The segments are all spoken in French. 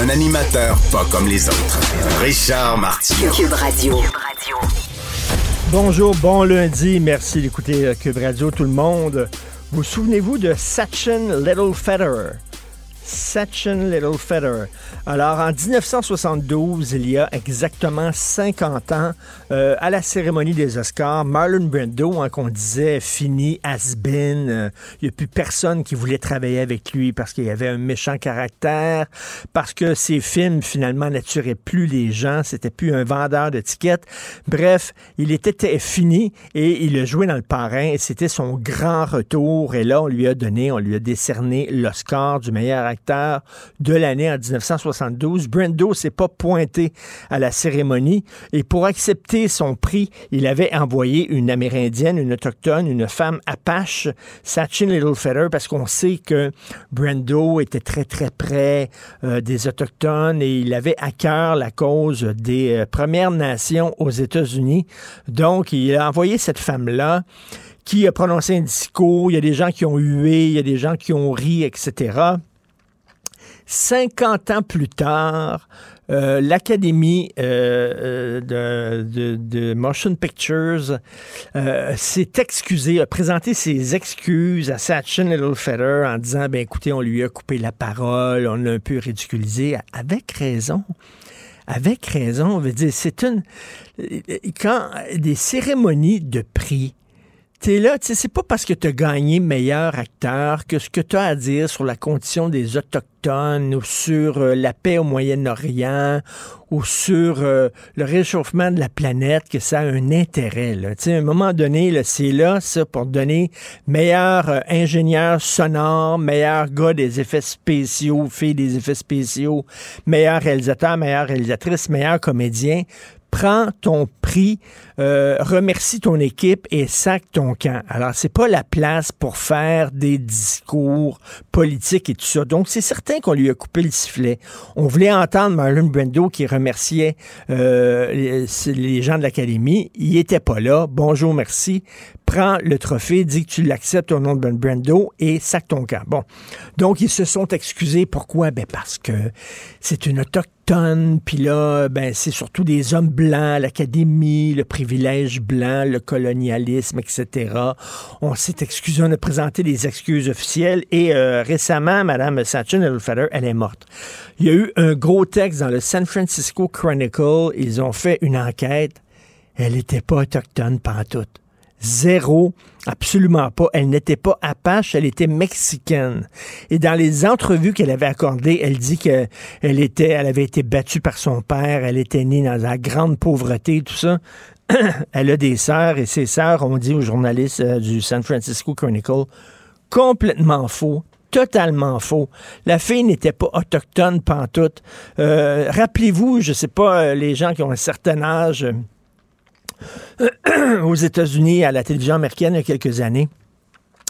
Un animateur pas comme les autres. Richard Martineau. Cube Radio. Bonjour, bon lundi. Merci d'écouter euh, Cube Radio, tout le monde. Vous souvenez-vous de Sachin Little Federer? Sachin Little Feather. Alors, en 1972, il y a exactement 50 ans, euh, à la cérémonie des Oscars, Marlon Brando, hein, qu'on disait fini, has been, euh, il n'y a plus personne qui voulait travailler avec lui parce qu'il avait un méchant caractère, parce que ses films, finalement, n'attiraient plus les gens, c'était plus un vendeur de tickets. Bref, il était fini et il a joué dans le parrain et c'était son grand retour. Et là, on lui a donné, on lui a décerné l'Oscar du meilleur acteur de l'année en 1972. Brando s'est pas pointé à la cérémonie et pour accepter son prix, il avait envoyé une Amérindienne, une autochtone, une femme apache, Sachin Littlefeather, parce qu'on sait que Brando était très très près euh, des autochtones et il avait à cœur la cause des euh, Premières Nations aux États-Unis. Donc, il a envoyé cette femme-là qui a prononcé un discours, il y a des gens qui ont hué, il y a des gens qui ont ri, etc. 50 ans plus tard, euh, l'Académie euh, euh, de, de, de, Motion Pictures euh, s'est excusée, a présenté ses excuses à Satchin Littlefeather en disant, ben écoutez, on lui a coupé la parole, on l'a un peu ridiculisé, avec raison. Avec raison, on veut dire, c'est une... Quand des cérémonies de prix, t'es là, tu c'est pas parce que tu as gagné meilleur acteur que ce que tu as à dire sur la condition des Autochtones ou sur euh, la paix au Moyen-Orient ou sur euh, le réchauffement de la planète que ça a un intérêt. Là. Tu à un moment donné, c'est là, ça, pour donner meilleur euh, ingénieur sonore, meilleur gars des effets spéciaux, fille des effets spéciaux, meilleur réalisateur, meilleure réalisatrice, meilleur comédien prends ton prix, euh, remercie ton équipe et sac ton camp. Alors, c'est pas la place pour faire des discours politiques et tout ça. Donc, c'est certain qu'on lui a coupé le sifflet. On voulait entendre Marlon Brando qui remerciait euh, les, gens de l'Académie. Il était pas là. Bonjour, merci. Prends le trophée, dis que tu l'acceptes au nom de Brando et sac ton camp. Bon. Donc, ils se sont excusés. Pourquoi? Ben, parce que c'est une autochtone, puis là, ben, c'est surtout des hommes blancs, l'académie, le privilège blanc, le colonialisme, etc. On s'est excusé, on a présenté des excuses officielles et euh, récemment, Mme Sachin Littlefeather, elle est morte. Il y a eu un gros texte dans le San Francisco Chronicle. Ils ont fait une enquête. Elle n'était pas autochtone pantoute. Zéro, absolument pas. Elle n'était pas apache, elle était mexicaine. Et dans les entrevues qu'elle avait accordées, elle dit qu'elle était, elle avait été battue par son père, elle était née dans la grande pauvreté, tout ça. elle a des sœurs et ses sœurs ont dit aux journalistes euh, du San Francisco Chronicle complètement faux, totalement faux. La fille n'était pas autochtone pantoute. Euh, Rappelez-vous, je sais pas, euh, les gens qui ont un certain âge aux États-Unis, à la télévision américaine, il y a quelques années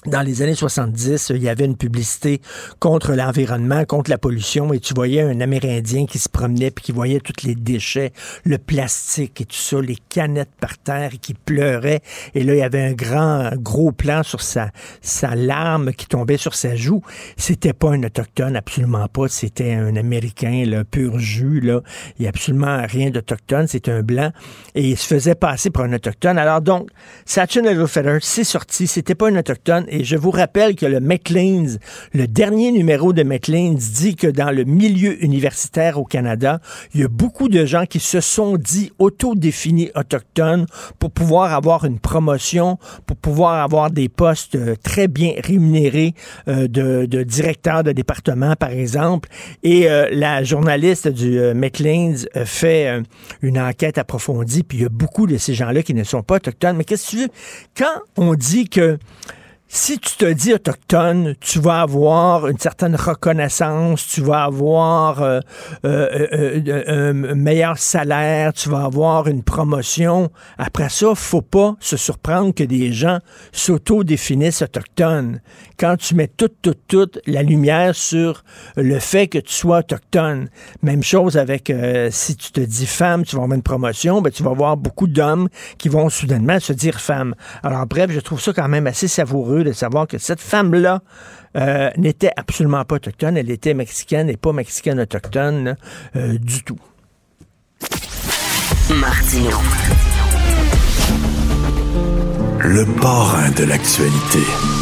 dans les années 70, il y avait une publicité contre l'environnement, contre la pollution, et tu voyais un Amérindien qui se promenait puis qui voyait tous les déchets, le plastique et tout ça, les canettes par terre et qui pleurait. Et là, il y avait un grand, gros plan sur sa, sa larme qui tombait sur sa joue. C'était pas un autochtone, absolument pas. C'était un Américain, là, pur jus, là. Il y a absolument rien d'autochtone. C'était un blanc. Et il se faisait passer pour un autochtone. Alors donc, Satchin Littlefeather, c'est sorti. C'était pas un autochtone Et je vous rappelle que le Maclean's, le dernier numéro de Maclean's dit que dans le milieu universitaire au Canada, il y a beaucoup de gens qui se sont dit autodéfinis autochtones pour pouvoir avoir une promotion, pour pouvoir avoir des postes euh, très bien rémunérés euh, de, de directeur de département, par exemple. Et euh, la journaliste du euh, Maclean's fait une enquête approfondie, puis il y a beaucoup de ces gens-là qui ne sont pas autochtones. Mais qu'est-ce que tu veux? Quand on dit que si tu te dis autochtone, tu vas avoir une certaine reconnaissance, tu vas avoir euh, euh, euh, un meilleur salaire, tu vas avoir une promotion. Après ça, faut pas se surprendre que des gens s'auto-définissent autochtones. Quand tu mets toute, toute, toute la lumière sur le fait que tu sois autochtone. Même chose avec si tu te dis femme, tu vas avoir une promotion, ben, tu vas avoir beaucoup d'hommes qui vont soudainement se dire femme. Alors bref, je trouve ça quand même assez savoureux de savoir que cette femme-là euh, n'était absolument pas autochtone. Elle était mexicaine et pas mexicaine autochtone euh, du tout. Martino. Le parrain de l'actualité.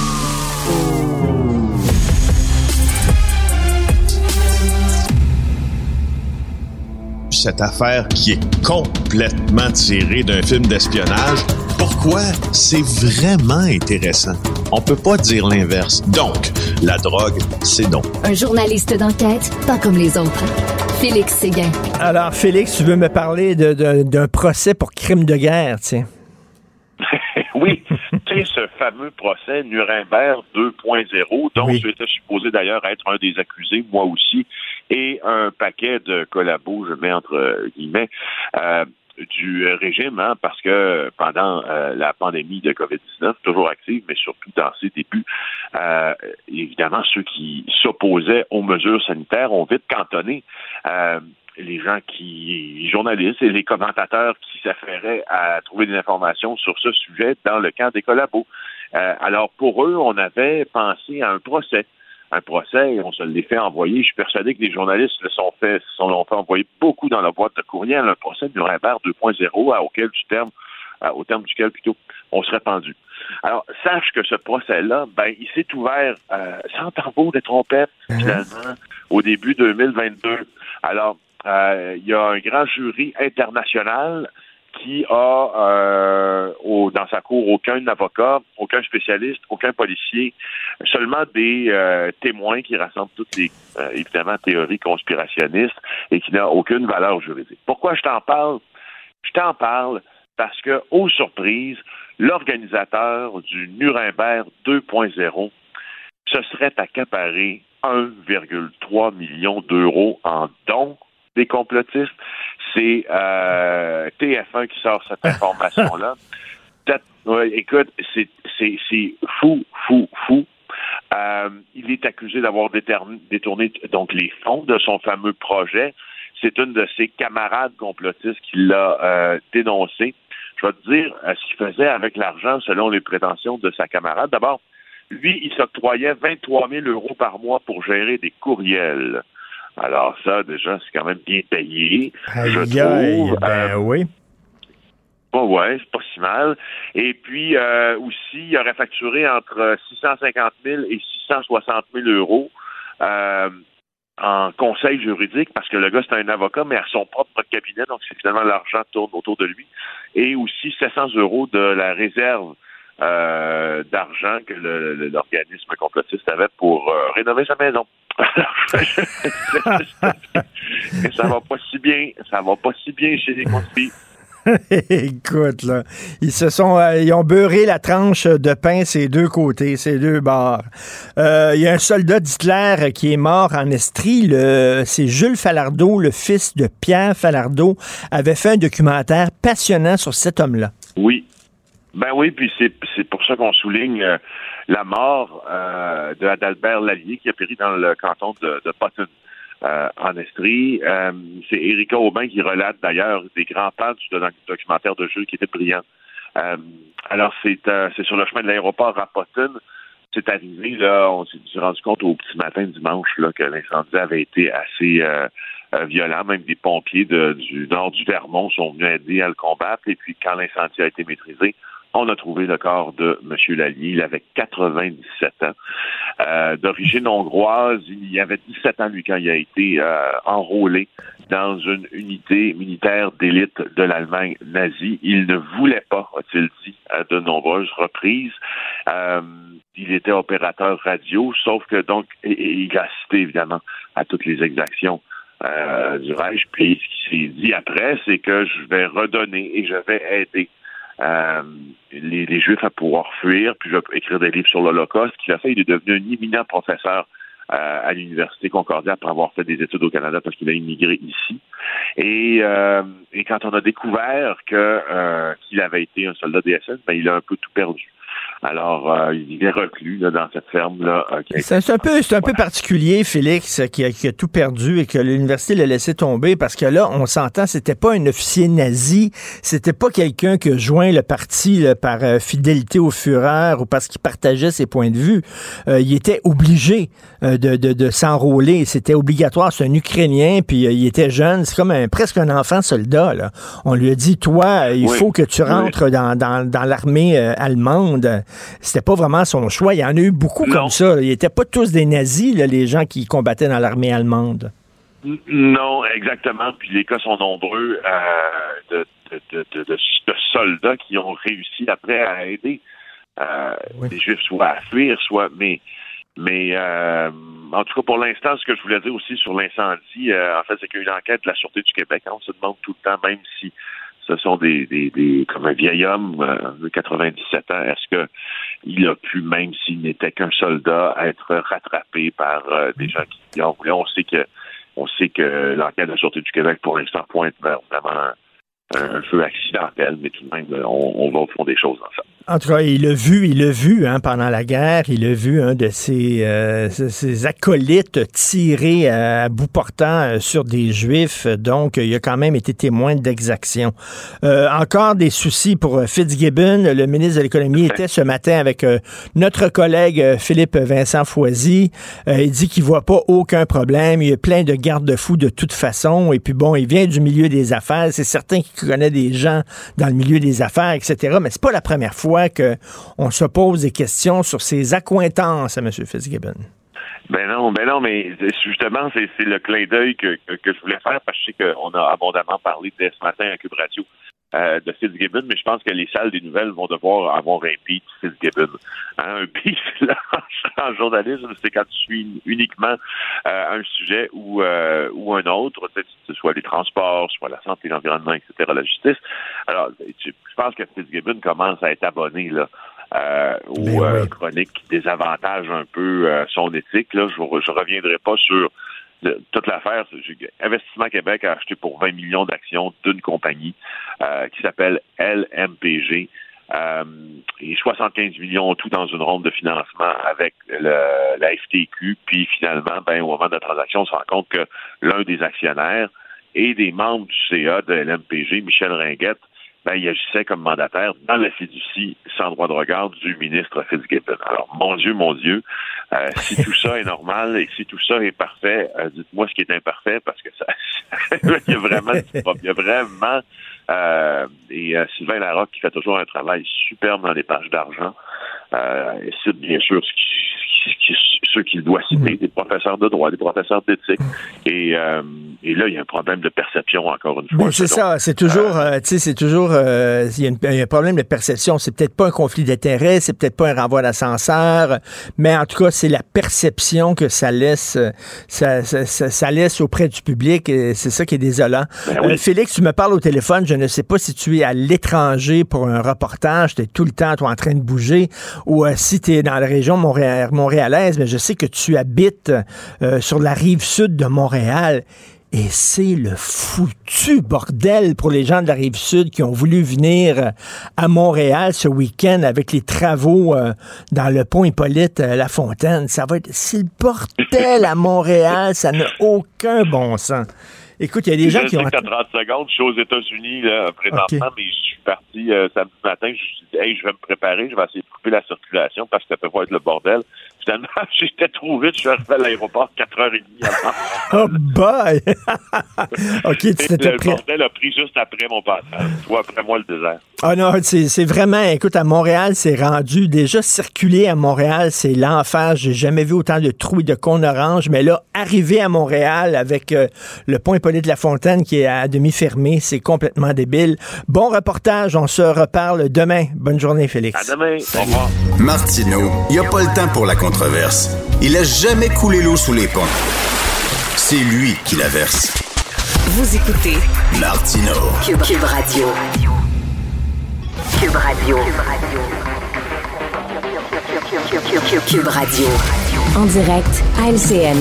Cette affaire qui est complètement tirée d'un film d'espionnage pourquoi c'est vraiment intéressant? On peut pas dire l'inverse. Donc, la drogue, c'est non. Un journaliste d'enquête, pas comme les autres. Félix Séguin. Alors, Félix, tu veux me parler d'un procès pour crime de guerre, tiens. oui, c'est ce fameux procès Nuremberg 2.0, dont je j'étais supposé d'ailleurs être un des accusés, moi aussi, et un paquet de collabos, je mets entre guillemets, euh, du régime, hein, parce que pendant euh, la pandémie de COVID-19, toujours active, mais surtout dans ses débuts, euh, évidemment, ceux qui s'opposaient aux mesures sanitaires ont vite cantonné euh, les gens qui, journalistes et les commentateurs qui s'affairaient à trouver des informations sur ce sujet dans le camp des collabos. alors, pour eux, on avait pensé à un procès un procès on se l'est fait envoyer. Je suis persuadé que les journalistes le sont fait, se sont fait envoyer beaucoup dans la boîte de courriel, un procès de Nuremberg 2.0 auquel du terme, au terme duquel plutôt on serait pendu. Alors, sache que ce procès-là, ben, il s'est ouvert euh, sans tambour de trompette, mhm. finalement, au début 2022. Alors, euh, il y a un grand jury international qui a euh, dans sa cour aucun avocat, aucun spécialiste, aucun policier, seulement des euh, témoins qui rassemblent toutes les, euh, évidemment, théories conspirationnistes et qui n'a aucune valeur juridique. Pourquoi je t'en parle? Je t'en parle parce que, aux surprises, l'organisateur du Nuremberg 2.0 se serait accaparé 1,3 million d'euros en dons des complotistes. C'est euh, TF1 qui sort cette information-là. écoute, c'est fou, fou, fou. Euh, il est accusé d'avoir détourné donc les fonds de son fameux projet. C'est une de ses camarades complotistes qui l'a euh, dénoncé. Je vais te dire ce qu'il faisait avec l'argent selon les prétentions de sa camarade. D'abord, lui, il s'octroyait 23 000 euros par mois pour gérer des courriels. Alors ça, déjà, c'est quand même bien payé. je trouve. Ben euh, oui. Bon, ouais, c'est pas si mal. Et puis euh, aussi, il aurait facturé entre 650 000 et 660 000 euros euh, en conseil juridique, parce que le gars, c'est un avocat, mais à son propre cabinet, donc c'est finalement l'argent tourne autour de lui. Et aussi 700 euros de la réserve euh, d'argent que l'organisme complotiste avait pour rénover sa maison. ça va pas si bien, ça va pas si bien chez les conspires. Écoute, là, ils se sont, euh, ils ont beurré la tranche de pain ces deux côtés, ces deux bords. Il y a un soldat d'Hitler qui est mort en Estrie. C'est Jules Falardeau, le fils de Pierre Falardeau, avait fait un documentaire passionnant sur cet homme-là. Oui, ben oui, puis c'est pour ça qu'on souligne euh, la mort euh, de Adalbert Lallier qui a péri dans le canton de, de. Euh, en Estrie. c'est Erika Aubin qui relate d'ailleurs des grands pas du documentaire de jeu qui était brillant. alors c'est c'est sur le chemin de l'aéroport à Potton. C'est arrivé, là, on s'est rendu compte au petit matin dimanche là, que l'incendie avait été assez violent. Même des pompiers du nord du Vermont sont venus aider à le combattre. Et puis quand l'incendie a été maîtrisé, on a trouvé le corps de M. Lallier. Il avait 97 ans. Euh, D'origine hongroise, il y avait 17 ans, lui, quand il a été euh, enrôlé dans une unité militaire d'élite de l'Allemagne nazie. Il ne voulait pas, a-t-il dit à de nombreuses reprises. Euh, il était opérateur radio, sauf que donc, il a assisté évidemment à toutes les exactions euh, du Reich. Puis ce qui s'est dit après, c'est que je vais redonner et je vais aider euh, les, Juifs à pouvoir fuir, puis je vais écrire des livres sur l'Holocauste. A fait, il est devenu un éminent professeur euh, à l'Université Concordia pour avoir fait des études au Canada parce qu'il a immigré ici. Et, euh, et quand on a découvert que qu'il avait été un soldat DSS, ben, il a un peu tout perdu. Alors, euh, il est reclus là, dans cette ferme-là. Euh, c'est un peu, c'est un peu particulier, Félix, qui a, qui a, tout perdu et que l'université l'a laissé tomber parce que là, on s'entend, c'était pas un officier nazi, c'était pas quelqu'un qui a joint le parti par euh, fidélité au Führer ou parce qu'il partageait ses points de vue. il était obligé de, de, de s'enrôler, c'était obligatoire. C'est un Ukrainien, puis il était jeune, c'est comme un, presque un enfant soldat. Là. On lui a dit, toi, il faut que tu rentres dans, dans, dans l'armée allemande c'était pas vraiment son choix. Il y en a eu beaucoup comme ça. Ils n'étaient pas tous des nazis, les gens qui combattaient dans l'armée allemande. Non, exactement. Puis les cas sont nombreux euh, de, soldats qui ont réussi après à aider euh, les Juifs soit à fuir, soit. Mais, mais euh, en tout cas, pour l'instant, ce que je voulais dire aussi sur l'incendie, en fait, c'est qu'il y a une enquête de la Sûreté du Québec. On se demande tout le temps, même si ce sont des, des, comme un vieil homme de 97 ans. Est-ce que il a pu, même s'il n'était qu'un soldat, être rattrapé par euh, des gens qui ont voulu? On sait que on sait que l'enquête de la Sûreté du Québec, pour l'instant, pointe vers vraiment un feu accidentel, mais tout de même, on, on va au fond des choses ça. En tout cas, il l'a vu, il l'a vu hein, pendant la guerre, il a vu un de ses, euh, ses acolytes tirer à bout portant euh, sur des Juifs, donc il a quand même été témoin d'exactions. Euh, encore des soucis pour Fitzgibbon. Le ministre de l'Économie était ce matin avec notre collègue Philippe Vincent Foisy. il dit qu'il voit pas aucun problème. Il y a plein de garde-fous de toute façon. Et puis bon, il vient du milieu des affaires. C'est certain qu'il connaît des gens dans le milieu des affaires, etc. Mais c'est pas la première fois qu'on se pose des questions sur ses accointances à M. Fitzgibbon? Ben non, ben non, mais justement, c'est le clin d'œil que, je voulais faire parce que je sais qu'on a abondamment parlé dès ce matin à Cube Radio euh, de Fitzgibbon, mais je pense que les salles des nouvelles vont devoir avoir un beat Fitzgibbon. Hein, un beat, là, en journalisme, c'est quand tu suis uniquement euh, un sujet ou, euh, ou un autre, ce soit les transports, soit la santé, l'environnement, etc., la justice. Alors, je pense que Fitzgibbon commence à être abonné là, euh, ben euh, chroniques qui désavantagent un peu son éthique. Là, je, je reviendrai pas sur toute l'affaire, Investissement Québec a acheté pour 20 millions d'actions d'une compagnie euh, qui s'appelle LMPG. Euh, et 75 millions tout dans une ronde de financement avec le, la FTQ. Puis finalement, ben, au moment de la transaction, on se rend compte que l'un des actionnaires et des membres du CA de LMPG, Michel Ringuette, ben, il agissait comme mandataire dans la fiducie sans droit de regard du ministre Fitzgibbon. Alors, mon Dieu, mon Dieu, euh, si tout ça est normal et si tout ça est parfait, euh, dites-moi ce qui est imparfait parce que ça, il y a vraiment, il y a vraiment, euh, et Sylvain Larocque qui fait toujours un travail superbe dans les pages d'argent, et cite bien sûr ce qui, qui, ceux qu'il doit citer, mhm. des professeurs de droit, des professeurs d'éthique. Et, euh, et là, il y a un problème de perception, encore une fois. c'est ça, c'est toujours, euh, tu sais, c'est toujours, euh, il, y a un problème de perception. C'est peut-être pas un conflit d'intérêts, c'est peut-être pas un renvoi d'ascenseur, mais en tout cas, c'est la perception que ça laisse, ça, ça, ça, laisse auprès du public. Et c'est ça qui est désolant. Ben Félix, tu me parles au téléphone. Je ne sais pas si tu es à l'étranger pour un reportage, tu es tout le temps toi, en train de bouger, ou si tu es dans la région montréalaise, mais je sais que tu habites euh, sur la rive sud de Montréal. Et c'est le foutu bordel pour les gens de la rive sud qui ont voulu venir euh, à Montréal ce week-end avec les travaux euh, dans le pont Hippolyte La Fontaine. Ça va être, c'est le à Montréal, ça n'a aucun bon sens. Écoute, il y a des gens qui ont. 30 secondes, je suis aux États-Unis là, présentement, mais je suis parti euh, samedi matin. Je me suis dit, hey, je vais me préparer, je vais essayer de couper la circulation parce que ça peut pas être le bordel. Finalement, j'étais trop vite, je suis arrivé à l'aéroport 4h30 avant. Oh boy! OK, tu t'étais Le prêt. bordel a pris juste après mon passage. Toi, après moi, le désert. Ah non, c'est c'est vraiment, écoute, à Montréal, c'est rendu, déjà circuler à Montréal, c'est l'enfer. J'ai jamais vu autant de trous et de cônes oranges, mais là, arriver à Montréal avec euh, le pont Hippolyte Lafontaine qui est à demi fermé, c'est complètement débile. Bon reportage, on se reparle demain. Bonne journée, À Félix. demain. Au revoir. Martineau, il n'y a pas le temps pour la controverse. Il a jamais coulé l'eau sous les ponts. C'est lui qui la verse. Vous écoutez Martineau. Cube, Cube Radio. Cube Radio. Cube Radio. En direct à LCN.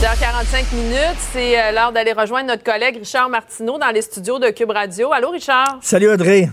10h45 minutes, c'est euh, l'heure d'aller rejoindre notre collègue Richard Martineau dans les studios de Cube Radio. Allô, Richard? Salut Audrey.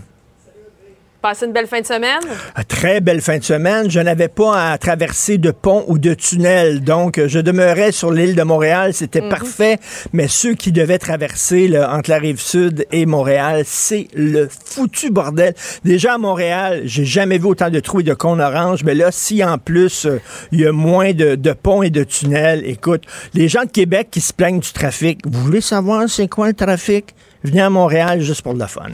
Passez une belle fin de semaine? Ah, Très belle fin de semaine. Je n'avais pas à traverser de pont ou de tunnel. Donc, je demeurais sur l'île de Montréal. C'était parfait. Mais ceux qui devaient traverser là, entre la rive sud et Montréal, c'est le foutu bordel. Déjà à Montréal, j'ai jamais vu autant de trous et de cônes oranges. Mais là, si en plus, euh, il y a moins de, de ponts et de tunnels, écoute, les gens de Québec qui se plaignent du trafic, vous voulez savoir c'est quoi le trafic? Venez à Montréal juste pour le fun.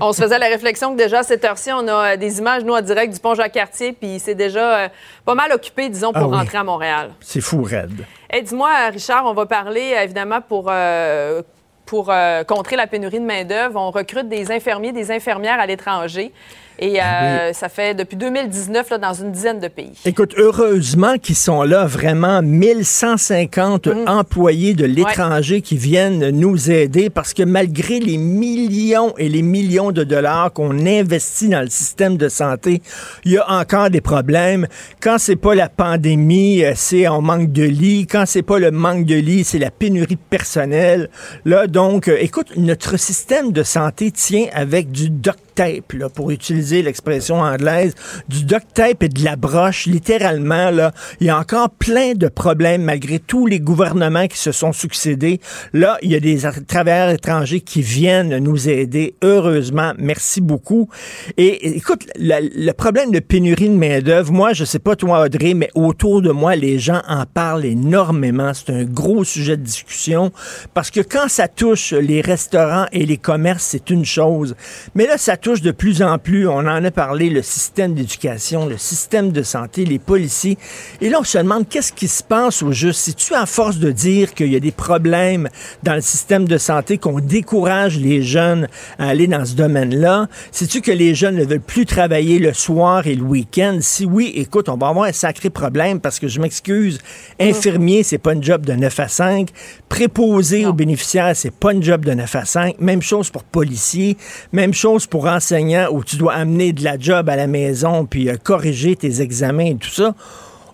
On se faisait la réflexion que déjà à cette heure-ci, on a euh, des images, nous, en direct du pont Jacques-Cartier, puis c'est déjà euh, pas mal occupé, disons, pour Ah oui. rentrer à Montréal. C'est fou, raide. Et dis-moi, Richard, on va parler euh, évidemment pour, euh, pour euh, contrer la pénurie de main-d'œuvre. On recrute des infirmiers, des infirmières à l'étranger. Et euh, ça fait depuis 2019 là, dans une dizaine de pays. Écoute, heureusement qu'ils sont là, vraiment 1150 Mm. employés de l'étranger qui viennent nous aider parce que malgré les millions et les millions de dollars qu'on investit dans le système de santé, il y a encore des problèmes. Quand c'est pas la pandémie, euh, c'est on manque de lits. Quand c'est pas le manque de lits, c'est la pénurie de personnel. Là, donc, euh, écoute, notre système de santé tient avec du duct tape, là, pour utiliser l'expression anglaise, du duct tape et de la broche, littéralement, là. Il y a encore plein de problèmes malgré tous les gouvernements qui se sont succédés. Là, il y a des travailleurs étrangers qui viennent nous aider. Heureusement, merci beaucoup. Et écoute, la- le problème de pénurie de main-d'œuvre, moi, je sais pas toi, Audrey, mais autour de moi, les gens en parlent énormément. C'est un gros sujet de discussion parce que quand ça touche les restaurants et les commerces, c'est une chose. Mais là, ça touche de plus en plus, on en a parlé, le système d'éducation, le système de santé, les policiers. Et là, on se demande qu'est-ce qui se passe au juste? Si tu à force de dire qu'il y a des problèmes dans le système de santé, qu'on décourage les jeunes à aller dans ce domaine-là, sais-tu que les jeunes ne veulent plus travailler le soir et le week-end? Si oui, écoute, on va avoir un sacré problème parce que je m'excuse, infirmier, c'est pas une job de 9 à 5. Préposé aux bénéficiaires, c'est pas une job de 9 à 5. Même chose pour policier, même chose pour enseignant où tu dois amener de la job à la maison puis euh, corriger tes examens et tout ça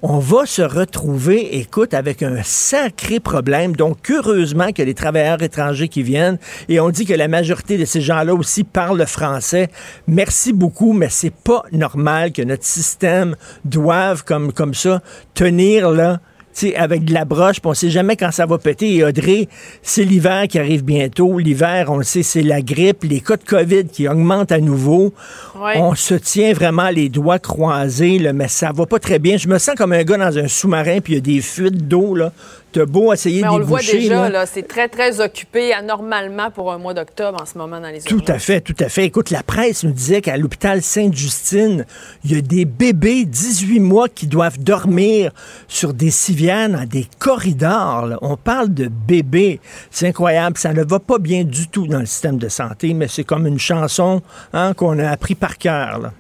on va se retrouver, écoute, avec un sacré problème. Donc, heureusement que les travailleurs étrangers qui viennent, et on dit que la majorité de ces gens-là aussi parlent le français. Merci beaucoup, mais c'est pas normal que notre système doive, comme, comme ça, tenir là. Avec de la broche, puis on sait jamais quand ça va péter. Et Audrey, c'est l'hiver qui arrive bientôt. L'hiver, on le sait, c'est la grippe, les cas de COVID qui augmentent à nouveau. Ouais. On se tient vraiment les doigts croisés, là, mais ça va pas très bien. Je me sens comme un gars dans un sous-marin, puis il y a des fuites d'eau. Beau essayer Mais on le voit déjà, là. là, c'est très, très occupé anormalement pour un mois d'octobre en ce moment dans les Tout à fait, tout à fait. Écoute, la presse nous disait qu'à l'hôpital Sainte-Justine, il y a des bébés 18 mois qui doivent dormir sur des civières dans des corridors. là. On parle de bébés. C'est incroyable. Ça ne va pas bien du tout dans le système de santé, mais c'est comme une chanson hein, qu'on a appris par cœur. là.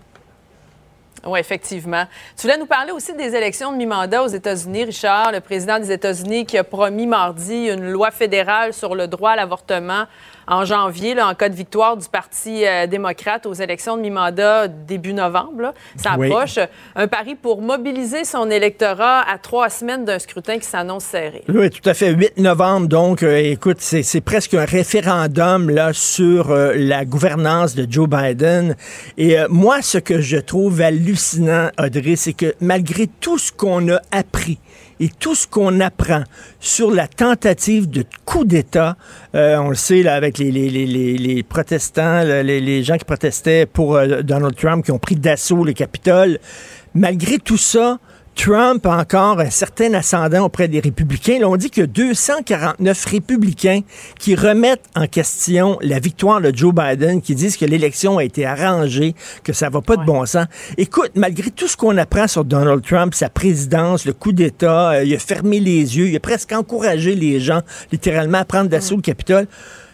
Oui, effectivement. Tu voulais nous parler aussi des élections de mi-mandat aux États-Unis, Richard, le président des États-Unis qui a promis mardi une loi fédérale sur le droit à l'avortement en janvier, là, en cas de victoire du Parti euh, démocrate aux élections de mi-mandat début novembre. là. Ça Oui. approche. Un pari pour mobiliser son électorat à trois semaines d'un scrutin qui s'annonce serré. Oui, tout à fait. 8 novembre, donc, euh, écoute, c'est presque un référendum là sur euh, la gouvernance de Joe Biden. Et moi, ce que je trouve hallucinant, Audrey, c'est que malgré tout ce qu'on a appris, et tout ce qu'on apprend sur la tentative de coup d'État, euh, on le sait là, avec les, les, les, les, protestants, les gens qui protestaient pour euh, Donald Trump, qui ont pris d'assaut le Capitole, malgré tout ça, Trump a encore un certain ascendant auprès des républicains. Là, on dit qu'il y a 249 républicains qui remettent en question la victoire de Joe Biden, qui disent que l'élection a été arrangée, que ça va pas de bon sens. Écoute, malgré tout ce qu'on apprend sur Donald Trump, sa présidence, le coup d'État, euh, il a fermé les yeux, il a presque encouragé les gens littéralement à prendre d'assaut le Capitole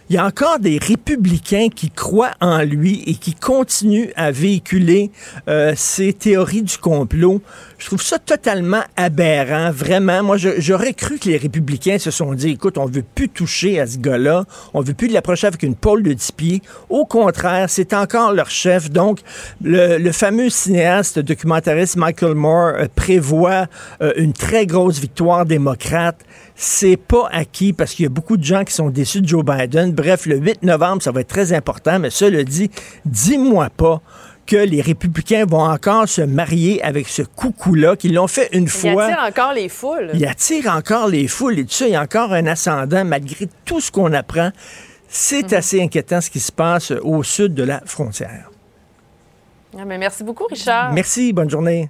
il y a encore des républicains qui croient en lui et qui continuent à véhiculer euh, ces théories du complot. Je trouve ça totalement aberrant, vraiment. Moi, j'aurais cru que les républicains se sont dit, écoute, on veut plus toucher à ce gars-là, on veut plus l'approcher avec une pôle de 10 pieds. Au contraire, c'est encore leur chef. Donc, le, fameux cinéaste documentariste Michael Moore euh, prévoit euh, une très grosse victoire démocrate. C'est pas acquis parce qu'il y a beaucoup de gens qui sont déçus de Joe Biden. Bref, le 8 novembre, ça va être très important, mais cela dit, dis-moi pas que les républicains vont encore se marier avec ce coucou-là, qu'ils l'ont fait une fois. Il attire encore les foules? Il attire encore les foules et tout ça, il y a encore un ascendant malgré tout ce qu'on apprend. C'est mhm. assez inquiétant ce qui se passe au sud de la frontière. Ah, mais merci beaucoup, Richard. Merci, bonne journée.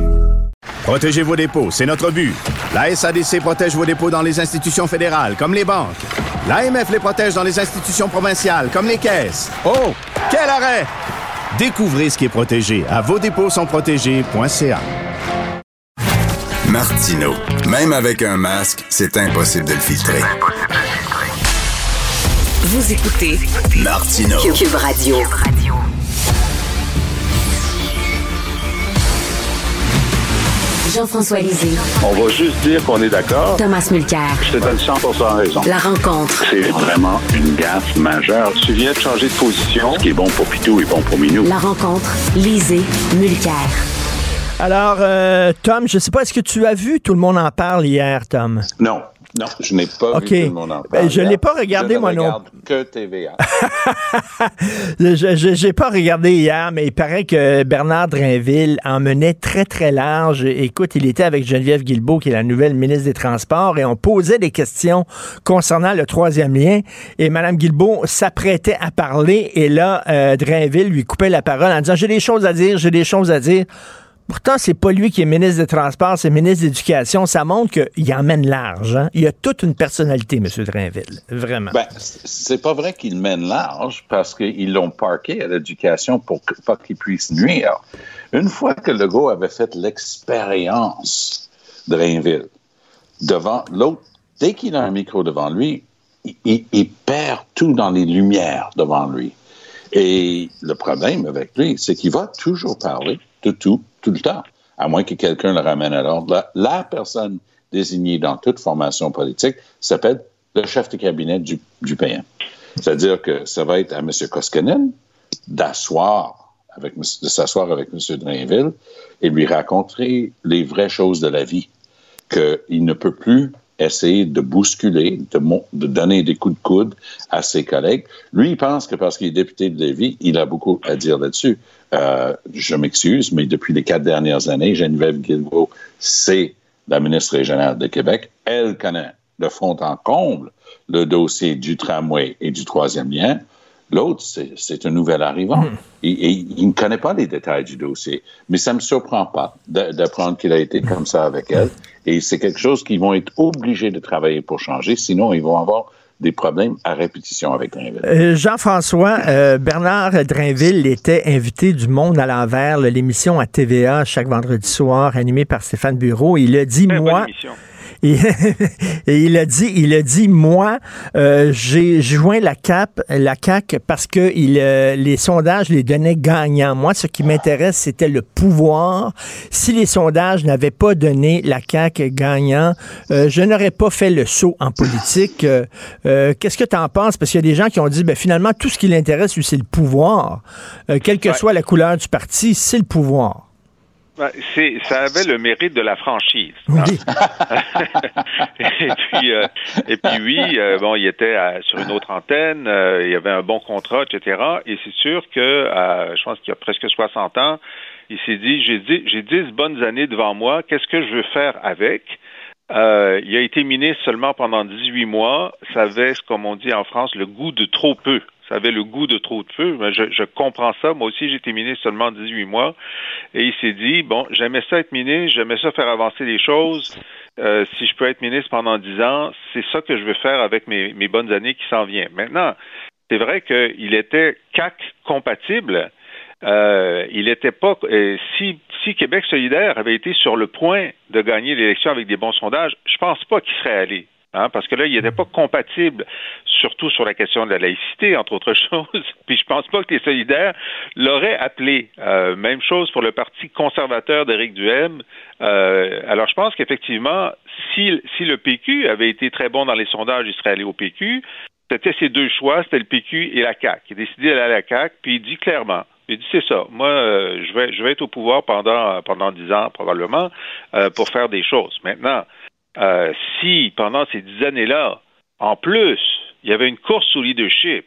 Protégez vos dépôts, c'est notre but. La SADC protège vos dépôts dans les institutions fédérales, comme les banques. L'AMF les protège dans les institutions provinciales, comme les caisses. Oh, quel arrêt! Découvrez ce qui est protégé à vos dépôts sont protégés.ca. Martino, même avec un masque, c'est impossible de le filtrer. Vous écoutez Martino. Cube Radio. Jean-François Lisée. On va juste dire qu'on est d'accord. Thomas Mulcair. Je te donne 100 raison. La rencontre. C'est vraiment une gaffe majeure. Tu viens de changer de position. Ce qui est bon pour Pitou est bon pour Minou. La rencontre. Lisée. Mulcair. Alors, euh, Tom, je ne sais pas, est-ce que tu as vu Tout le monde en parle hier, Tom? Non. Non, je n'ai pas vu tout le monde en je ne l'ai pas regardé, moi non. que TVA. je n'ai pas regardé hier, mais il paraît que Bernard Drinville en menait très, très large. Écoute, il était avec Geneviève Guilbeault, qui est la nouvelle ministre des Transports, et on posait des questions concernant le troisième lien. Et Mme Guilbeault s'apprêtait à parler, et là, euh, Drainville lui coupait la parole en disant J'ai des choses à dire, j'ai des choses à dire. Pourtant, c'est pas lui qui est ministre des Transports, c'est ministre de l'Éducation. Ça montre qu'il emmène large. Hein. Il a toute une personnalité, M. Drainville. Vraiment. Ben, c'est pas vrai qu'il mène large parce qu'ils l'ont parqué à l'éducation pour pas qu'il puisse nuire. Une fois que Legault avait fait l'expérience Drainville, devant l'autre, dès qu'il a un micro devant lui, il, perd tout dans les lumières devant lui. Et le problème avec lui, c'est qu'il va toujours parler de tout, tout le temps, à moins que quelqu'un le ramène à l'ordre. La, personne désignée dans toute formation politique s'appelle le chef de cabinet du, du PM. C'est-à-dire que ça va être à M. Koskinen d'asseoir avec, de s'asseoir avec M. Drainville et lui raconter les vraies choses de la vie, qu'il ne peut plus essayer de bousculer, de, de, donner des coups de coude à ses collègues. Lui, il pense que parce qu'il est député de Lévis, il a beaucoup à dire là-dessus. Euh, je m'excuse, mais depuis les quatre dernières années, Geneviève Guilbeault, c'est la ministre régionale de Québec. Elle connaît de fond en comble le dossier du tramway et du troisième lien. L'autre, c'est un nouvel arrivant. Hmm. Et, il ne connaît pas les détails du dossier. Mais ça ne me surprend pas d'apprendre qu'il a été comme ça avec elle. Et c'est quelque chose qu'ils vont être obligés de travailler pour changer. Sinon, ils vont avoir des problèmes à répétition avec Drainville. Euh, Jean-François, euh, Bernard Drainville était invité du Monde à l'envers, l'émission à TVA chaque vendredi soir animée par Stéphane Bureau. Il a dit, moi... Et, il a dit, il a dit, moi, euh, j'ai joint la CAP, la CAC parce que il, euh, les sondages les donnaient gagnants. Moi, ce qui m'intéresse, c'était le pouvoir. Si les sondages n'avaient pas donné la CAC gagnant, euh, je n'aurais pas fait le saut en politique. Qu'est-ce que tu en penses? Parce qu'il y a des gens qui ont dit, ben, finalement, tout ce qui l'intéresse, lui, c'est le pouvoir. quelle que soit la couleur du parti, c'est le pouvoir. C'est, ça avait le mérite de la franchise. hein. et puis, euh, et puis oui, euh, bon, il était à- sur une autre antenne, euh, il y avait un bon contrat, etc. Et c'est sûr que, euh, je pense qu'il y a presque 60 ans, il s'est dit, j'ai dix, j'ai 10 bonnes années devant moi, qu'est-ce que je veux faire avec? Euh, il a été ministre seulement pendant 18 mois. Ça avait, comme on dit en France, le goût de trop peu. Avait le goût de trop de peu. Mais Je, comprends ça. Moi aussi, j'ai été ministre seulement 18 mois. Et il s'est dit, bon, j'aimais ça être ministre, j'aimais ça faire avancer les choses. Euh, si je peux être ministre pendant 10 ans, c'est ça que je veux faire avec mes, mes bonnes années qui s'en viennent. Maintenant, c'est vrai qu'il était CAC compatible. Euh, il n'était pas. euh, si, si Québec solidaire avait été sur le point de gagner l'élection avec des bons sondages, je pense pas qu'il serait allé. Hein, parce que là, il n'était pas compatible, surtout sur la question de la laïcité, entre autres choses. Puis je pense pas que les solidaires l'auraient appelé. Euh, même chose pour le Parti conservateur d'Éric Duhem. Euh, alors je pense qu'effectivement, si, si le PQ avait été très bon dans les sondages, il serait allé au PQ. C'était ses deux choix, c'était le PQ et la CAQ. Il a décidé d'aller à la CAQ, puis il dit clairement, il dit c'est ça. Moi, euh, je vais je vais être au pouvoir pendant pendant dix ans probablement euh, pour faire des choses. Maintenant, euh, si pendant ces dix années-là, en plus, il y avait une course au leadership,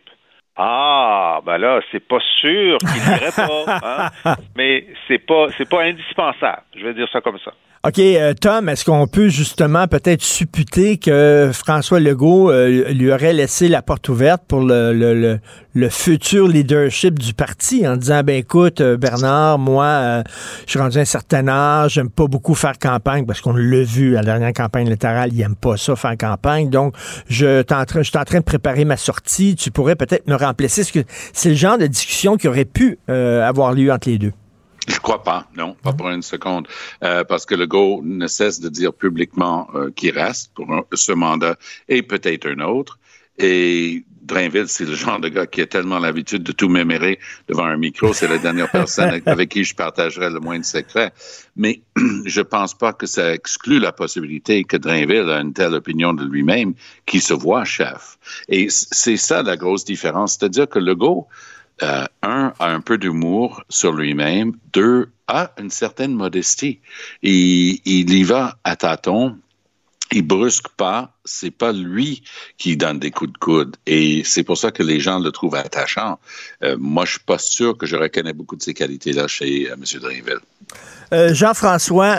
ah, ben là, c'est pas sûr qu'il n'irait pas, hein? mais c'est pas c'est pas indispensable. Je vais dire ça comme ça. OK, euh, Tom, est-ce qu'on peut justement peut-être supputer que François Legault euh, lui aurait laissé la porte ouverte pour le, le, le, le futur leadership du parti en disant, ben écoute, euh, Bernard, moi, euh, je suis rendu un certain âge, j'aime pas beaucoup faire campagne parce qu'on l'a vu à la dernière campagne électorale, il aime pas ça faire campagne, donc je, je suis en train de préparer ma sortie, tu pourrais peut-être me remplacer. C'est le genre de discussion qui aurait pu euh, avoir lieu entre les deux? Je crois pas, non, pas pour une seconde, Euh, parce que le go ne cesse de dire publiquement euh, qu'il reste pour un- ce mandat et peut-être un autre. Et Drainville, c'est le genre de gars qui a tellement l'habitude de tout mémérer devant un micro. C'est la dernière personne avec qui je partagerai le moins de secrets. Mais je pense pas que ça exclut la possibilité que Drainville a une telle opinion de lui-même qu'il se voit chef. Et c'est ça la grosse différence. C'est-à-dire que Legault, euh, un, a un peu d'humour sur lui-même. Deux, a une certaine modestie. Il, il y va à tâtons. Il brusque pas. C'est pas lui qui donne des coups de coude. Et c'est pour ça que les gens le trouvent attachant. Euh, moi, je suis pas sûr que je reconnais beaucoup de ces qualités-là chez euh, M. Drainville. Euh, Jean-François,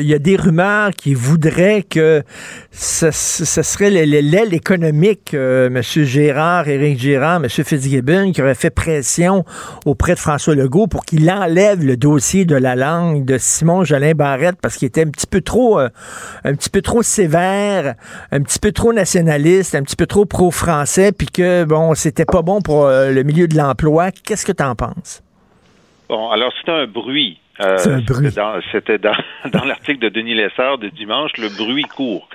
il y a des rumeurs qui voudraient que ce, serait le- le- l'aile économique, M. Gérard, Éric Gérard, M. Fitzgibbon, qui aurait fait pression auprès de François Legault pour qu'il enlève le dossier de la langue de Simon Jolin Barrette parce qu'il était un petit peu trop, un petit peu trop sévère, petit peu trop nationaliste, un petit peu trop pro-français, puis que bon, c'était pas bon pour euh, le milieu de l'emploi. Qu'est-ce que tu en penses? Bon, alors c'était un bruit. Euh, C'est un bruit. c'était dans- C'était dans, dans l'article de Denis Lessard de dimanche, le bruit court.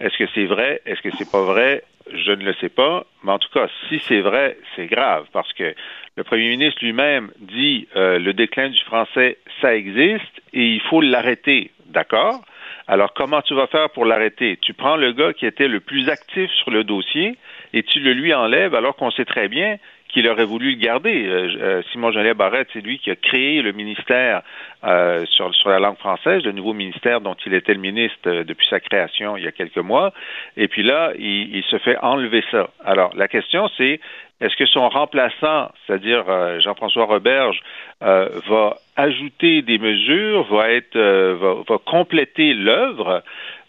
Est-ce que c'est vrai? Est-ce que c'est pas vrai? Je ne le sais pas. Mais en tout cas, si c'est vrai, c'est grave parce que le premier ministre lui-même dit euh, le déclin du français, ça existe et il faut l'arrêter. D'accord? Alors, comment tu vas faire pour l'arrêter? Tu prends le gars qui était le plus actif sur le dossier et tu le lui enlèves alors qu'on sait très bien qu'il aurait voulu le garder. Euh, euh, Simon Jolet Barrette, c'est lui qui a créé le ministère euh, sur, sur la langue française, le nouveau ministère dont il était le ministre euh, depuis sa création il y a quelques mois. Et puis là, il, il se fait enlever ça. Alors, la question, c'est est-ce que son remplaçant, c'est-à-dire euh, Jean-François Roberge, euh, va ajouter des mesures, va être, euh, va, va compléter l'œuvre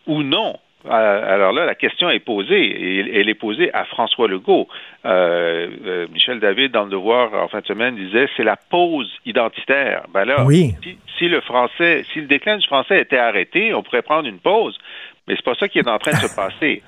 ou non? Euh, alors là, la question est posée et elle est posée à François Legault. Euh, euh, Michel David, dans le Devoir en fin de semaine, disait c'est la pause identitaire. Ben là, Oui. si, si le français, si le déclin du français était arrêté, on pourrait prendre une pause. Mais c'est pas ça qui est en train de se passer.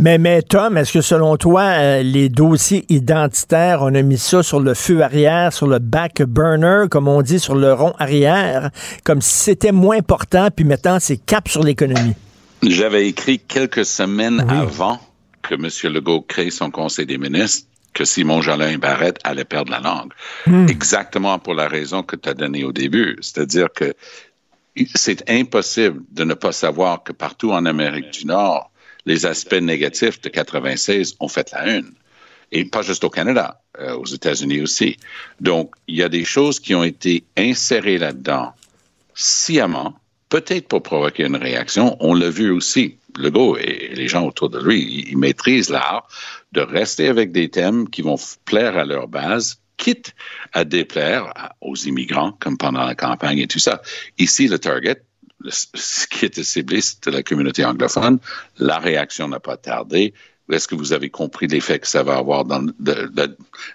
Mais, mais Tom, est-ce que selon toi, euh, les dossiers identitaires, on a mis ça sur le feu arrière, sur le back burner, comme on dit, sur le rond arrière, comme si c'était moins important, puis maintenant c'est cap sur l'économie? J'avais écrit quelques semaines avant que M. Legault crée son Conseil des ministres que Simon Jolin Barrette allait perdre la langue. Hmm. Exactement pour la raison que tu as donnée au début. C'est-à-dire que c'est impossible de ne pas savoir que partout en Amérique du Nord, les aspects négatifs de 96 ont fait la une. Et pas juste au Canada, euh, aux États-Unis aussi. Donc, il y a des choses qui ont été insérées là-dedans sciemment, peut-être pour provoquer une réaction. On l'a vu aussi. Legault et les gens autour de lui, ils maîtrisent l'art de rester avec des thèmes qui vont plaire à leur base, quitte à déplaire aux immigrants, comme pendant la campagne et tout ça. Ici, le target, ce qui était ciblé, c'était la communauté anglophone. La réaction n'a pas tardé. Est-ce que vous avez compris l'effet que ça va avoir dans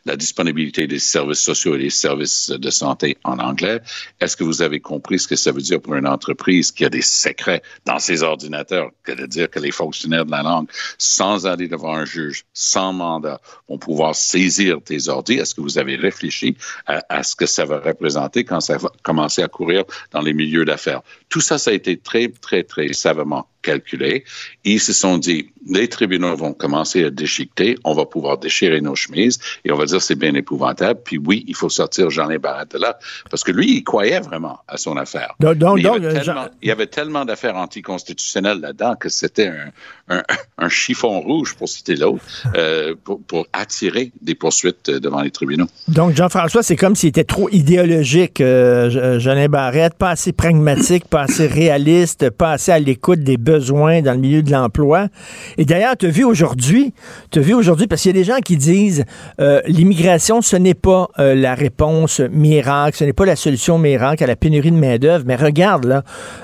la disponibilité des services sociaux et des services de santé en anglais? Est-ce que vous avez compris ce que ça veut dire pour une entreprise qui a des secrets dans ses ordinateurs que de dire que les fonctionnaires de la langue, sans aller devant un juge, sans mandat, vont pouvoir saisir tes ordi? Est-ce que vous avez réfléchi à, à ce que ça va représenter quand ça va commencer à courir dans les milieux d'affaires? Tout ça, ça a été très, très, très savamment calculé. Ils se sont dit, les tribunaux vont commencer à déchiqueter, on va pouvoir déchirer nos chemises et on va dire c'est bien épouvantable. Puis oui, il faut sortir Jean-Léon Barrette de là parce que lui, il croyait vraiment à son affaire. Donc, donc, il, y donc, avait euh, tellement, il y avait tellement d'affaires anticonstitutionnelles là-dedans que c'était un, un, un chiffon rouge, pour citer l'autre, euh, pour, pour attirer des poursuites euh, devant les tribunaux. Donc, Jean-François, c'est comme s'il était trop idéologique, euh, Jeanin Barrette, pas assez pragmatique, pas assez réaliste, pas assez à l'écoute des dans le milieu de l'emploi. Et d'ailleurs, tu as vu aujourd'hui, tu aujourd'hui, parce qu'il y a des gens qui disent euh, l'immigration, ce n'est pas euh, la réponse miracle, ce n'est pas la solution miracle à la pénurie de main-d'œuvre. Mais regarde, là,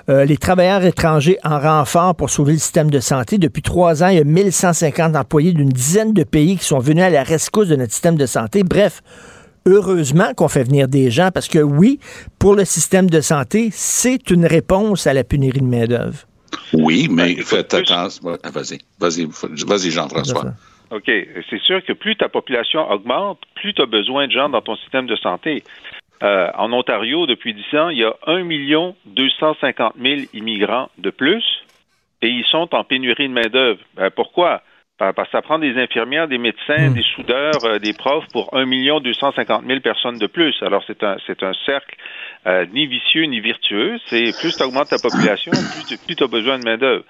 euh, les travailleurs étrangers en renfort pour sauver le système de santé. Depuis trois ans, il y a 1150 employés d'une dizaine de pays qui sont venus à la rescousse de notre système de santé. Bref, heureusement qu'on fait venir des gens parce que oui, pour le système de santé, c'est une réponse à la pénurie de main-d'œuvre. Oui, mais faites attention. Vas-y, vas-y, vas-y, Jean-François. OK. C'est sûr que plus ta population augmente, plus tu as besoin de gens dans ton système de santé. Euh, en Ontario, depuis 10 ans, il y a 1 250 000 immigrants de plus et ils sont en pénurie de main-d'œuvre. Ben, pourquoi? Parce que ça prend des infirmières, des médecins, des soudeurs, euh, des profs pour 1 250 000 personnes de plus. Alors, c'est un, c'est un cercle euh, ni vicieux ni virtueux. C'est plus tu augmentes ta population, plus tu as besoin de main-d'œuvre.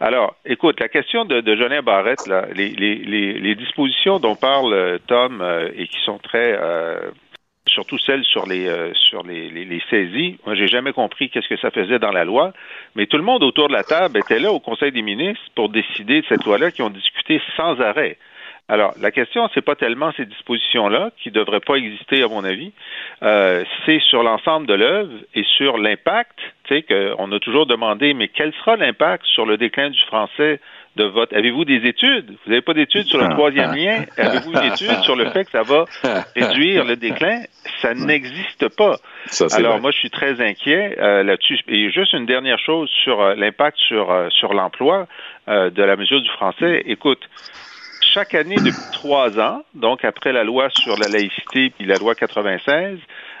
Alors, écoute, la question de, de Jolin Barrette, là, les, dispositions dont parle euh, Tom euh, et qui sont très surtout celles sur les euh, sur les, les saisies. Moi, j'ai jamais compris qu'est-ce que ça faisait dans la loi, mais tout le monde autour de la table était là au Conseil des ministres pour décider de cette loi-là qui ont discuté sans arrêt. Alors, la question, c'est pas tellement ces dispositions-là qui devraient pas exister, à mon avis. Euh, c'est sur l'ensemble de l'œuvre et sur l'impact. Tu sais, qu'on a toujours demandé, mais quel sera l'impact sur le déclin du français de votre. Avez-vous des études? Vous n'avez pas d'études sur le troisième lien? Avez-vous une étude sur le fait que ça va réduire le déclin? Ça n'existe pas. Ça, Alors, vrai. moi, je suis très inquiet euh, là-dessus. Et juste une dernière chose sur euh, l'impact sur, euh, sur l'emploi euh, de la mesure du français. Écoute, chaque année depuis trois ans, donc après la loi sur la laïcité puis la loi 96,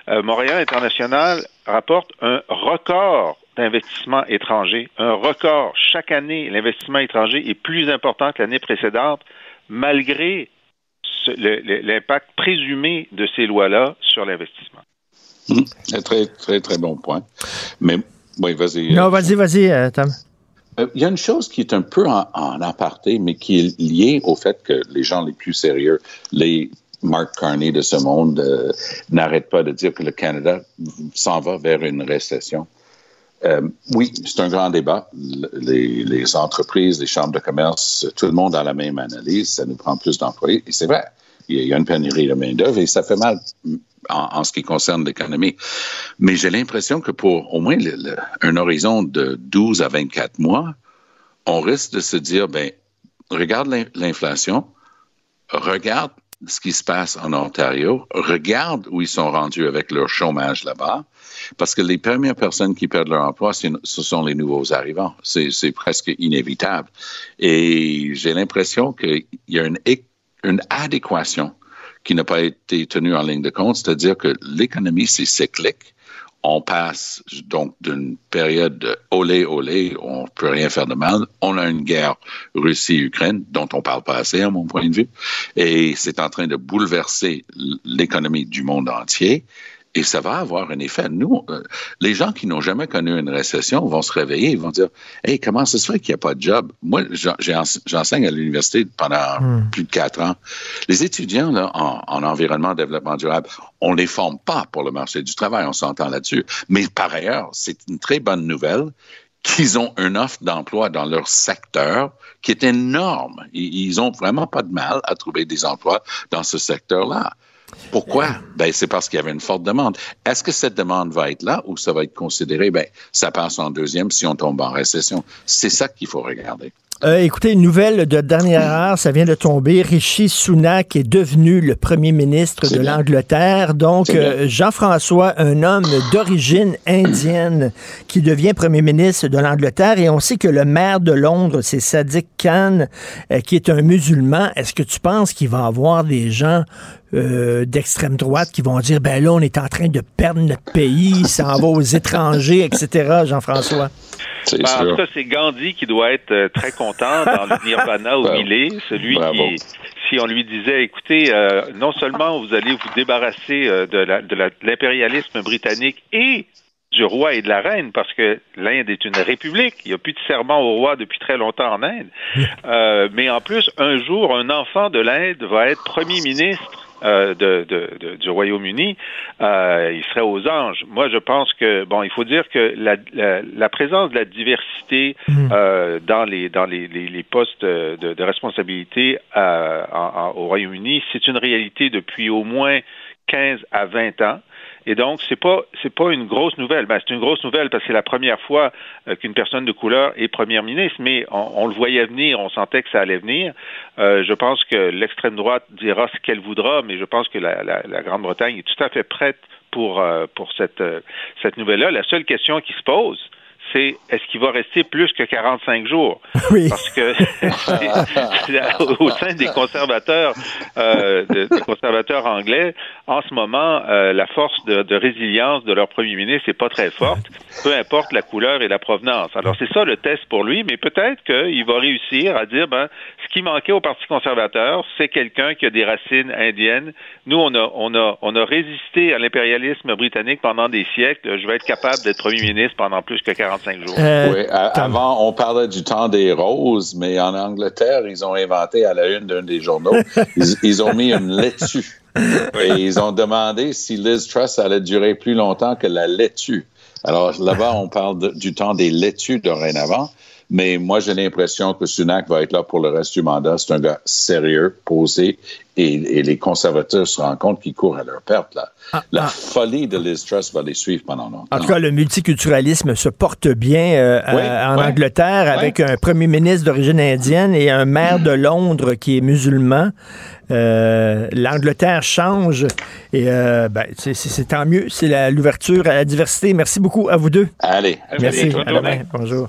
euh, Montréal International rapporte un record d'investissement étranger, un record. Chaque année, l'investissement étranger est plus important que l'année précédente, malgré l'impact présumé de ces lois-là sur l'investissement. Un Très, très, très bon point. Mais, oui, vas-y. Non, vas-y, vas-y, euh, Euh, Il y a une chose qui est un peu en, en aparté, mais qui est liée au fait que les gens les plus sérieux, les Mark Carney de ce monde, euh, n'arrêtent pas de dire que le Canada s'en va vers une récession. Euh, oui, c'est un grand débat. Le- Les, les entreprises, les chambres de commerce, tout le monde a la même analyse. Ça nous prend plus d'employés. Et c'est vrai, il y a- une pénurie de main-d'œuvre et ça fait mal en, ce qui concerne l'économie. Mais j'ai l'impression que pour au moins un horizon de 12 à 24 mois, on risque de se dire, ben, regarde l'in- l'inflation, regarde ce qui se passe en Ontario, regarde où ils sont rendus avec leur chômage là-bas, parce que les premières personnes qui perdent leur emploi, ce sont les nouveaux arrivants. C'est presque inévitable. Et j'ai l'impression qu'il y a une, une adéquation qui n'a pas été tenue en ligne de compte, c'est-à-dire que l'économie, c'est cyclique. On passe donc d'une période de olé olé, on peut rien faire de mal. On a une guerre Russie-Ukraine dont on parle pas assez à mon point de vue, et c'est en train de bouleverser l'économie du monde entier. Et ça va avoir un effet. Nous, euh, les gens qui n'ont jamais connu une récession vont se réveiller, ils vont dire Hey, comment ça se fait qu'il n'y a pas de job? Moi, j'enseigne à l'université pendant hmm. plus de quatre ans. Les étudiants là, en, en environnement, développement durable, on ne les forme pas pour le marché du travail, on s'entend là-dessus. Mais par ailleurs, c'est une très bonne nouvelle qu'ils ont une offre d'emploi dans leur secteur qui est énorme. Ils n'ont vraiment pas de mal à trouver des emplois dans ce secteur-là. Pourquoi? Ben, c'est parce qu'il y avait une forte demande. Est-ce que cette demande va être là ou ça va être considéré, ben, ça passe en deuxième si on tombe en récession? C'est ça qu'il faut regarder. Euh, écoutez, une nouvelle de dernière heure, ça vient de tomber. Rishi Sunak est devenu le premier ministre de l'Angleterre. Donc, euh, Jean-François, un homme d'origine indienne qui devient premier ministre de l'Angleterre. Et on sait que le maire de Londres, c'est Sadiq Khan, euh, qui est un musulman. Est-ce que tu penses qu'il va avoir des gens d'extrême droite qui vont dire, ben là, on est en train de perdre notre pays, ça en va aux étrangers, etc., Jean-François? Ben, en tout cas, c'est Gandhi qui doit être euh, très content dans le Nirvana où il est, celui qui, si on lui disait, écoutez, euh, non seulement vous allez vous débarrasser euh, de, la, de l'impérialisme britannique et du roi et de la reine, parce que l'Inde est une république. Il n'y a plus de serment au roi depuis très longtemps en Inde. mais en plus, un jour, un enfant de l'Inde va être premier ministre euh, de, de, du Royaume-Uni, euh, il serait aux anges. Moi, je pense que bon, il faut dire que la, la, présence de la diversité mm. euh, dans les dans les, les, postes de, responsabilité au Royaume-Uni, c'est une réalité depuis au moins 15 à 20 ans. Et donc, c'est pas c'est pas une grosse nouvelle. Ben, c'est une grosse nouvelle parce que c'est la première fois euh, qu'une personne de couleur est première ministre, mais on, le voyait venir, on sentait que ça allait venir. Euh, je pense que l'extrême droite dira ce qu'elle voudra, mais je pense que la, la, la Grande-Bretagne est tout à fait prête pour euh, pour cette cette nouvelle-là. La seule question qui se pose, c'est est-ce qu'il va rester plus que 45 jours? Oui. Parce que au sein des conservateurs, euh, des conservateurs anglais, en ce moment, euh, la force de, résilience de leur premier ministre n'est pas très forte, peu importe la couleur et la provenance. Alors c'est ça le test pour lui, mais peut-être qu'il va réussir à dire, ben, ce qui manquait au Parti conservateur, c'est quelqu'un qui a des racines indiennes. Nous, on a, on a, on a résisté à l'impérialisme britannique pendant des siècles. Je vais être capable d'être premier ministre pendant plus que 45 euh, oui, avant, on parlait du temps des roses, mais en Angleterre, ils ont inventé à la une d'un des journaux, ils, ont mis une laitue. Et ils ont demandé si Liz Truss allait durer plus longtemps que la laitue. Alors là-bas, on parle du temps des laitues dorénavant. Mais moi, j'ai l'impression que Sunak va être là pour le reste du mandat. C'est un gars sérieux, posé, et, les conservateurs se rendent compte qu'ils courent à leur perte. Là. Ah, la ah. folie de Liz Truss va les suivre pendant longtemps. En tout cas, le multiculturalisme se porte bien euh, en Angleterre avec un premier ministre d'origine indienne et un maire de Londres qui est musulman. Euh, L'Angleterre change et euh, ben, c'est tant mieux. C'est l'ouverture à la diversité. Merci beaucoup à vous deux. Allez. Merci. À Bonjour.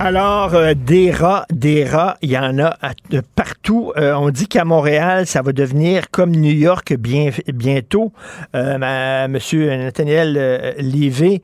Alors, euh, des rats, des rats, il y en a partout. Euh, on dit qu'à Montréal, ça va devenir comme New York bien, bientôt. Euh, Monsieur Nathaniel Lévé,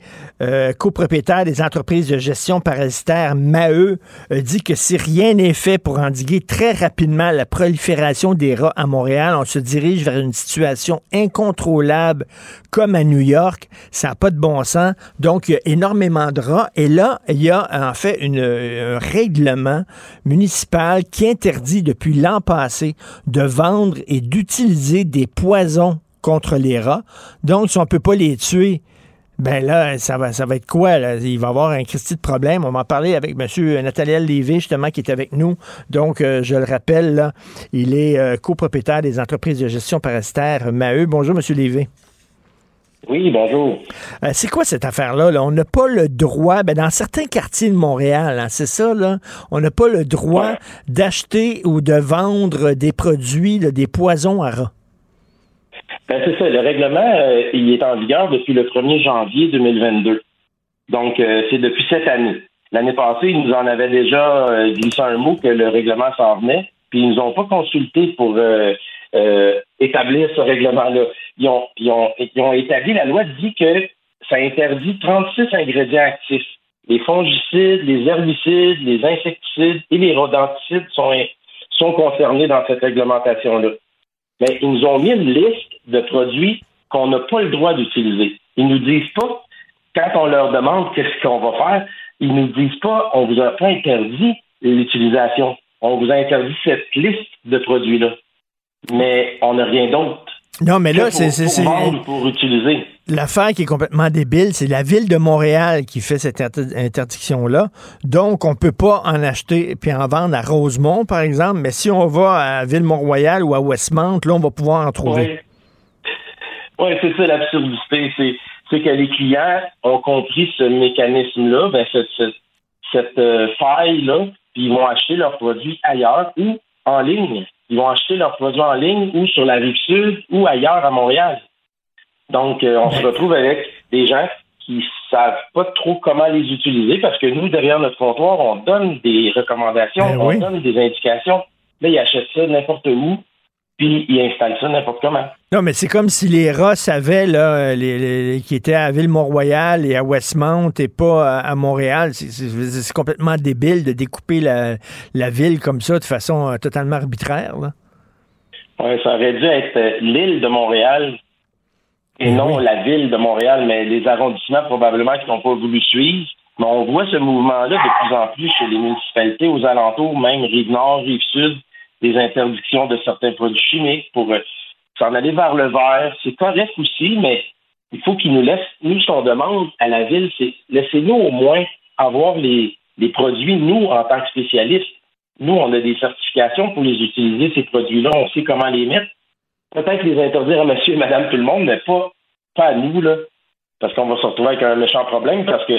copropriétaire des entreprises de gestion parasitaire Maheu, dit que si rien n'est fait pour endiguer très rapidement la prolifération des rats à Montréal, on se dirige vers une situation incontrôlable comme à New York. Ça n'a pas de bon sens. Donc, il y a énormément de rats. Et là, il y a en fait une un règlement municipal qui interdit depuis l'an passé de vendre et d'utiliser des poisons contre les rats. Donc, si on ne peut pas les tuer, ben là, ça va, être quoi? Il va y avoir un Christie de problème. On va en parler avec M. Nathaniel Lévy, justement, qui est avec nous. Donc, euh, je le rappelle, il est euh, copropriétaire des entreprises de gestion parasitaire Maheu. Bonjour, M. Lévy. Oui, bonjour. Euh, c'est quoi cette affaire-là? On n'a pas le droit, ben, dans certains quartiers de Montréal, hein, c'est ça, là, on n'a pas le droit d'acheter ou de vendre des produits, des poisons à rats. Ben, c'est ça. Le règlement, euh, il est en vigueur depuis le 1er janvier 2022. Donc, euh, c'est depuis cette année. L'année passée, ils nous en avaient déjà glissé un mot que le règlement s'en venait, puis ils nous ont pas consulté pour établir ce règlement-là ils ont, établi, la loi dit que ça interdit 36 ingrédients actifs. Les fongicides, les herbicides, les insecticides et les rodenticides sont, sont concernés dans cette réglementation-là. Mais ils nous ont mis une liste de produits qu'on n'a pas le droit d'utiliser. Ils nous disent pas, quand on leur demande qu'est-ce qu'on va faire, ils nous disent pas, on vous a pas interdit l'utilisation. On vous a interdit cette liste de produits-là. Mais on n'a rien d'autre. Non, mais là, c'est. Pour, utiliser. L'affaire qui est complètement débile, c'est la ville de Montréal qui fait cette interdiction-là. Donc, on ne peut pas en acheter puis en vendre à Rosemont, par exemple. Mais si on va à Ville-Mont-Royal ou à Westmount, là, on va pouvoir en trouver. Oui, c'est ça l'absurdité. C'est que les clients ont compris ce mécanisme-là, ben, cette, cette, euh, faille-là, puis ils vont acheter leurs produits ailleurs ou en ligne. Ils vont acheter leurs produits en ligne ou sur la rive sud ou ailleurs à Montréal. Donc, euh, on se retrouve avec des gens qui savent pas trop comment les utiliser parce que nous, derrière notre comptoir, on donne des recommandations, ben on donne des indications. Là, ils achètent ça n'importe où, puis ils installent ça n'importe comment. Non, mais c'est comme si les rats savaient là, les, qui étaient à Ville-Mont-Royal et à Westmount et pas à, Montréal. C'est complètement débile de découper la, ville comme ça de façon euh, totalement arbitraire. Oui, ça aurait dû être euh, l'île de Montréal et ben non la ville de Montréal, mais les arrondissements probablement qui n'ont pas voulu suivre. Mais on voit ce mouvement-là de plus en plus chez les municipalités aux alentours, même Rive-Nord, Rive-Sud, des interdictions de certains produits chimiques pour euh, s'en aller vers le vert. C'est correct aussi, mais il faut qu'ils nous laissent. Nous, ce qu'on demande à la ville, c'est laissez-nous au moins avoir les, les produits, nous, en tant que spécialistes. Nous, on a des certifications pour les utiliser, ces produits-là. On sait comment les mettre. Peut-être les interdire à monsieur et madame tout le monde, mais pas, pas à nous, là. Parce qu'on va se retrouver avec un méchant problème parce que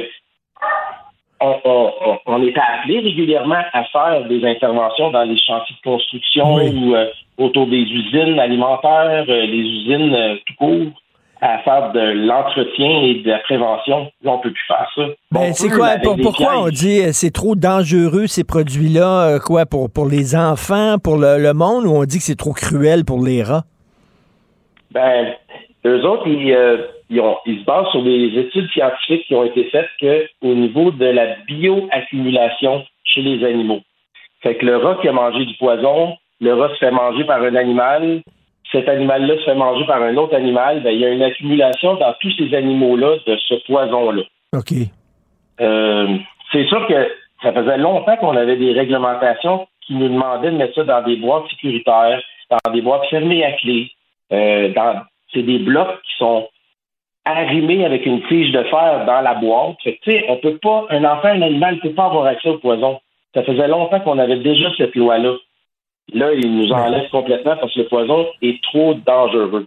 on, est appelé régulièrement à faire des interventions dans les chantiers de construction ou euh, autour des usines alimentaires, euh, les usines euh, tout court, à faire de l'entretien et de la prévention. Là, on peut plus faire ça. Ben, c'est quoi? pourquoi on dit c'est trop dangereux ces produits-là? quoi pour, pour les enfants, pour le, monde, ou on dit que c'est trop cruel pour les rats? Ben, eux autres, ils ils, se basent sur des études scientifiques qui ont été faites que, au niveau de la bioaccumulation chez les animaux. Fait que le rat qui a mangé du poison, le rat se fait manger par un animal, cet animal-là se fait manger par un autre animal, ben, il y a une accumulation dans tous ces animaux-là de ce poison-là. OK. Euh, c'est sûr que ça faisait longtemps qu'on avait des réglementations qui nous demandaient de mettre ça dans des boîtes sécuritaires, dans des boîtes fermées à clé. Euh, c'est des blocs qui sont arrimé avec une tige de fer dans la boîte. tu sais, on peut pas, un enfant, un animal ne peut pas avoir accès au poison. Ça faisait longtemps qu'on avait déjà cette loi-là. Là, il nous enlève complètement parce que le poison est trop dangereux.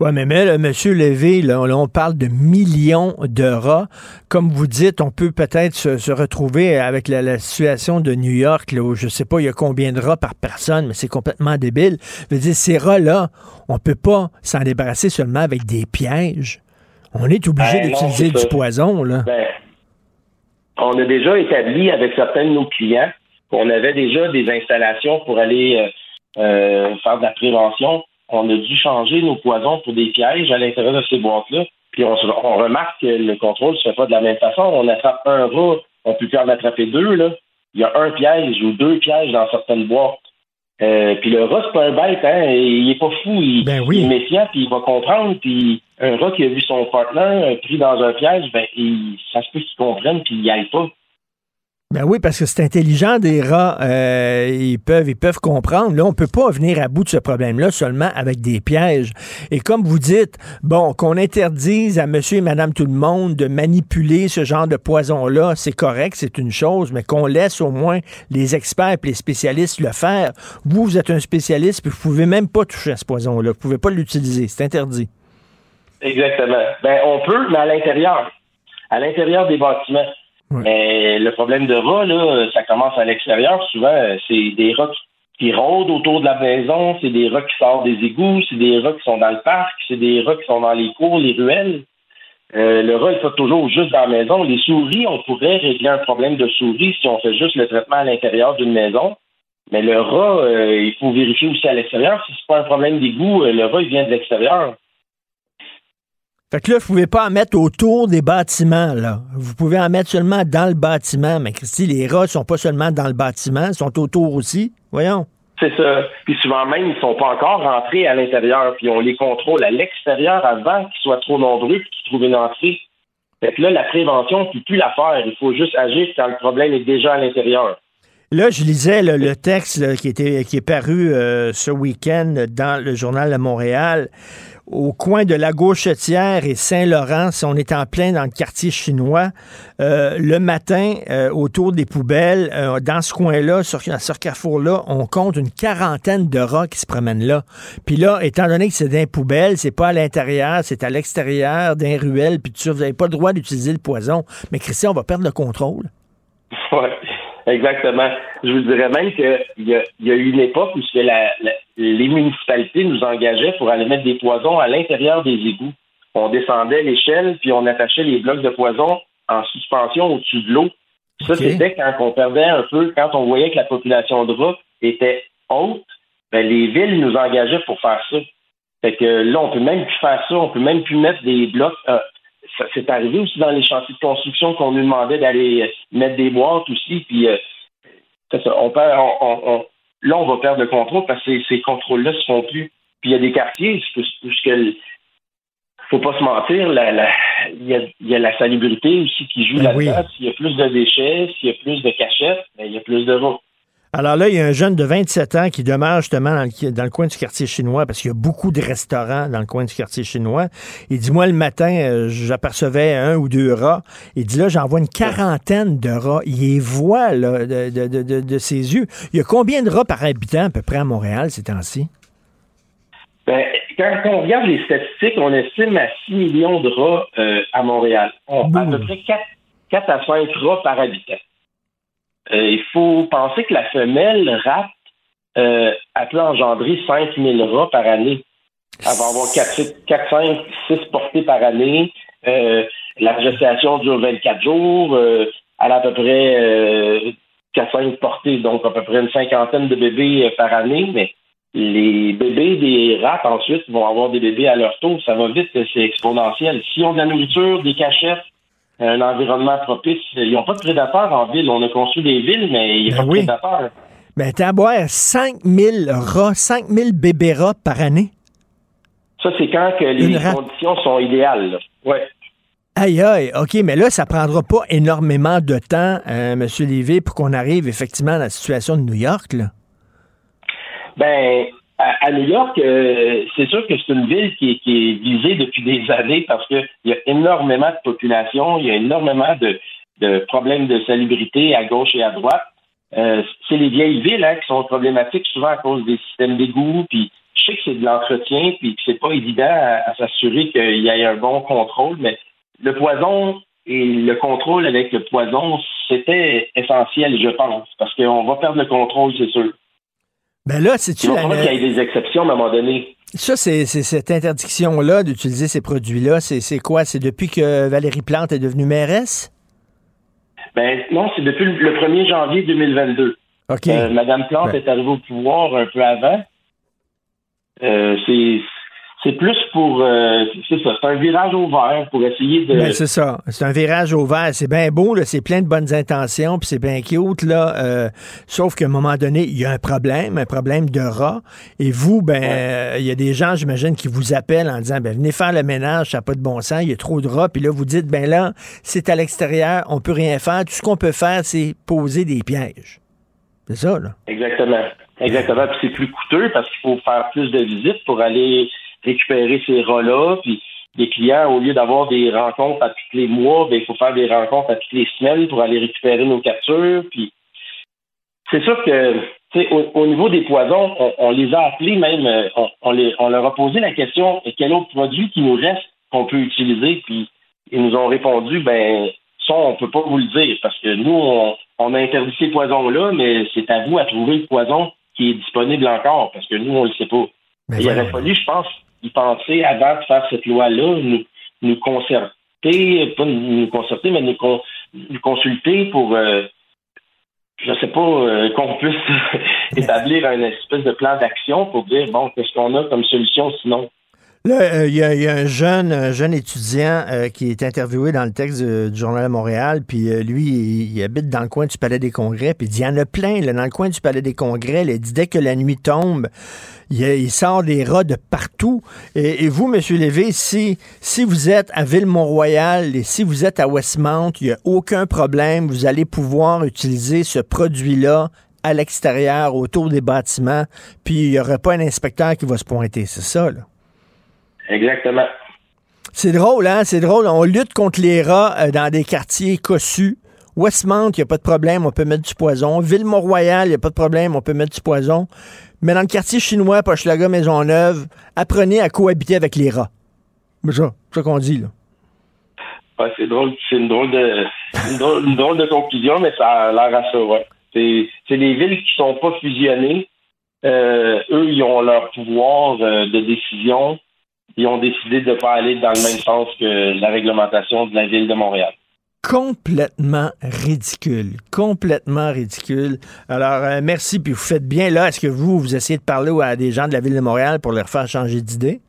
Oui, mais, mais M. Lévy, là, on parle de millions de rats. Comme vous dites, on peut peut-être se, retrouver avec la, situation de New York, là, où je ne sais pas il y a combien de rats par personne, mais c'est complètement débile. Je veux dire, ces rats-là, on ne peut pas s'en débarrasser seulement avec des pièges. On est obligé ben, d'utiliser du poison, là. Ben, on a déjà établi avec certains de nos clients qu'on avait déjà des installations pour aller euh, euh, faire de la prévention. On a dû changer nos poisons pour des pièges à l'intérieur de ces boîtes-là. Puis on, remarque que le contrôle ne se fait pas de la même façon. On attrape un rat, on peut plus en attraper deux. Là. Il y a un piège ou deux pièges dans certaines boîtes. Euh, puis le rat, c'est pas un bête, hein? Il est pas fou, il, ben est méfiant, puis il va comprendre, puis un rat qui a vu son partenaire pris dans un piège, ben, il, ça se peut qu'il comprenne, puis il n'y aille pas. Ben oui, parce que c'est intelligent des rats. Euh, ils peuvent, ils peuvent comprendre. Là, on peut pas venir à bout de ce problème-là seulement avec des pièges. Et comme vous dites, bon, qu'on interdise à Monsieur et Madame tout le monde de manipuler ce genre de poison-là, c'est correct, c'est une chose, mais qu'on laisse au moins les experts et les spécialistes le faire. Vous, vous êtes un spécialiste, puis vous pouvez même pas toucher à ce poison-là. Vous pouvez pas l'utiliser. C'est interdit. Exactement. Ben, on peut, mais à l'intérieur. À l'intérieur des bâtiments. Mais le problème de rats, là, ça commence à l'extérieur. Souvent, c'est des rats qui, rôdent autour de la maison, c'est des rats qui sortent des égouts, c'est des rats qui sont dans le parc, c'est des rats qui sont dans les cours, les ruelles. Euh, le rat, il faut toujours juste dans la maison. Les souris, on pourrait régler un problème de souris si on fait juste le traitement à l'intérieur d'une maison. Mais le rat, euh, il faut vérifier aussi à l'extérieur. Si c'est pas un problème d'égout, euh, le rat, il vient de l'extérieur. Fait que là, vous pouvez pas en mettre autour des bâtiments, là. Vous pouvez en mettre seulement dans le bâtiment. Mais Christy, les rats sont pas seulement dans le bâtiment, ils sont autour aussi. Voyons. C'est ça. Puis souvent même, ils sont pas encore rentrés à l'intérieur, puis on les contrôle à l'extérieur avant qu'ils soient trop nombreux et qu'ils trouvent une entrée. Fait que là, la prévention, on peut plus la faire. Il faut juste agir quand le problème est déjà à l'intérieur. Là, je lisais là, le texte là, qui, était, qui est paru euh, ce week-end dans le journal de Montréal. Au coin de la Gauchetière et Saint-Laurent, si on est en plein dans le quartier chinois, euh, le matin, euh, autour des poubelles, euh, dans ce coin-là, sur, sur Carrefour-là, on compte une quarantaine de rats qui se promènent là. Puis là, étant donné que c'est dans les poubelles, c'est pas à l'intérieur, c'est à l'extérieur, d'un ruelle, puis tout ça, vous n'avez pas le droit d'utiliser le poison. Mais Christian, on va perdre le contrôle. Exactement. Je vous dirais même qu'il y, a, y a eu une époque où la, la, les municipalités nous engageaient pour aller mettre des poisons à l'intérieur des égouts. On descendait l'échelle, puis on attachait les blocs de poison en suspension au-dessus de l'eau. Ça, c'était quand on perdait un peu, quand on voyait que la population de rats était haute, ben, les villes nous engageaient pour faire ça. Fait que là, on peut même plus faire ça, on peut même plus mettre des blocs. Euh, c'est arrivé aussi dans les chantiers de construction qu'on nous demandait d'aller mettre des boîtes aussi, puis euh, ça, on perd, on, là, on va perdre le contrôle parce que ces, contrôles-là ne se font plus. Puis il y a des quartiers où il faut pas se mentir, il, y a, la salubrité aussi qui joue ben là-dedans. S'il y a plus de déchets, s'il y a plus de cachettes, ben, il y a plus de routes. Alors là, il y a un jeune de 27 ans qui demeure justement dans le, coin du quartier chinois parce qu'il y a beaucoup de restaurants dans le coin du quartier chinois. Il dit, moi, le matin, euh, j'apercevais un ou deux rats. Il dit, là, j'en vois une quarantaine de rats. Il les voit là, de, ses yeux. Il y a combien de rats par habitant à peu près à Montréal ces temps-ci? Ben, quand on regarde les statistiques, on estime à 6 millions de rats euh, à Montréal. On a à peu près 4, 4 à 5 rats par habitant. Euh, il faut penser que la femelle rate, euh, elle peut engendrer 5000 rats par année. Elle va avoir 4, 4 5, 6 portées par année. Euh, la gestation dure 24 jours. elle a à peu près 4 5 portées, donc à peu près une cinquantaine de bébés par année. Mais les bébés des rats, ensuite, vont avoir des bébés à leur tour. Ça va vite, c'est exponentiel. Si on a de la nourriture, des cachettes, un environnement propice. Ils n'ont pas de prédateurs en ville. On a construit des villes, mais il n'y a ben pas de prédateurs. Ben, t'as à boire 5000 rats, 5000 bébés rats par année. Ça, c'est quand que les conditions sont idéales. Oui. Aïe, aïe, OK, mais là, ça prendra pas énormément de temps, euh, M. Lévy, pour qu'on arrive effectivement à la situation de New York, là. Ben, à, New York, euh, c'est sûr que c'est une ville qui, est visée depuis des années parce qu'il y a énormément de population, il y a énormément de, problèmes de salubrité à gauche et à droite. Euh, c'est les vieilles villes hein, qui sont problématiques souvent à cause des systèmes d'égout, puis je sais que c'est de l'entretien, puis que c'est pas évident à, s'assurer qu'il y ait un bon contrôle, mais le poison et le contrôle avec le poison, c'était essentiel, je pense, parce qu'on va perdre le contrôle, c'est sûr. Ben là, c'est-tu la... qu'il y ait des exceptions à un moment donné. Ça, c'est cette interdiction-là d'utiliser ces produits-là, c'est quoi? C'est depuis que Valérie Plante est devenue mairesse? Ben non, c'est depuis le 1er janvier 2022. OK. Euh, Madame Plante ben. est arrivée au pouvoir un peu avant. Euh, c'est plus pour. Euh, c'est ça, c'est un virage au vert pour essayer de. Ben, c'est ça. C'est un virage au vert. C'est bien beau, là, c'est plein de bonnes intentions, puis c'est bien cute, là. Euh, sauf qu'à un moment donné, il y a un problème, un problème de rat. Et vous, ben, euh, il y a des gens, j'imagine, qui vous appellent en disant ben, venez faire le ménage, ça n'a pas de bon sens, il y a trop de rats. Puis là, vous dites ben là, c'est à l'extérieur, on peut rien faire. Tout ce qu'on peut faire, c'est poser des pièges. C'est ça, là. Exactement. Exactement. Puis c'est plus coûteux parce qu'il faut faire plus de visites pour aller récupérer ces rats-là. Puis des clients, au lieu d'avoir des rencontres à tous les mois, ben, il faut faire des rencontres à toutes les semaines pour aller récupérer nos captures. Puis c'est sûr que au, au, niveau des poisons, on, les a appelés même, euh, on, les, on, leur a posé la question quel autre produit qui nous reste qu'on peut utiliser, puis ils nous ont répondu ben ça, on peut pas vous le dire parce que nous, on, on a interdit ces poisons-là, mais c'est à vous à trouver le poison qui est disponible encore parce que nous, on le sait pas. Ben il aurait fallu, je pense, penser avant de faire cette loi-là, nous, nous concerter, pas nous concerter, mais nous, consulter pour, euh, je sais pas, euh, qu'on puisse établir un espèce de plan d'action pour dire, bon, qu'est-ce qu'on a comme solution sinon? Là, euh, il y, a un jeune, un jeune étudiant qui est interviewé dans le texte du Journal de Montréal, puis lui, il, habite dans le coin du Palais des Congrès, puis il dit, il y en a plein, là, dans le coin du Palais des Congrès, il dit, dès que la nuit tombe, il, sort des rats de partout. Et, vous, M. Lévy, si, si vous êtes à Ville-Mont-Royal et si vous êtes à Westmount, il n'y a aucun problème, vous allez pouvoir utiliser ce produit-là à l'extérieur, autour des bâtiments, puis il n'y aura pas un inspecteur qui va se pointer, c'est ça, là? Exactement. C'est drôle, hein? C'est drôle. On lutte contre les rats euh, dans des quartiers cossus. Westmount, il n'y a pas de problème, on peut mettre du poison. Ville-Mont-Royal, il n'y a pas de problème, on peut mettre du poison. Mais dans le quartier chinois, Maison Maisonneuve, apprenez à cohabiter avec les rats. C'est ça, qu'on dit, là. C'est drôle, c'est une drôle de conclusion, mais ça a l'air. C'est les villes qui sont pas fusionnées. Euh, eux, ils ont leur pouvoir euh, de décision ils ont décidé de ne pas aller dans le même sens que la réglementation de la ville de Montréal. Complètement ridicule. Complètement ridicule. Alors, euh, merci, puis vous faites bien. Là, est-ce que vous, vous essayez de parler à des gens de la ville de Montréal pour leur faire changer d'idée?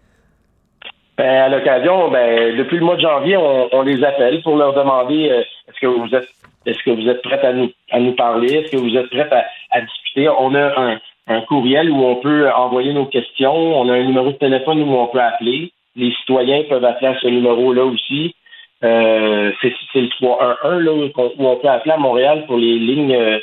Ben, à l'occasion, ben, depuis le mois de janvier, on, les appelle pour leur demander euh, est-ce que vous êtes est-ce que vous êtes prêts à nous à nous parler, est-ce que vous êtes prêts à, à discuter? On a un, un courriel où on peut envoyer nos questions. On a un numéro de téléphone où on peut appeler. Les citoyens peuvent appeler à ce numéro-là aussi. Euh, c'est le 311 là, où on peut appeler à Montréal pour les lignes euh,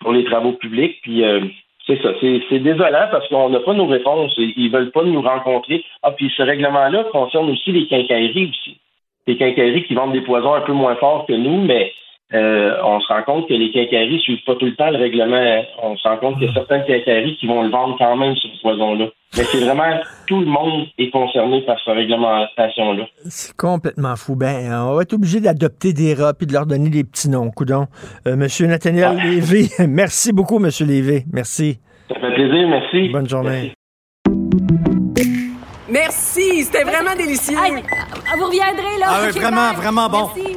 pour les travaux publics. Puis euh, c'est ça. C'est désolant parce qu'on n'a pas nos réponses. Ils veulent pas nous rencontrer. Ah, puis ce règlement-là concerne aussi les quincailleries aussi. Les quincailleries qui vendent des poisons un peu moins forts que nous, mais euh, on se rend compte que les quincailleries suivent pas tout le temps le règlement. On se rend compte qu'il y a certaines quincailleries qui vont le vendre quand même, ce poison-là. Mais c'est vraiment tout le monde est concerné par cette réglementation-là. C'est complètement fou. Ben, on va être obligé d'adopter des rats et de leur donner des petits noms. Coudon. Euh, Monsieur Nathaniel Lévy, merci beaucoup, Monsieur Lévy. Merci. Ça fait plaisir, merci. Bonne journée. Merci, c'était vraiment délicieux. vous reviendrez, là. Ah oui, vraiment, vraiment bon. Merci.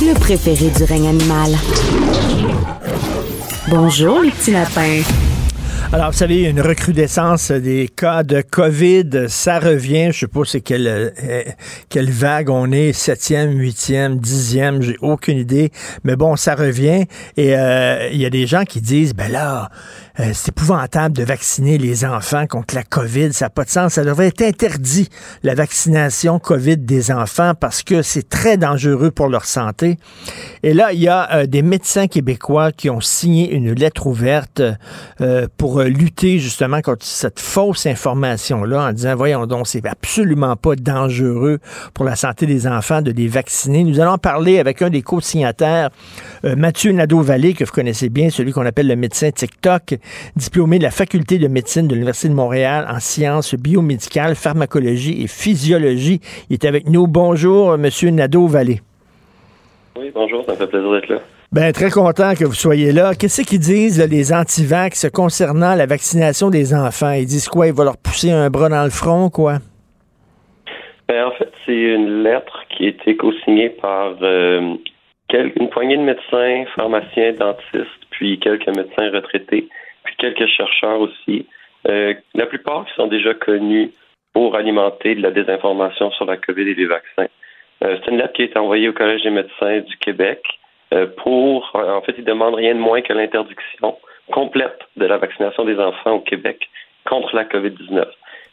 Le préféré du règne animal. Bonjour, les petits lapins. Alors, vous savez, une recrudescence des cas de COVID, ça revient. Je sais pas c'est quelle, euh, vague on est, septième, huitième, dixième, j'ai aucune idée. Mais bon, ça revient. Et euh, il y a des gens qui disent, ben là, euh, c'est épouvantable de vacciner les enfants contre la COVID. Ça n'a pas de sens. Ça devrait être interdit, la vaccination COVID des enfants, parce que c'est très dangereux pour leur santé. Et là, il y a euh, des médecins québécois qui ont signé une lettre ouverte euh, pour lutter justement contre cette fausse information-là en disant, voyons donc, c'est absolument pas dangereux pour la santé des enfants de les vacciner. Nous allons parler avec un des co-signataires, Mathieu Nadeau-Vallée, que vous connaissez bien, celui qu'on appelle le médecin TikTok diplômé de la faculté de médecine de l'Université de Montréal en sciences biomédicales, pharmacologie et physiologie. Il est avec nous. Bonjour, M. Nadeau-Vallée. Oui, bonjour, ça me fait plaisir d'être là. Bien, très content que vous soyez là. Qu'est-ce qu'ils disent, les antivax, concernant la vaccination des enfants? Ils disent quoi? Ils vont leur pousser un bras dans le front, quoi? Ben, en fait, c'est une lettre qui a été co-signée par euh, une poignée de médecins, pharmaciens, dentistes, puis quelques médecins retraités quelques chercheurs aussi. Euh, la plupart qui sont déjà connus pour alimenter de la désinformation sur la COVID et les vaccins. Euh, c'est une lettre qui été envoyée au Collège des médecins du Québec euh, pour, en fait, ils demandent rien de moins que l'interdiction complète de la vaccination des enfants au Québec contre la COVID-19.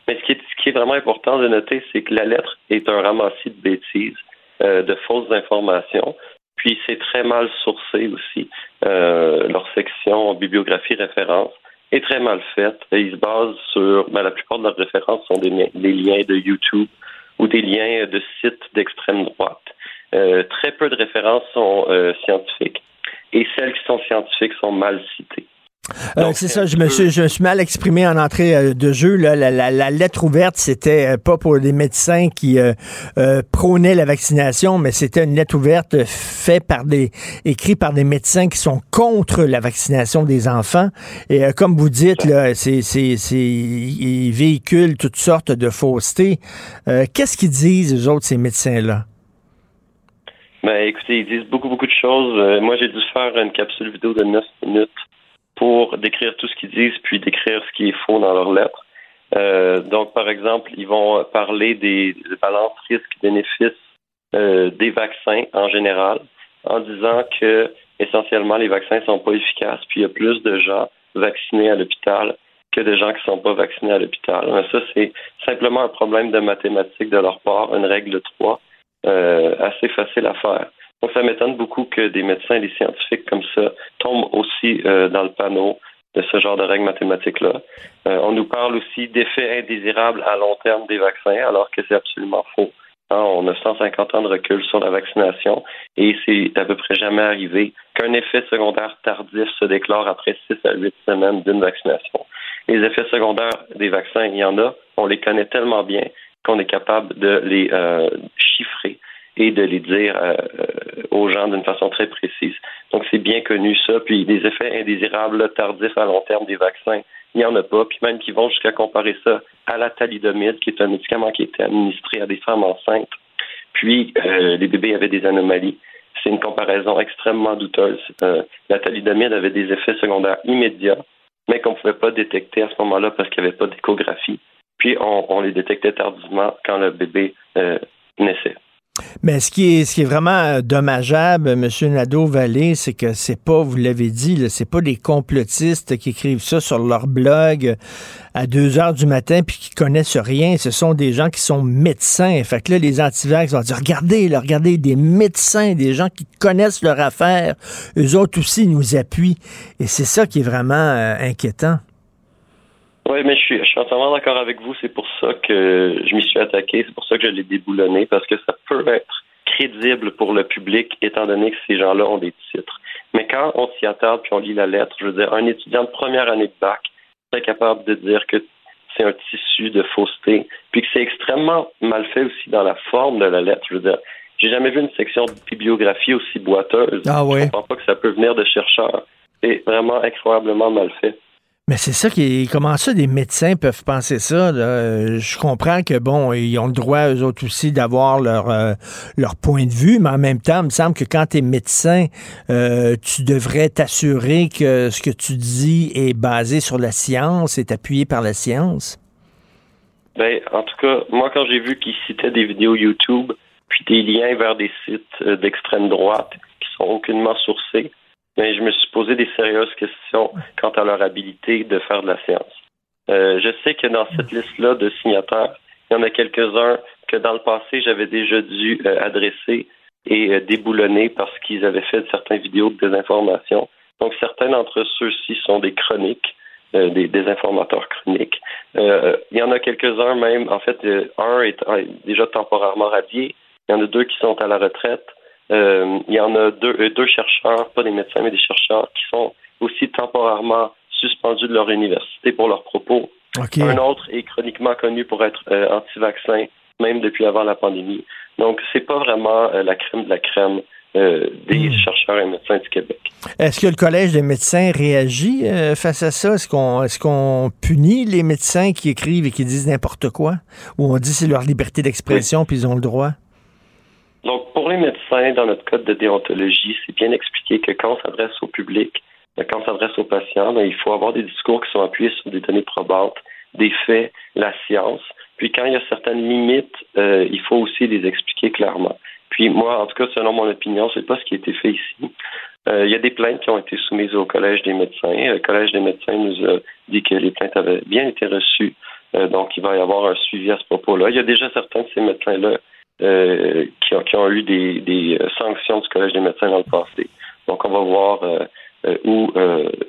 Mais ce qui, est, ce qui est vraiment important de noter, c'est que la lettre est un ramassis de bêtises, de fausses informations, puis c'est très mal sourcé aussi. Euh, leur section bibliographie référence est très mal faite. ils se basent sur, ben, la plupart de leurs références sont des, liens de YouTube ou des liens de sites d'extrême droite. Euh, très peu de références sont euh, scientifiques et celles qui sont scientifiques sont mal citées. Euh, c'est ça, je me, suis, je me suis mal exprimé en entrée euh, de jeu. Là. La, la- la lettre ouverte, c'était euh, pas pour des médecins qui euh, euh, prônaient la vaccination, mais c'était une lettre ouverte euh, faite par des, écrite par des médecins qui sont contre la vaccination des enfants. Et euh, comme vous dites, là, c'est, c'est, c'est, ils véhiculent toutes sortes de faussetés. Euh, qu'est-ce qu'ils disent, eux autres, ces médecins-là? Ben, écoutez, ils disent beaucoup, beaucoup de choses. Euh, moi, j'ai dû faire une capsule vidéo de 9 minutes pour décrire tout ce qu'ils disent, puis décrire ce qui est faux dans leurs lettres. Euh, donc, par exemple, ils vont parler des, des balances risques-bénéfices euh, des vaccins en général, en disant que essentiellement les vaccins sont pas efficaces, puis il y a plus de gens vaccinés à l'hôpital que de gens qui sont pas vaccinés à l'hôpital. Ça, c'est simplement un problème de mathématiques de leur part, une règle 3, euh, assez facile à faire. Donc, ça m'étonne beaucoup que des médecins et des scientifiques comme ça tombent aussi euh, dans le panneau de ce genre de règles mathématiques-là. Euh, on nous parle aussi d'effets indésirables à long terme des vaccins, alors que c'est absolument faux. Hein, on a 150 ans de recul sur la vaccination et c'est à peu près jamais arrivé qu'un effet secondaire tardif se déclare après 6 à 8 semaines d'une vaccination. Les effets secondaires des vaccins, il y en a. On les connaît tellement bien qu'on est capable de les euh, chiffrer et de les dire euh, euh, aux gens d'une façon très précise. Donc, c'est bien connu ça. Puis, des effets indésirables tardifs à long terme des vaccins, il n'y en a pas. Puis même qui vont jusqu'à comparer ça à la thalidomide, qui est un médicament qui a été administré à des femmes enceintes. Puis, euh, les bébés avaient des anomalies. C'est une comparaison extrêmement douteuse. La thalidomide avait des effets secondaires immédiats, mais qu'on ne pouvait pas détecter à ce moment-là parce qu'il n'y avait pas d'échographie. Puis, on, les détectait tardivement quand le bébé naissait. Mais ce qui est, ce qui est vraiment euh, dommageable, M. Nadeau-Vallée, c'est que c'est pas, vous l'avez dit, c'est pas des complotistes qui écrivent ça sur leur blog euh, à 2 heures du matin puis qui connaissent rien. Ce sont des gens qui sont médecins. Fait que là, les antivax vont dire, regardez, là, regardez, des médecins, des gens qui connaissent leur affaire. Eux autres aussi nous appuient. Et c'est ça qui est vraiment euh, inquiétant. Oui, mais je suis, je suis entièrement d'accord avec vous. C'est pour ça que je m'y suis attaqué. C'est pour ça que je l'ai déboulonné, parce que ça peut être crédible pour le public, étant donné que ces gens-là ont des titres. Mais quand on s'y attarde puis on lit la lettre, je veux dire, un étudiant de première année de bac serait capable de dire que c'est un tissu de fausseté, puis que c'est extrêmement mal fait aussi dans la forme de la lettre. Je veux dire, j'ai jamais vu une section de bibliographie aussi boiteuse. Ah ouais. Je comprends pas que ça peut venir de chercheurs. C'est vraiment incroyablement mal fait. Mais c'est ça qui est. Comment ça, des médecins peuvent penser ça? Je comprends que, bon, ils ont le droit, eux autres aussi, d'avoir leur, euh, leur point de vue, mais en même temps, il me semble que quand tu es médecin, euh, tu devrais t'assurer que ce que tu dis est basé sur la science, est appuyé par la science. Ben, en tout cas, moi, quand j'ai vu qu'ils citaient des vidéos YouTube, puis des liens vers des sites euh, d'extrême droite qui sont aucunement sourcés, mais je me suis posé des sérieuses questions quant à leur habilité de faire de la science. Euh, je sais que dans cette liste-là de signataires, il y en a quelques-uns que dans le passé, j'avais déjà dû euh, adresser et euh, déboulonner parce qu'ils avaient fait certaines vidéos de désinformation. Donc, certains d'entre ceux-ci sont des chroniques, euh, des désinformateurs chroniques. Il y en a quelques-uns même, en fait, un est déjà temporairement radié, il y en a deux qui sont à la retraite, euh, il y en a deux, euh, deux chercheurs, pas des médecins, mais des chercheurs qui sont aussi temporairement suspendus de leur université pour leurs propos. Un autre est chroniquement connu pour être euh, anti-vaccin, même depuis avant la pandémie. Donc, c'est pas vraiment euh, la crème de la crème euh, des chercheurs et médecins du Québec. Est-ce que le Collège des médecins réagit face à ça? Est-ce qu'on est qu'on punit les médecins qui écrivent et qui disent n'importe quoi? Ou on dit c'est leur liberté d'expression puis ils ont le droit? Donc, pour les médecins, dans notre code de déontologie, c'est bien expliqué que quand on s'adresse au public, euh, quand on s'adresse aux patients, ben, il faut avoir des discours qui sont appuyés sur des données probantes, des faits, la science. Puis quand il y a certaines limites, euh, il faut aussi les expliquer clairement. Puis moi, en tout cas, selon mon opinion, c'est pas ce qui a été fait ici. Euh, il y a des plaintes qui ont été soumises au Collège des médecins. Le Collège des médecins nous a dit que les plaintes avaient bien été reçues. Euh, donc, il va y avoir un suivi à ce propos-là. Il y a déjà certains de ces médecins-là euh, qui, ont, qui ont eu des, des euh, sanctions du Collège des médecins dans le passé. Donc, on va voir euh, où,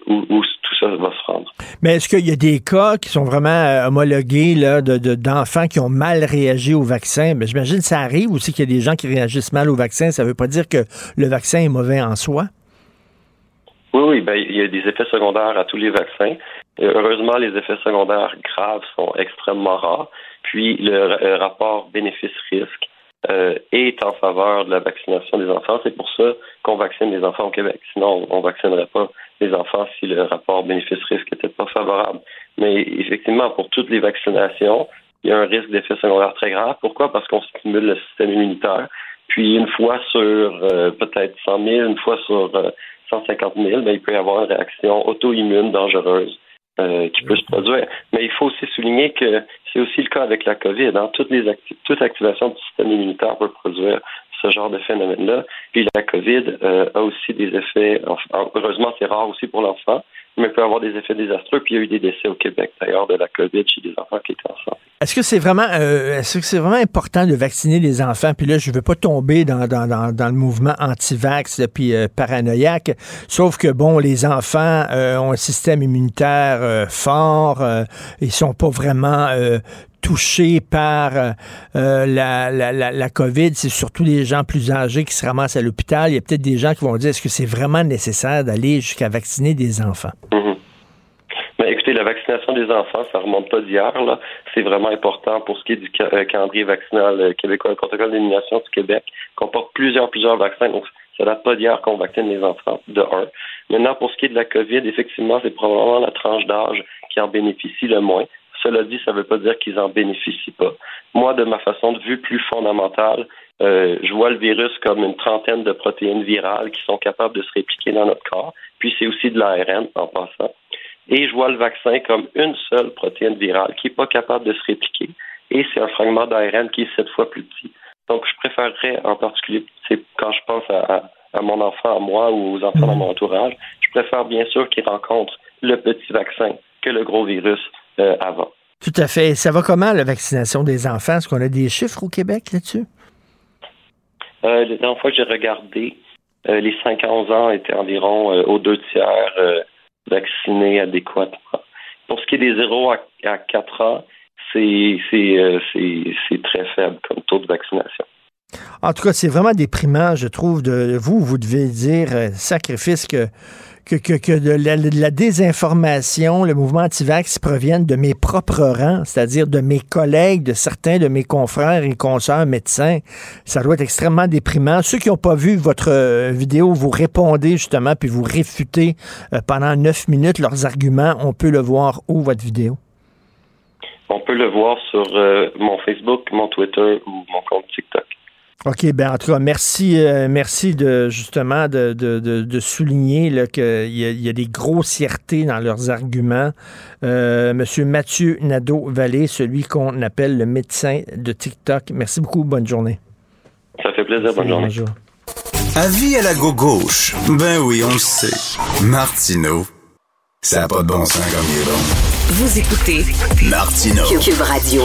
où, où tout ça va se rendre. Mais est-ce qu'il y a des cas qui sont vraiment homologués là, de, de- d'enfants qui ont mal réagi au vaccin? Mais j'imagine que ça arrive aussi qu'il y a des gens qui réagissent mal au vaccin. Ça ne veut pas dire que le vaccin est mauvais en soi. Oui, oui, ben, il y a des effets secondaires à tous les vaccins. Euh, heureusement, les effets secondaires graves sont extrêmement rares. Puis le, rapport bénéfice-risque euh, est en faveur de la vaccination des enfants. C'est pour ça qu'on vaccine les enfants au Québec. Sinon, on ne vaccinerait pas les enfants si le rapport bénéfice-risque n'était pas favorable. Mais effectivement, pour toutes les vaccinations, il y a un risque d'effet secondaire très grave. Pourquoi? Parce qu'on stimule le système immunitaire. Puis une fois sur euh, peut-être 100 000, une fois sur 150 000, ben, il peut y avoir une réaction auto-immune dangereuse euh, qui peut se produire. Mais il faut aussi souligner que c'est aussi le cas avec la COVID. Hein. Toutes les toute activation du système immunitaire peut produire ce genre de phénomène-là. Puis la COVID euh, a aussi des effets, heureusement c'est rare aussi pour l'enfant, mais peut avoir des effets désastreux. Puis il y a eu des décès au Québec, d'ailleurs, de la COVID chez des enfants qui étaient ensemble. Est-ce que c'est vraiment, euh, est-ce que c'est vraiment important de vacciner les enfants? Puis là, je ne veux pas tomber dans, dans, dans, le mouvement anti-vax puis euh, paranoïaque. Sauf que bon, les enfants euh, ont un système immunitaire fort. ils sont pas vraiment touchés par la, la, la, COVID, c'est surtout les gens plus âgés qui se ramassent à l'hôpital. Il y a peut-être des gens qui vont dire est-ce que c'est vraiment nécessaire d'aller jusqu'à vacciner des enfants? Mm-hmm. Ben, écoutez, la vaccination des enfants, ça remonte pas d'hier. C'est vraiment important pour ce qui est du euh, calendrier vaccinal euh, québécois, le protocole d'élimination du Québec, comporte plusieurs, plusieurs vaccins. Donc, ça date pas d'hier qu'on vaccine les enfants, de un. Maintenant, pour ce qui est de la COVID, effectivement, c'est probablement la tranche d'âge qui en bénéficie le moins. Cela dit, ça ne veut pas dire qu'ils en bénéficient pas. Moi, de ma façon de vue plus fondamentale, euh, je vois le virus comme une trentaine de protéines virales qui sont capables de se répliquer dans notre corps. Puis c'est aussi de l'ARN en passant. Et je vois le vaccin comme une seule protéine virale qui n'est pas capable de se répliquer. Et c'est un fragment d'ARN qui est sept fois plus petit. Donc, je préférerais en particulier, c'est quand je pense à, mon enfant, à moi ou aux enfants dans mon entourage, je préfère bien sûr qu'ils rencontrent le petit vaccin que le gros virus euh, avant. Tout à fait. Ça va comment, la vaccination des enfants? Est-ce qu'on a des chiffres au Québec là-dessus? Euh, les dernières fois que j'ai regardé, euh, les 5 à 11 ans étaient environ aux deux tiers vaccinés adéquatement. Pour ce qui est des 0 à, 4 ans, euh, c'est très faible comme taux de vaccination. En tout cas, c'est vraiment déprimant, je trouve, de vous, vous devez dire, sacrifice que que, que, de, la, désinformation, le mouvement anti-vax proviennent de mes propres rangs, c'est-à-dire de mes collègues, de certains de mes confrères et consoeurs médecins. Ça doit être extrêmement déprimant. Ceux qui n'ont pas vu votre euh, vidéo, vous répondez justement, puis vous réfutez euh, pendant neuf minutes leurs arguments. On peut le voir où, votre vidéo? On peut le voir sur euh, mon Facebook, mon Twitter ou mon compte TikTok. OK, ben en tout cas, merci, euh, merci de justement de, de, de, souligner qu'il y, y, a des grossièretés dans leurs arguments. Euh, Monsieur Mathieu Nadeau-Vallée, celui qu'on appelle le médecin de TikTok. Merci beaucoup, bonne journée. Ça fait plaisir, bonne journée. Bonjour. Avis à la gauche. Ben oui, on le sait. Martineau, ça n'a pas de bon sens comme il est bon. Vous écoutez Martineau. Cube Radio.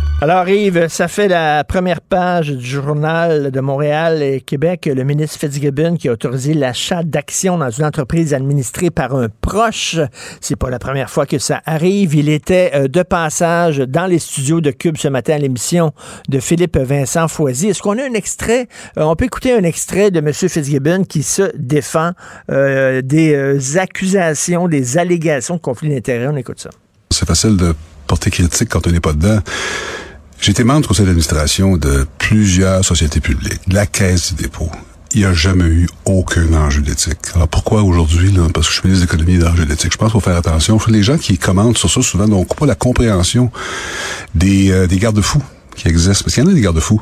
Alors Yves, ça fait la première page du journal de Montréal et Québec, le ministre Fitzgibbon qui a autorisé l'achat d'actions dans une entreprise administrée par un proche. C'est pas la première fois que ça arrive. Il était euh, de passage dans les studios de Cube ce matin à l'émission de Philippe Vincent Foisy. Est-ce qu'on a un extrait? Euh, on peut écouter un extrait de M. Fitzgibbon qui se défend euh, des accusations, des allégations de conflit d'intérêts. On écoute ça. C'est facile de porter critique quand on n'est pas dedans. Été membre du conseil d'administration de plusieurs sociétés publiques, la Caisse des dépôts. Il n'y a jamais eu aucun enjeu d'éthique. Alors pourquoi aujourd'hui, là, parce que je suis ministre d'économie et d'enjeu d'éthique, je pense qu'il faut faire attention. Les gens qui commentent sur ça souvent n'ont pas la compréhension des, euh, des garde-fous qui existent. Parce qu'il y en a des garde-fous.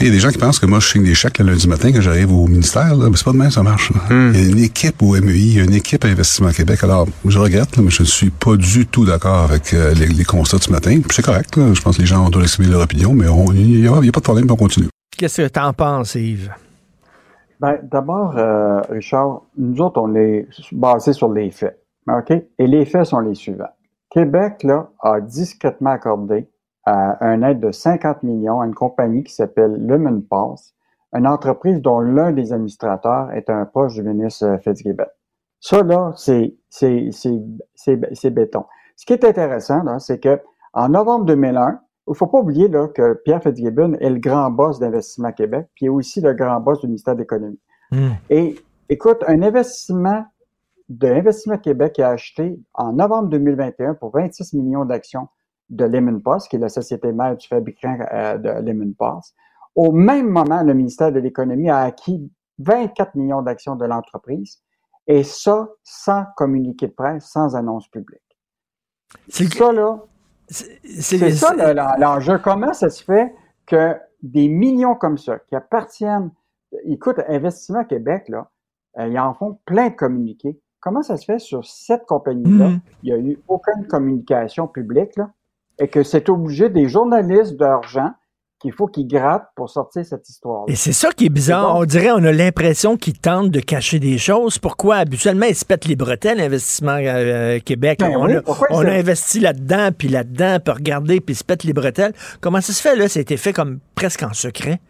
Il y a des gens qui pensent que moi, je signe des chèques le lundi matin quand j'arrive au ministère. Là, mais c'est pas demain, ça marche. Hmm. Il y a une équipe au MEI, il y a une équipe à Investissement Québec. Alors, je regrette, mais je ne suis pas du tout d'accord avec euh, les, constats de ce matin. C'est correct. Je pense que les gens ont doivent exprimer leur opinion, mais il n'y a, pas de problème, on continue. Qu'est-ce que tu en penses, Yves? Ben, d'abord, euh, Richard, nous autres, on est basés sur les faits. OK? Et les faits sont les suivants. Québec, là, a discrètement accordé un aide de 50 millions à une compagnie qui s'appelle Lumen Pass, une entreprise dont l'un des administrateurs est un proche du ministre Fitzgibbon. Ça, là, c'est, c'est, c'est, béton. Ce qui est intéressant, là, c'est que en novembre 2001, il faut pas oublier là, que Pierre Fitzgibbon est le grand boss d'Investissement Québec, puis il est aussi le grand boss du ministère de l'Économie. Et écoute, un investissement de Investissement Québec a acheté en novembre 2021 pour 26 millions d'actions de Lemon Pass, qui est la société mère du fabricant euh, de Lemon Pass. Au même moment, le ministère de l'Économie a acquis 24 millions d'actions de l'entreprise, et ça sans communiqué de presse, sans annonce publique. C'est ça, là. C'est ça l'enjeu. Comment ça se fait que des millions comme ça, qui appartiennent, écoute, Investissement Québec, là, euh, ils en font plein de communiqués. Comment ça se fait sur cette compagnie-là, Mhm. il n'y a eu aucune communication publique, là, et que c'est obligé des journalistes d'argent qu'il faut qu'ils grattent pour sortir cette histoire-là. Et c'est ça qui est bizarre. On dirait on a l'impression qu'ils tentent de cacher des choses. Pourquoi? Habituellement, ils se pètent les bretelles, Investissement euh, Québec. Ben on oui, a, on investi là-dedans, puis là-dedans, puis regardez, puis ils se pètent les bretelles. Comment ça se fait, là? Ça a été fait comme presque en secret.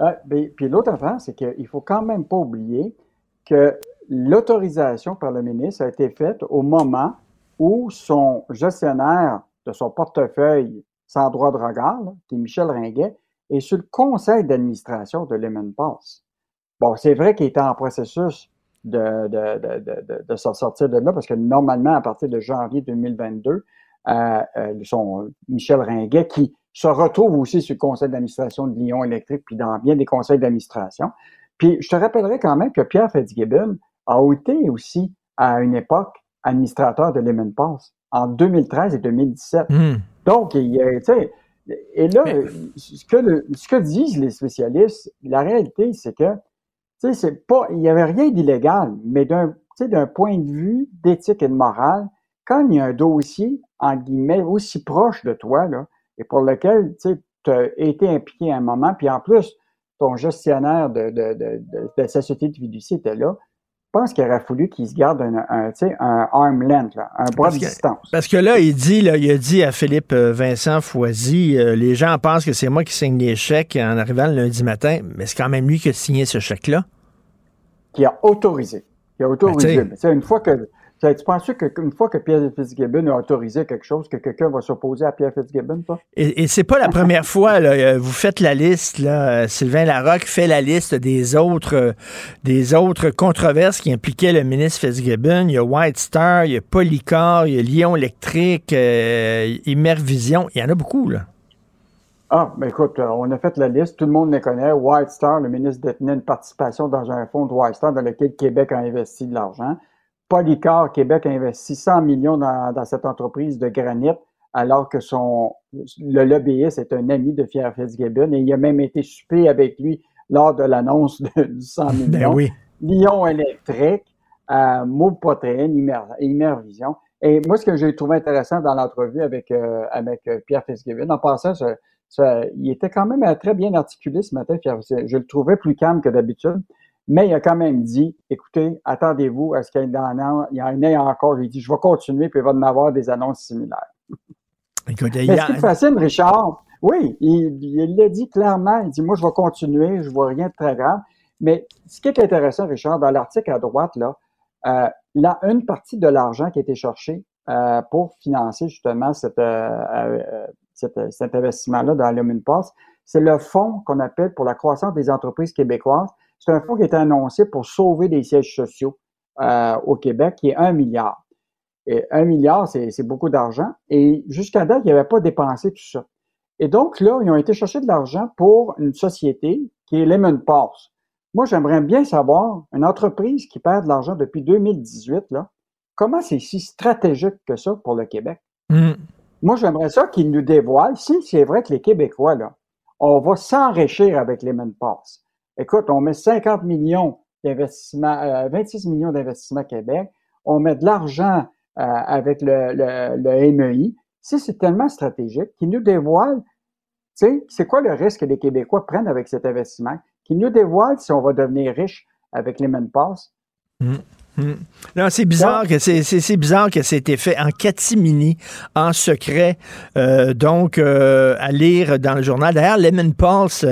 Ah, ben, puis l'autre affaire, c'est qu'il faut quand même pas oublier que l'autorisation par le ministre a été faite au moment où son gestionnaire de son portefeuille sans droit de regard, qui est Michel Ringuet, est sur le conseil d'administration de Lemon Pass. Bon, c'est vrai qu'il était en processus de, s'en sortir de là, parce que normalement, à partir de janvier 2022, euh, euh, Michel Ringuet, qui se retrouve aussi sur le conseil d'administration de Lyon Électrique, puis dans bien des conseils d'administration. Puis je te rappellerai quand même que Pierre Fitzgibbon a été aussi, à une époque, administrateur de Lemon Pass en 2013 et 2017. Donc, il y a, tu sais, et là, ce que, le- ce que disent les spécialistes, la réalité, c'est que, tu sais, c'est pas, il n'y avait rien d'illégal, mais d'un, d'un point de vue d'éthique et de morale, quand il y a un dossier, en guillemets, aussi proche de toi, là, et pour lequel, tu as été impliqué à un moment, puis en plus, ton gestionnaire de, de, de, de, de société de fiducie était là, je pense qu'il aurait fallu qu'il se garde un, un, tu sais, un arm length, là, un bras Parce de que- distance. Parce que là, il dit, là, il a dit à Philippe euh, Vincent Foisy, euh, les gens pensent que c'est moi qui signe les chèques en arrivant le lundi matin, mais c'est quand même lui qui a signé ce chèque-là. qui a autorisé. Qui a autorisé. Ben, tu sais, une fois que. Tu penses qu'une fois que Pierre Fitzgibbon a autorisé quelque chose, que quelqu'un va s'opposer à Pierre Fitzgibbon, toi? Et, et c'est pas la première fois, là, euh, vous faites la liste, là, euh, Sylvain Larocque fait la liste des autres, euh, des autres controverses qui impliquaient le ministre Fitzgibbon. Il y a White Star, il y a Polycar, il y a Lyon Électrique, euh, Immervision. Il y en a beaucoup, là. Ah, ben écoute, on a fait la liste, tout le monde les connaît. White Star, le ministre détenait une participation dans un fonds de White Star dans lequel Québec a investi de l'argent. Polycar, Québec a investi 100 millions dans, dans cette entreprise de granit, alors que son le lobbyiste est un ami de Pierre Fitzgibbon et il a même été souper avec lui lors de l'annonce de- du 100 millions. Ben oui. Lyon Électrique, euh, Immer, Immervision. Et moi, ce que j'ai trouvé intéressant dans l'entrevue avec, euh, avec euh, Pierre Fitzgibbon, en passant, il était quand même euh, très bien articulé ce matin, Pierre. Je le trouvais plus calme que d'habitude. Mais il a quand même dit, écoutez, attendez-vous à ce qu'il y en y ait encore. Il dit, je vais continuer, puis il va en avoir des annonces similaires. Écoute, Mais a- ce qui me fascine, Richard, oui, il l'a dit clairement. Il dit, moi, je vais continuer, je vois rien de très grave. Mais ce qui est intéressant, Richard, dans l'article à droite, là, euh, là, une partie de l'argent qui a été cherché euh, pour financer justement cette, euh, euh, cette- cet investissement-là dans Lumen Pass, c'est le fonds qu'on appelle pour la croissance des entreprises québécoises. C'est un fonds qui a été annoncé pour sauver des sièges sociaux euh, au Québec, qui est un milliard. Et un milliard, c'est beaucoup d'argent. Et jusqu'à date, il n'y avait pas dépensé tout ça. Et donc, là, ils ont été chercher de l'argent pour une société qui est Lemon Pass. Moi, j'aimerais bien savoir, une entreprise qui perd de l'argent depuis 2018, là, comment c'est si stratégique que ça pour le Québec? Hmm. Moi, j'aimerais ça qu'ils nous dévoilent si c'est vrai que les Québécois, là, on va s'enrichir avec Lemon Pass. Écoute, on met 50 millions d'investissement, euh, 26 millions d'investissements Québec, on met de l'argent euh, avec le, le, MEI. Si c'est tellement stratégique, qu'ils nous dévoilent, tu sais, c'est quoi le risque que les Québécois prennent avec cet investissement, qu'ils nous dévoilent si on va devenir riche avec Lemon Pass. Hmm. Hmm. Non, c'est bizarre que c'est, c'est, c'est bizarre que c'était fait en catimini, en secret. Euh, donc, euh, à lire dans le journal. D'ailleurs, Lemon Pulse,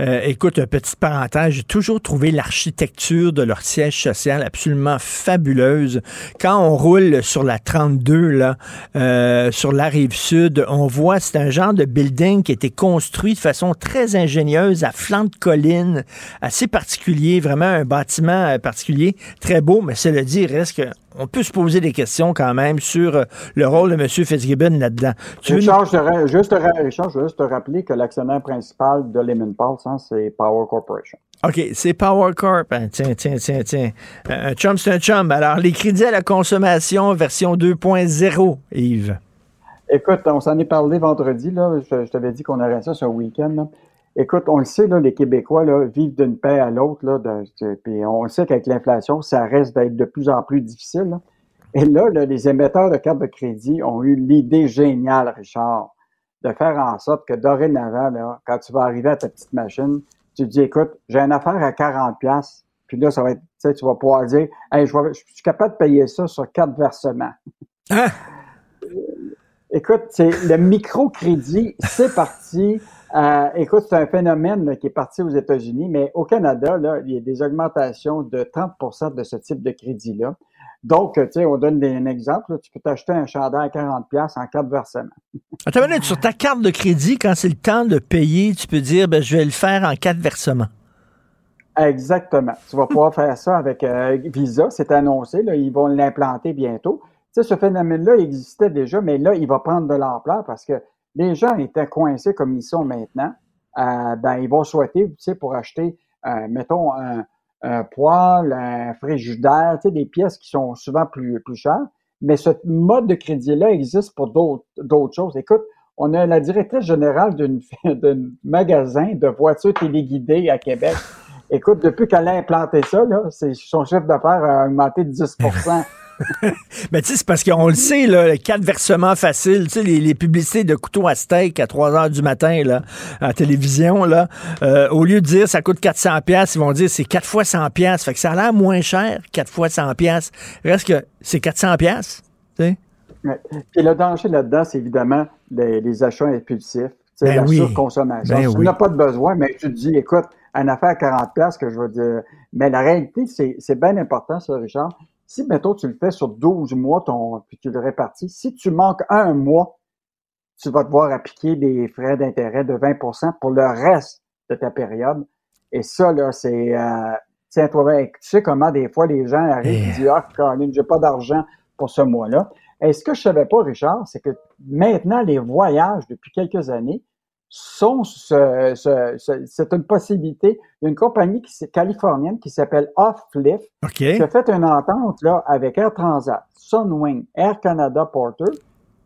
euh, écoute, petite parenthèse, j'ai toujours trouvé l'architecture de leur siège social absolument fabuleuse. Quand on roule sur la 32, là, euh, sur la rive sud, on voit, c'est un genre de building qui a été construit de façon très ingénieuse, à flanc de colline, assez particulier, vraiment un bâtiment particulier, très beau, mais cela dit, il reste que on peut se poser des questions quand même sur euh, le rôle de M. Fitzgibbon là-dedans. Tu veux Richard, je te juste, Richard, je veux juste te rappeler que l'actionnaire principal de Lemon Pulse, hein, c'est Power Corporation. OK, c'est Power Corp. Hein, Tiens, tiens, tiens, tiens. Un un chum, c'est un chum. Alors, les crédits à la consommation, version 2.0, Yves. Écoute, on s'en est parlé vendredi, là. Je, je t'avais dit qu'on aurait ça un week-end. Écoute, on le sait, là, les Québécois là, vivent d'une paix à l'autre. Là, de- puis on sait qu'avec l'inflation, ça reste d'être de plus en plus difficile. là. Et là, là, les émetteurs de cartes de crédit ont eu l'idée géniale, Richard, de faire en sorte que dorénavant, là, quand tu vas arriver à ta petite machine, tu te dis, écoute, j'ai une affaire à 40 pièces. Puis là, ça va être, tu sais, tu vas pouvoir dire, hey, je, vais- je suis capable de payer ça sur quatre versements. Écoute, c'est le microcrédit, c'est parti. Euh, écoute, c'est un phénomène là, qui est parti aux États-Unis, mais au Canada, là, il y a des augmentations de 30% de ce type de crédit-là. Donc, tu sais, on donne des- un exemple. là, tu peux t'acheter un chandail à 40 pièces en quatre versements. Attends une minute, sur ta carte de crédit, quand c'est le temps de payer, tu peux dire, ben, je vais le faire en quatre versements. Exactement. Tu vas pouvoir faire ça avec euh, Visa, c'est annoncé, là, ils vont l'implanter bientôt. Tu sais, ce phénomène-là existait déjà, mais là, il va prendre de l'ampleur parce que les gens étaient coincés comme ils sont maintenant. Euh, ben, ils vont souhaiter, tu sais, pour acheter, euh, mettons, un, un poêle, un frigidaire, tu sais, des pièces qui sont souvent plus, plus chères. Mais ce mode de crédit-là existe pour d'autres choses. Écoute, on a la directrice générale d'un magasin de voitures téléguidées à Québec. Écoute, depuis qu'elle a implanté ça, là, son chiffre d'affaires a augmenté de 10 Mais tu sais, c'est parce qu'on le sait, là, quatre versements faciles, tu sais, les, les publicités de couteau à steak à 3 heures du matin, là, à la télévision, là, euh, au lieu de dire ça coûte 400 pièces, ils vont dire c'est 4 fois 100 pièces. Fait que ça a l'air moins cher, 4 fois 100 pièces. Reste que c'est 400 pièces, tu sais. Puis le danger là-dedans, c'est évidemment les, les achats impulsifs, Ben la oui. surconsommation. Ben tu oui. n'as pas de besoin, mais tu te dis, écoute, une affaire à 40 pièces que je veux dire. Mais la réalité, c'est c'est bien important, ça, Richard. Si, mettons, tu le fais sur 12 mois, ton, puis tu le répartis, si tu manques un mois, tu vas devoir appliquer des frais d'intérêt de 20% pour le reste de ta période. Et ça, là, c'est... Euh, tu sais comment des fois les gens arrivent et disent Ah, Colin, j'ai pas d'argent pour ce mois-là. Et ce que je savais pas, Richard, c'est que maintenant, les voyages, depuis quelques années, sont ce- ce- ce- c'est une possibilité. Il y a une compagnie qui, californienne qui s'appelle Offlift OK. qui a fait une entente là, avec Air Transat, Sunwing, Air Canada Porter.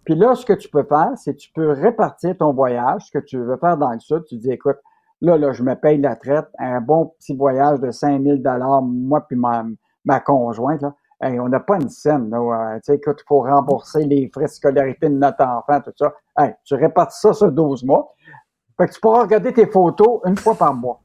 Puis là, ce que tu peux faire, c'est que tu peux répartir ton voyage, ce que tu veux faire dans le sud. Tu dis, écoute, là, là, je me paye la traite, un bon petit voyage de 5000 dollars, moi puis ma, ma conjointe, là. Hey, on n'a pas une scène, là. euh, tu sais, écoute, il faut rembourser les frais de scolarité de notre enfant, tout ça. Hey, tu répartis ça sur 12 mois. Fait que tu pourras regarder tes photos une fois par mois.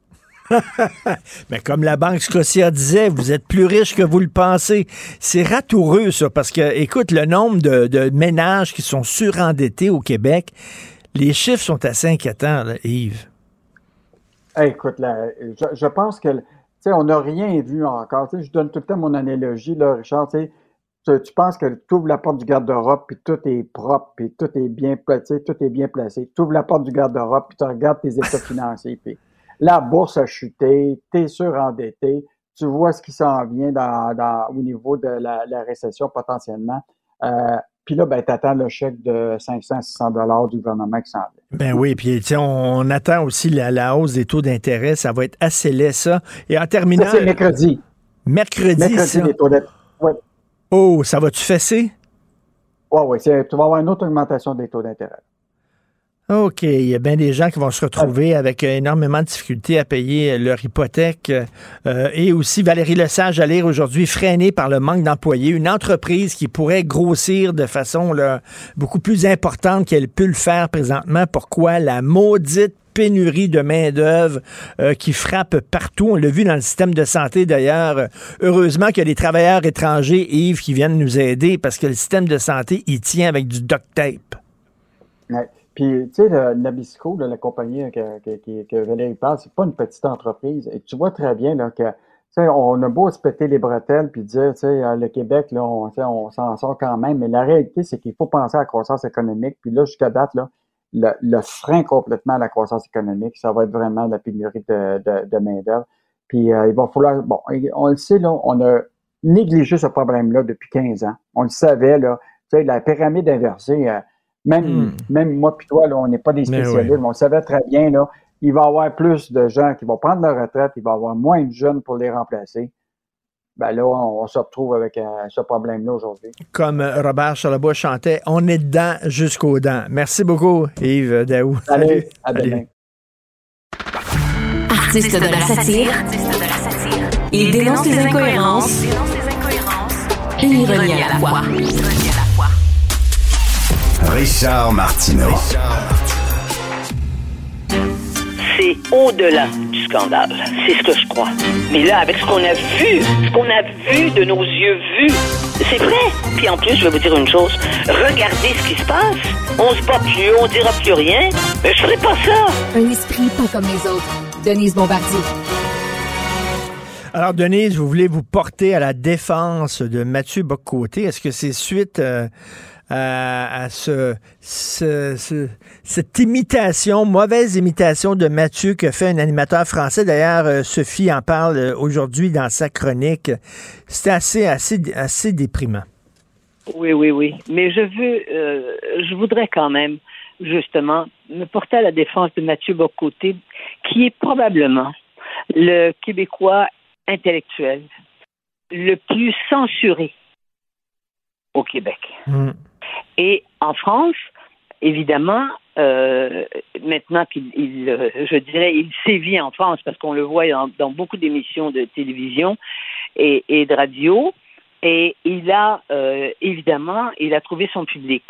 Mais comme la Banque Scotia disait, vous êtes plus riche que vous le pensez. C'est ratoureux, ça, parce que, écoute, le nombre de, de ménages qui sont surendettés au Québec, les chiffres sont assez inquiétants, là, Yves. Hey, écoute, là, je, je pense que, sais, on n'a rien vu encore. Tu sais, je donne tout le temps mon analogie, là, Richard. Tu, sais, tu, tu penses que tu ouvres la porte du garde-robe, puis tout est propre, puis tout est bien placé, tout est bien placé. Tu ouvres la porte du garde-robe, puis tu regardes tes états financiers, puis la bourse a chuté, tu es surendetté, tu vois ce qui s'en vient dans, dans, au niveau de la, la récession potentiellement. Euh, puis là, ben, tu attends le chèque de 500-600 dollars du gouvernement qui s'en vient. Ben oui, puis on, on attend aussi la, la hausse des taux d'intérêt. Ça va être assez laid, ça. Et en terminant. C'est mercredi. Mercredi, Mercredi, ça. les taux d'intérêt. Ouais. Oh, ça va-tu fesser? Oui, oui. Tu vas avoir une autre augmentation des taux d'intérêt. OK. Il y a bien des gens qui vont se retrouver avec euh, énormément de difficultés à payer euh, leur hypothèque. Euh, et aussi, Valérie Lesage à lire aujourd'hui, freinée par le manque d'employés. Une entreprise qui pourrait grossir de façon là, beaucoup plus importante qu'elle peut le faire présentement. Pourquoi? La maudite pénurie de main-d'œuvre euh, qui frappe partout. On l'a vu dans le système de santé d'ailleurs. Heureusement qu'il y a des travailleurs étrangers, Yves, qui viennent nous aider parce que le système de santé, il tient avec du duct tape. Ouais. Puis, tu sais, Nabisco, la compagnie que, que, que, que Valérie parle, c'est pas une petite entreprise. Et tu vois très bien là, que tu sais, on a beau se péter les bretelles puis dire, tu sais, euh, le Québec, là, on, on s'en sort quand même, mais la réalité, c'est qu'il faut penser à la croissance économique. Puis là, jusqu'à date, là, le, le frein complètement à la croissance économique, ça va être vraiment la pénurie de, de, de main-d'œuvre. Puis euh, il va falloir, bon, on le sait, là, on a négligé ce problème-là depuis 15 ans. On le savait, là, tu sais, la pyramide inversée, euh, même, Hmm. même moi puis toi, là, on n'est pas des Mais spécialistes, oui. mais on savait très bien, là, il va y avoir plus de gens qui vont prendre leur retraite, il va y avoir moins de jeunes pour les remplacer. Ben là, on, on se retrouve avec euh, ce problème-là aujourd'hui. Comme Robert Charlebois chantait, on est dedans jusqu'aux dents. Merci beaucoup, Yves Daou. Salut, à Salut. demain. Artiste de la satire, il dénonce les incohérences et ironie à la fois. Richard Martineau. c'est au-delà du scandale. C'est ce que je crois. Mais là, avec ce qu'on a vu, ce qu'on a vu de nos yeux vus, c'est vrai. Puis en plus, je vais vous dire une chose. Regardez ce qui se passe. On se bat plus, on dira plus rien. Mais je ferai pas ça. Un esprit pas comme les autres. Denise Bombardier. Alors, Denise, vous voulez vous porter à la défense de Mathieu Bocoté. Est-ce que c'est suite euh, à, à ce, ce- ce- cette imitation, mauvaise imitation de Mathieu que fait un animateur français? D'ailleurs, euh, Sophie en parle euh, aujourd'hui dans sa chronique. C'était assez, assez, assez déprimant. Oui, oui, oui. Mais je veux, euh, je voudrais quand même, justement, me porter à la défense de Mathieu Bocoté, qui est probablement le Québécois intellectuel le plus censuré au Québec. Et en France, évidemment, euh, maintenant qu'il, il, euh, je dirais, il sévit en France parce qu'on le voit dans, beaucoup d'émissions de télévision et, de radio. Et il a, euh, évidemment, il a trouvé son public.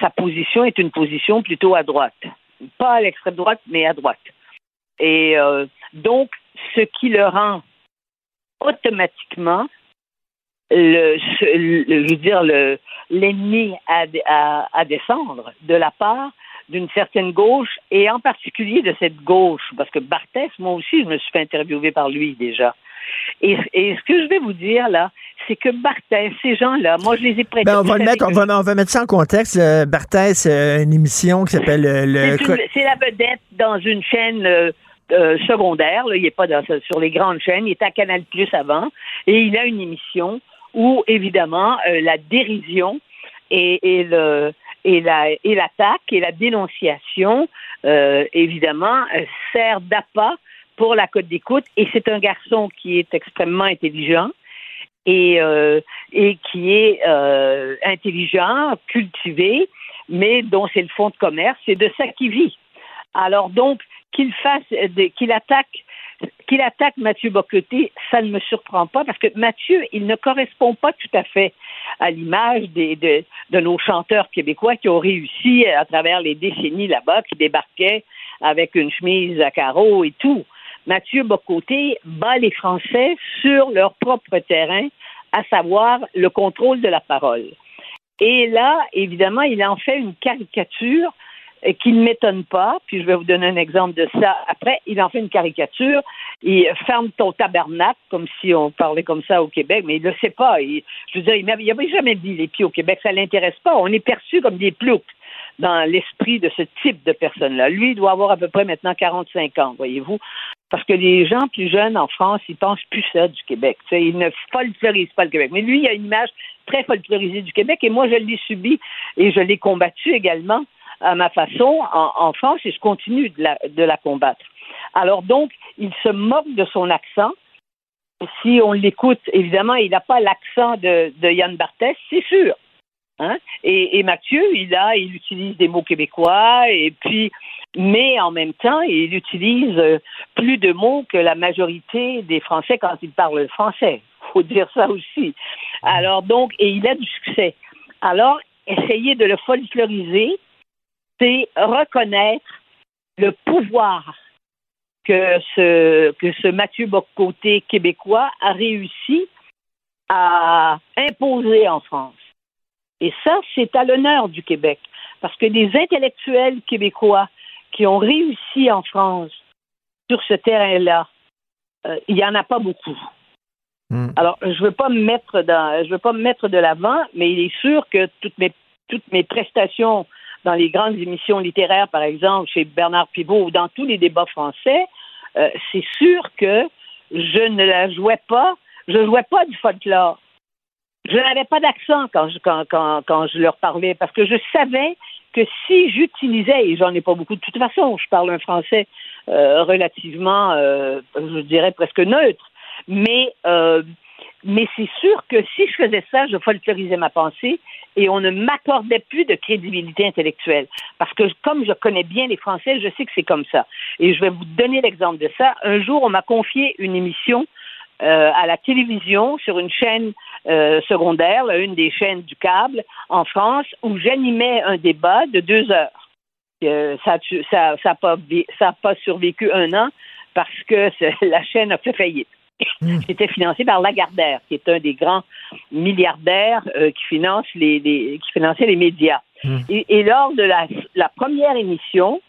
Sa position est une position plutôt à droite. Pas à l'extrême droite, mais à droite. Et donc, ce qui le rend automatiquement le, je veux dire le l'ennemi à, à, à descendre de la part d'une certaine gauche et en particulier de cette gauche parce que Barthès moi aussi je me suis fait interviewer par lui déjà et, et ce que je vais vous dire là c'est que Barthès ces gens-là moi je les ai prêtés Ben, on, va le mettre, on, va, on va mettre ça en contexte. Euh, Barthès, euh, une émission qui s'appelle euh, le... C'est la vedette dans une chaîne euh, euh, secondaire. là. Il n'est pas dans- sur les grandes chaînes. Il était à Canal Plus avant. Et il a une émission où, évidemment, euh, la dérision et, la et l'attaque et la dénonciation, euh, évidemment, euh, sert d'appât pour la cote d'écoute. Et c'est un garçon qui est extrêmement intelligent et, qui est intelligent, cultivé, mais dont c'est le fonds de commerce, c'est de ça qu'il vit. Alors donc, qu'il fasse, qu'il attaque, qu'il attaque Mathieu Bocoté, ça ne me surprend pas parce que Mathieu, il ne correspond pas tout à fait à l'image de, de nos chanteurs québécois qui ont réussi à travers les décennies là-bas, qui débarquaient avec une chemise à carreaux et tout. Mathieu Bocoté bat les Français sur leur propre terrain, à savoir le contrôle de la parole. Et là, évidemment, il en fait une caricature qui ne m'étonne pas, puis je vais vous donner un exemple de ça après. Il en fait une caricature, il ferme ton tabernacle, comme si on parlait comme ça au Québec, mais il ne le sait pas. Il- je veux dire, il n'avait jamais dit les pieds au Québec, ça ne l'intéresse pas. On est perçu comme des ploucs dans l'esprit de ce type de personne-là. Lui, il doit avoir à peu près maintenant 45 ans, voyez-vous. Parce que les gens plus jeunes en France, ils pensent plus ça du Québec. Ils ne folklorisent pas le Québec. Mais lui, il a une image très folklorisée du Québec et moi, je l'ai subi et je l'ai combattu également à ma façon en, en France et je continue de la, de la combattre. Alors donc, il se moque de son accent. Si on l'écoute, évidemment, il n'a pas l'accent de, de Yann Barthès, c'est sûr. Hein? Et, et Mathieu, il a, il utilise des mots québécois et puis, mais en même temps, il utilise euh, plus de mots que la majorité des Français quand ils parlent français. Faut dire ça aussi. Alors donc, et il a du succès. Alors, essayer de le folkloriser, c'est reconnaître le pouvoir que ce, que ce Mathieu Bocoté québécois a réussi à imposer en France. Et ça, c'est à l'honneur du Québec. Parce que des intellectuels québécois qui ont réussi en France sur ce terrain-là, euh, il n'y en a pas beaucoup. Alors, je ne veux pas me mettre dans, je veux pas me mettre de l'avant, mais il est sûr que toutes mes, toutes mes prestations dans les grandes émissions littéraires, par exemple, chez Bernard Pivot ou dans tous les débats français, euh, c'est sûr que je ne la jouais pas, je jouais pas du folklore. Je n'avais pas d'accent quand je, quand, quand, quand je leur parlais parce que je savais que si j'utilisais, et j'en ai pas beaucoup de toute façon, je parle un français euh, relativement, euh, je dirais presque neutre, mais, euh, mais c'est sûr que si je faisais ça, je folklorisais ma pensée et on ne m'accordait plus de crédibilité intellectuelle. Parce que comme je connais bien les Français, je sais que c'est comme ça. Et je vais vous donner l'exemple de ça. Un jour, on m'a confié une émission euh, à la télévision sur une chaîne euh, secondaire, une des chaînes du câble en France, où j'animais un débat de deux heures. Euh, ça n'a ça, ça pas, ça pas survécu un an parce que la chaîne a fait faillite. C'était financé par Lagardère, qui est un des grands milliardaires euh, qui finance les, les, qui finançait les médias. Et, et, lors de la, la, première émission,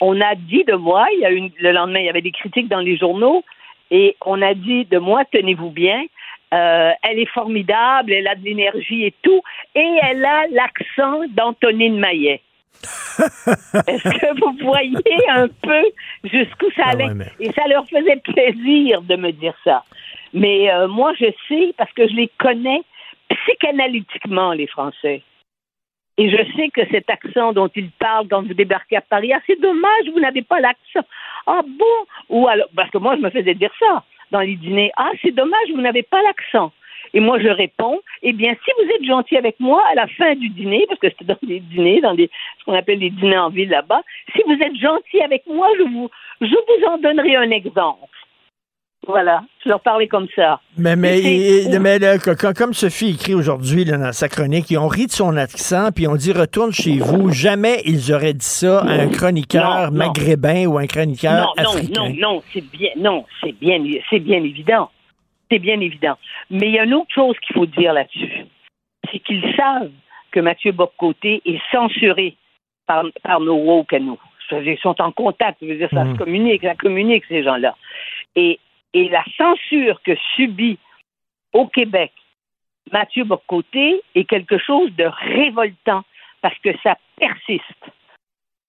on a dit de moi, il y a une, le lendemain, il y avait des critiques dans les journaux, et on a dit de moi, tenez-vous bien, euh, elle est formidable, elle a de l'énergie et tout, et elle a l'accent d'Antonine Maillet. Est-ce que vous voyez un peu jusqu'où ça allait? Ah ouais, mais... Et ça leur faisait plaisir de me dire ça. Mais euh, moi, je sais, parce que je les connais psychanalytiquement, les Français. Et je sais que cet accent dont ils parlent quand vous débarquez à Paris, ah, c'est dommage, vous n'avez pas l'accent. Ah bon? Ou alors, parce que moi, je me faisais dire ça dans les dîners. Ah, c'est dommage, vous n'avez pas l'accent. Et moi, je réponds, eh bien, si vous êtes gentil avec moi à la fin du dîner, parce que c'était dans des dîners, dans des, ce qu'on appelle les dîners en ville là-bas, si vous êtes gentil avec moi, je vous, je vous en donnerai un exemple. Voilà, je leur parlais comme ça. Mais, mais, et, mais là, comme Sophie écrit aujourd'hui dans sa chronique, ils ont ri de son accent, puis on dit retourne chez vous. Jamais ils auraient dit ça à un chroniqueur non, maghrébin non. ou un chroniqueur non, africain. Non, non, non, c'est bien, non, c'est bien, c'est bien évident. C'est bien évident. Mais il y a une autre chose qu'il faut dire là-dessus. C'est qu'ils savent que Mathieu Boccoté est censuré par, par nos woke à nous. Ils sont en contact, je veux dire, ça mmh. se communique, ça communique, ces gens-là. Et et la censure que subit au Québec Mathieu Bocoté est quelque chose de révoltant parce que ça persiste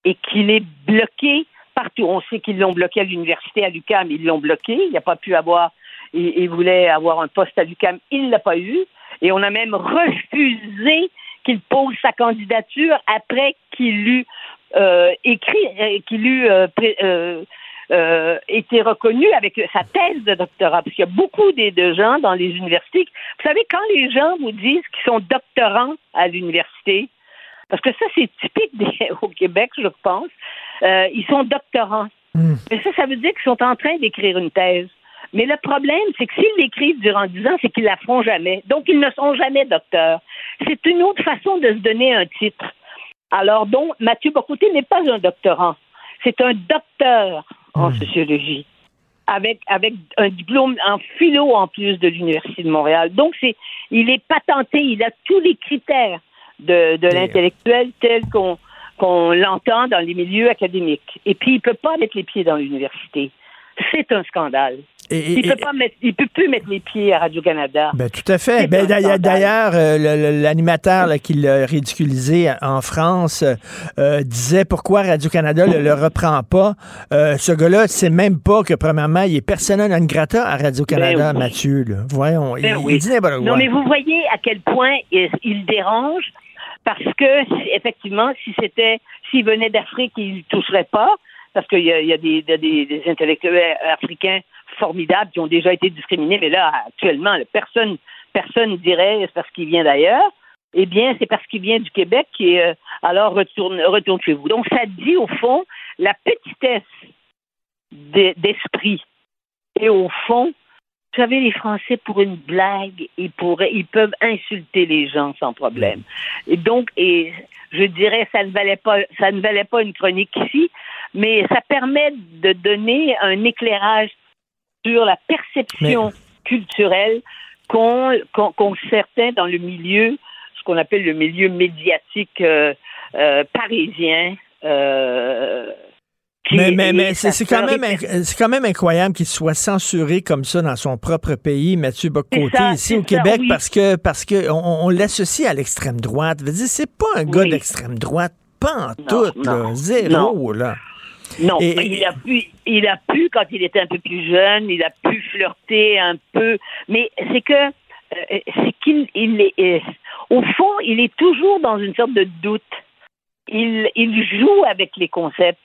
et qu'il est bloqué partout. On sait qu'ils l'ont bloqué à l'université, à l'UCAM, ils l'ont bloqué. Il n'a pas pu avoir, il, il, voulait avoir un poste à l'UCAM, il ne l'a pas eu. Et on a même refusé qu'il pose sa candidature après qu'il eut euh, écrit, qu'il eut euh, euh, euh, été reconnu avec sa thèse de doctorat. Parce qu'il y a beaucoup de, de, gens dans les universités. Vous savez, quand les gens vous disent qu'ils sont doctorants à l'université, parce que ça, c'est typique des, au Québec, je pense, euh, ils sont doctorants. Mm. Mais ça, ça veut dire qu'ils sont en train d'écrire une thèse. Mais le problème, c'est que s'ils l'écrivent durant dix ans, c'est qu'ils la feront jamais. Donc, ils ne sont jamais docteurs. C'est une autre façon de se donner un titre. Alors, donc, Mathieu Bocoté n'est pas un doctorant. C'est un docteur en mmh. sociologie, avec, avec un diplôme en philo en plus de l'Université de Montréal. Donc, c'est, il est patenté, il a tous les critères de, de l'intellectuel tel qu'on, qu'on l'entend dans les milieux académiques. Et puis, il ne peut pas mettre les pieds dans l'université. C'est un scandale. Et, il peut pas mettre, il peut plus mettre les pieds à Radio Canada. Ben tout à fait. Ben, d'ailleurs, euh, l'animateur qui l'a ridiculisé en France euh, disait pourquoi Radio Canada le, le reprend pas. Euh, ce gars-là, c'est même pas que premièrement il est personnel non grata à Radio Canada, ben oui. Mathieu. Là. Voyons, ben il, oui. il dit n'importe Non, mais vous voyez à quel point il, il dérange parce que effectivement, si c'était, s'il venait d'Afrique, il ne toucherait pas parce qu'il y a, des, intellectuels africains formidables qui ont déjà été discriminés, mais là, actuellement, personne personne dirait c'est parce qu'il vient d'ailleurs. Eh bien, c'est parce qu'il vient du Québec et euh, alors retourne, retourne chez vous. Donc, ça dit au fond la petitesse d'esprit. Et au fond, vous savez, les Français, pour une blague, ils, pourraient, ils peuvent insulter les gens sans problème. Et donc, et je dirais, ça ne valait pas, ça ne valait pas une chronique ici, mais ça permet de donner un éclairage sur la perception culturelle qu'ont qu'ont certains dans le milieu, ce qu'on appelle le milieu médiatique euh, euh, parisien. euh, Mais, mais, mais c'est quand, même quand même incroyable qu'il soit censuré comme ça dans son propre pays, Mathieu Bocoté, ça, ici au ça, Québec, oui. parce que parce que on, on l'associe à l'extrême droite. Je veux dire, c'est pas un gars d'extrême droite, pas en tout, non, là, zéro, non. là. Non, Et- il a pu, il a pu quand il était un peu plus jeune, il a pu flirter un peu, mais c'est que euh, c'est qu'il il est, euh, au fond, il est toujours dans une sorte de doute. Il, il joue avec les concepts,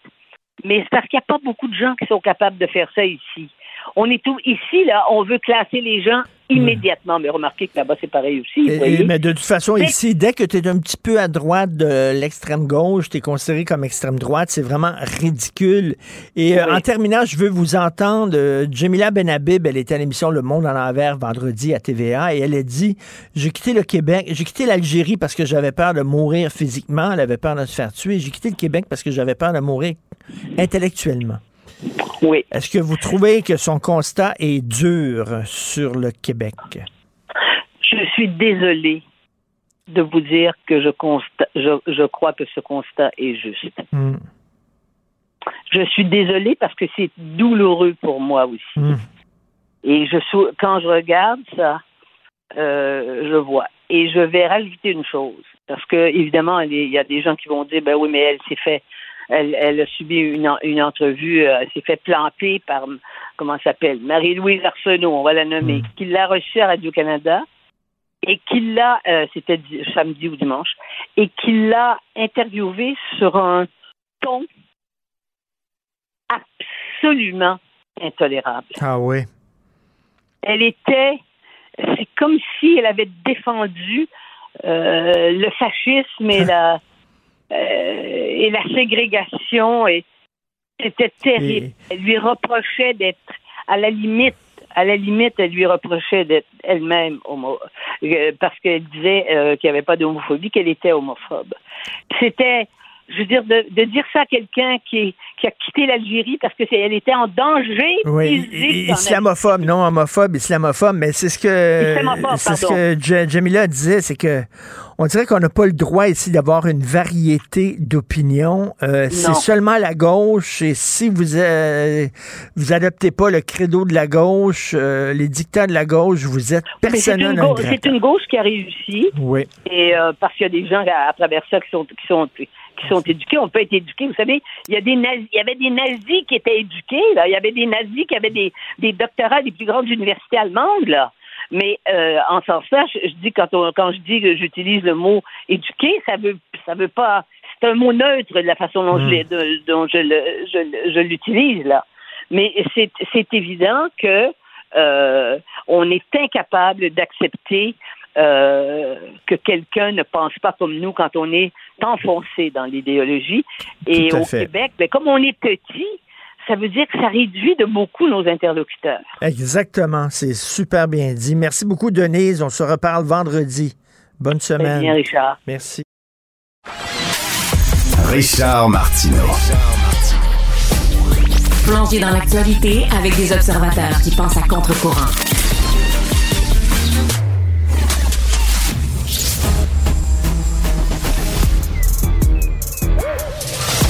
mais c'est parce qu'il n'y a pas beaucoup de gens qui sont capables de faire ça ici. On est tout ici là, on veut classer les gens immédiatement, mais remarquez que là-bas c'est pareil aussi. vous Et- voyez. et- mais de toute façon, ici, dès que tu es un petit peu à droite de l'extrême gauche, tu es considéré comme extrême droite. C'est vraiment ridicule. Et euh, en terminant, je veux vous entendre. euh, Jamila Benhabib, elle était à l'émission Le Monde en l'envers vendredi à TVA et elle a dit J'ai quitté le Québec, j'ai quitté l'Algérie parce que j'avais peur de mourir physiquement. Elle avait peur de se faire tuer. J'ai quitté le Québec parce que j'avais peur de mourir intellectuellement. Oui. Est-ce que vous trouvez que son constat est dur sur le Québec? Je suis désolée de vous dire que je, constate, je, je crois que ce constat est juste. Hmm. Je suis désolée parce que c'est douloureux pour moi aussi. Hmm. Et je quand je regarde ça, euh, je vois. Et je vais rajouter une chose. Parce que, évidemment, il y a- il y a des gens qui vont dire, ben oui, mais elle s'est fait, elle, elle a subi une, une entrevue, euh, elle s'est fait planter par, comment elle s'appelle, Marie-Louise Arsenault, on va la nommer, qui l'a reçue à Radio-Canada et qui l'a, euh, c'était di- samedi ou dimanche, et qui l'a interviewée sur un ton absolument intolérable. Ah oui. Elle était, c'est comme si elle avait défendu euh, le fascisme et la et la ségrégation et c'était terrible. Elle lui reprochait d'être à la limite. À la limite, elle lui reprochait d'être elle-même homo, euh, parce qu'elle disait euh, qu'il n'y avait pas d'homophobie, qu'elle était homophobe. C'était, je veux dire, de, de dire ça à quelqu'un qui, qui a quitté l'Algérie parce que c'est- elle était en danger Oui, physique islamophobe, non homophobe, islamophobe, mais c'est ce que c'est ce que Ja- Jamila disait, c'est que on dirait qu'on n'a pas le droit ici d'avoir une variété d'opinions. Euh, c'est seulement la gauche, et si vous euh, vous adoptez pas le credo de la gauche, euh, les dictats de la gauche, vous êtes c'est une, grata. c'est une gauche qui a réussi. Oui. Et euh, parce qu'il y a des gens à, à travers ça qui sont qui sont qui sont éduqués, on peut être éduqué. Vous savez, il y a des nazis, il y avait des nazis qui étaient éduqués. Là, il y avait des nazis qui avaient des, des doctorats des plus grandes universités allemandes. Là. Mais euh, en ce sens-là, je, je dis quand on, quand je dis que j'utilise le mot éduqué, ça veut ça veut pas. C'est un mot neutre de la façon dont je dont je l'utilise là. Mais c'est c'est évident que euh, on est incapable d'accepter euh, que quelqu'un ne pense pas comme nous quand on est enfoncé dans l'idéologie. Et au fait. Québec, ben, comme on est petit, ça veut dire que ça réduit de beaucoup nos interlocuteurs. Exactement, c'est super bien dit. Merci beaucoup Denise, on se reparle vendredi. Bonne semaine. bien, Richard. Merci. Richard Martineau. Plongé dans l'actualité avec des observateurs qui pensent à contre-courant.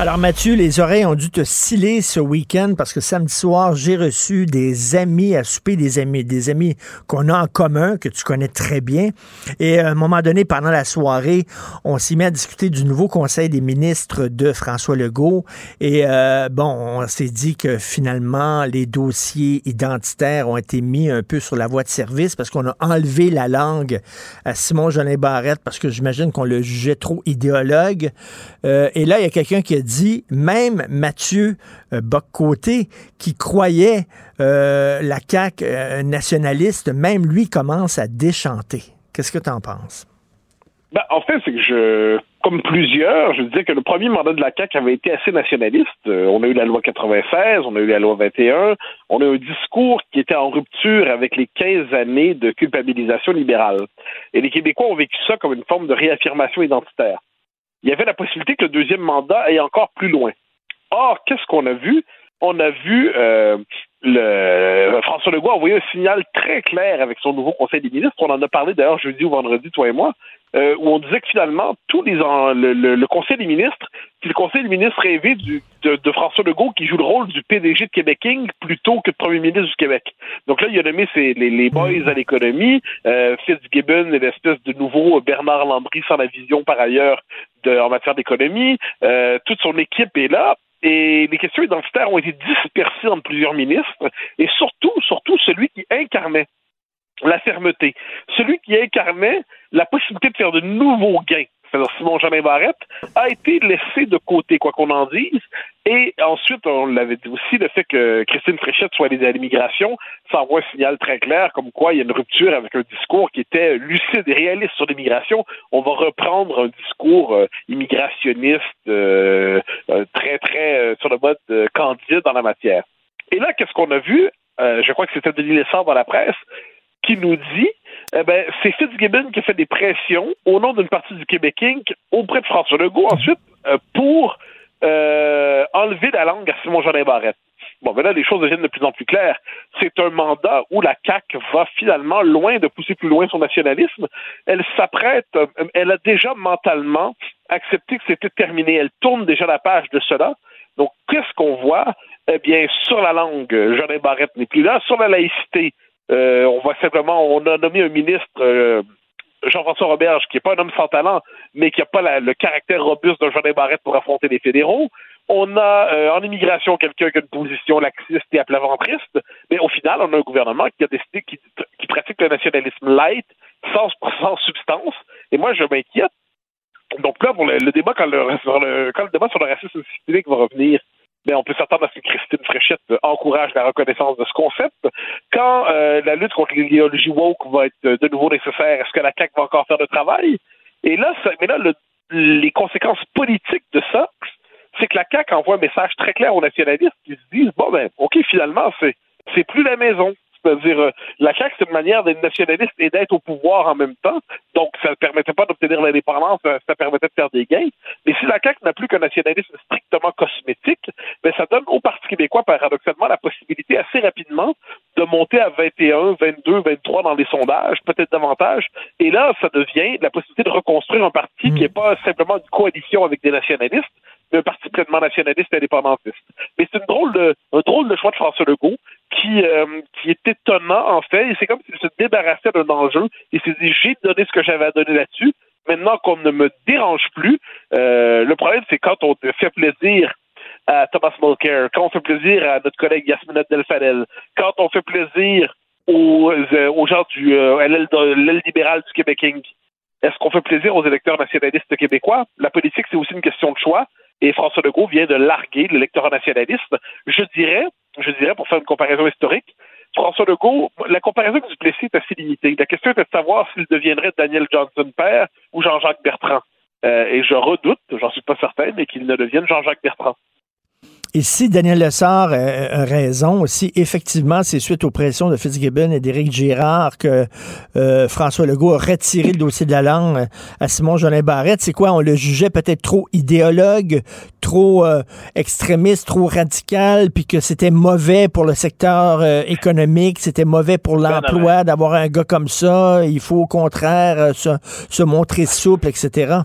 Alors Mathieu, les oreilles ont dû te sciller ce week-end parce que samedi soir, j'ai reçu des amis à souper, des amis, des amis qu'on a en commun, que tu connais très bien. Et à un moment donné, pendant la soirée, on s'est mis à discuter du nouveau conseil des ministres de François Legault. Et euh, bon, on s'est dit que finalement, les dossiers identitaires ont été mis un peu sur la voie de service parce qu'on a enlevé la langue à Simon Jolin Barrette parce que j'imagine qu'on le jugeait trop idéologue. Euh, et là, il y a quelqu'un qui a dit, même Mathieu euh, Boccoté, qui croyait euh, la CAQ euh, nationaliste, même lui commence à déchanter. Qu'est-ce que tu en penses? Ben, en fait, c'est que comme plusieurs, je disais que le premier mandat de la CAQ avait été assez nationaliste. On a eu la loi 96, on a eu la loi 21, on a eu un discours qui était en rupture avec les 15 années de culpabilisation libérale. Et les Québécois ont vécu ça comme une forme de réaffirmation identitaire. Il y avait la possibilité que le deuxième mandat aille encore plus loin. Or, qu'est-ce qu'on a vu? On a vu euh, le François Legault envoyer un signal très clair avec son nouveau Conseil des ministres. On en a parlé d'ailleurs jeudi ou vendredi, toi et moi, euh, où on disait que finalement, tous les le, le, Conseil des ministres, c'est le Conseil des ministres rêvé de, François Legault qui joue le rôle du PDG de Québec King plutôt que de Premier ministre du Québec. Donc là, il a nommé les, les boys à l'économie, euh, Fitzgibbon et l'espèce de nouveau Bernard Lambry sans la vision par ailleurs en matière d'économie. Euh, toute son équipe est là et les questions identitaires ont été dispersées entre plusieurs ministres, et surtout, surtout celui qui incarnait la fermeté, celui qui incarnait la possibilité de faire de nouveaux gains Simon Jeanin Barrette, a été laissé de côté, quoi qu'on en dise. Et ensuite, on l'avait dit aussi, le fait que Christine Fréchette soit allée à l'immigration, ça envoie un signal très clair comme quoi il y a une rupture avec un discours qui était lucide et réaliste sur l'immigration. On va reprendre un discours euh, immigrationniste euh, euh, très, très sur le mode candide dans la matière. Et là, qu'est-ce qu'on a vu? je crois que c'était Denis Lessard dans la presse qui nous dit eh ben, c'est Fitzgibbon qui fait des pressions au nom d'une partie du Québec Inc. auprès de François Legault ensuite euh, pour euh, enlever la langue à Simon Jeanin Barrette. Bon, ben là, les choses deviennent de plus en plus claires. C'est un mandat où la CAQ va finalement loin de pousser plus loin son nationalisme. Elle s'apprête, euh, elle a déjà mentalement accepté que c'était terminé. Elle tourne déjà la page de cela. Donc, qu'est-ce qu'on voit? Eh bien, sur la langue, Jeanin Barrette n'est plus là. Sur la laïcité, euh, on va simplement, on a nommé un ministre, euh, Jean-François Roberge, qui n'est pas un homme sans talent, mais qui n'a pas le caractère robuste d'un Jean Barrette pour affronter les fédéraux. On a euh, en immigration quelqu'un qui a une position laxiste et aplaventriste, mais au final, on a un gouvernement qui a décidé qui, pratique le nationalisme light, sans, sans substance. Et moi, je m'inquiète. Donc là, pour le, débat, quand le, quand le débat sur le racisme systémique va revenir, mais on peut s'attendre à ce que Christine Fréchette encourage la reconnaissance de ce concept. Quand euh, la lutte contre l'idéologie woke va être de nouveau nécessaire, est-ce que la CAQ va encore faire le travail? Et là, ça, mais là, le, les conséquences politiques de ça, c'est que la CAQ envoie un message très clair aux nationalistes qui se disent, bon ben, OK, finalement, c'est, c'est plus la maison. C'est-à-dire, euh, la CAQ, c'est une manière d'être nationaliste et d'être au pouvoir en même temps. Donc, ça ne permettait pas d'obtenir l'indépendance, ça permettait de faire des gains. Mais si la CAQ n'a plus qu'un nationalisme strictement cosmétique, ben, ça donne au Parti québécois, paradoxalement, la possibilité assez rapidement de monter à 21, 22, 23 dans les sondages, peut-être davantage. Et là, ça devient la possibilité de reconstruire un parti qui n'est pas simplement une coalition avec des nationalistes, mais un parti pleinement nationaliste et indépendantiste. Mais c'est un drôle de choix de François Legault qui, euh, qui est étonnant, en fait. Et c'est comme s'il se débarrassait d'un enjeu. Il s'est dit, j'ai donné ce que j'avais à donner là-dessus. Maintenant qu'on ne me dérange plus, euh, le problème, c'est quand on fait plaisir à Thomas Mulcair, quand on fait plaisir à notre collègue Yasmina Delfadel, quand on fait plaisir aux, euh, aux gens du l'aile libérale du Québec Inc. Est-ce qu'on fait plaisir aux électeurs nationalistes québécois? La politique, c'est aussi une question de choix. Et François Legault vient de larguer l'électorat nationaliste. Je dirais, je dirais, pour faire une comparaison historique, François Legault, la comparaison avec Duplessis est assez limitée. La question est de savoir s'il deviendrait Daniel Johnson père ou Jean-Jacques Bertrand. Euh, et je redoute, j'en suis pas certain, mais qu'il ne devienne Jean-Jacques Bertrand. Et si Daniel Lessard a raison, si effectivement c'est suite aux pressions de Fitzgibbon et d'Éric Girard que euh, François Legault a retiré le dossier de la langue à Simon Jolin Barrette, c'est quoi? On le jugeait peut-être trop idéologue, trop euh, extrémiste, trop radical, puis que c'était mauvais pour le secteur euh, économique, c'était mauvais pour l'emploi d'avoir un gars comme ça. Il faut au contraire se, se montrer souple, etc.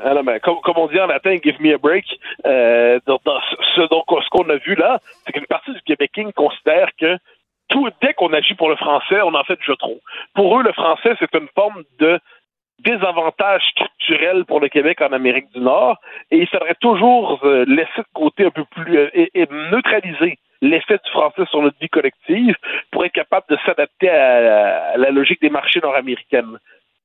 Ah comme, on dit en latin, give me a break. Euh, ce, donc, ce qu'on a vu là, c'est qu'une partie du Québec considère que tout, dès qu'on agit pour le français, on en fait déjà trop. Pour eux, le français, c'est une forme de désavantage structurel pour le Québec en Amérique du Nord, et il faudrait toujours euh, laisser de côté un peu plus euh, et, neutraliser l'effet du français sur notre vie collective pour être capable de s'adapter à, la logique des marchés nord-américaines.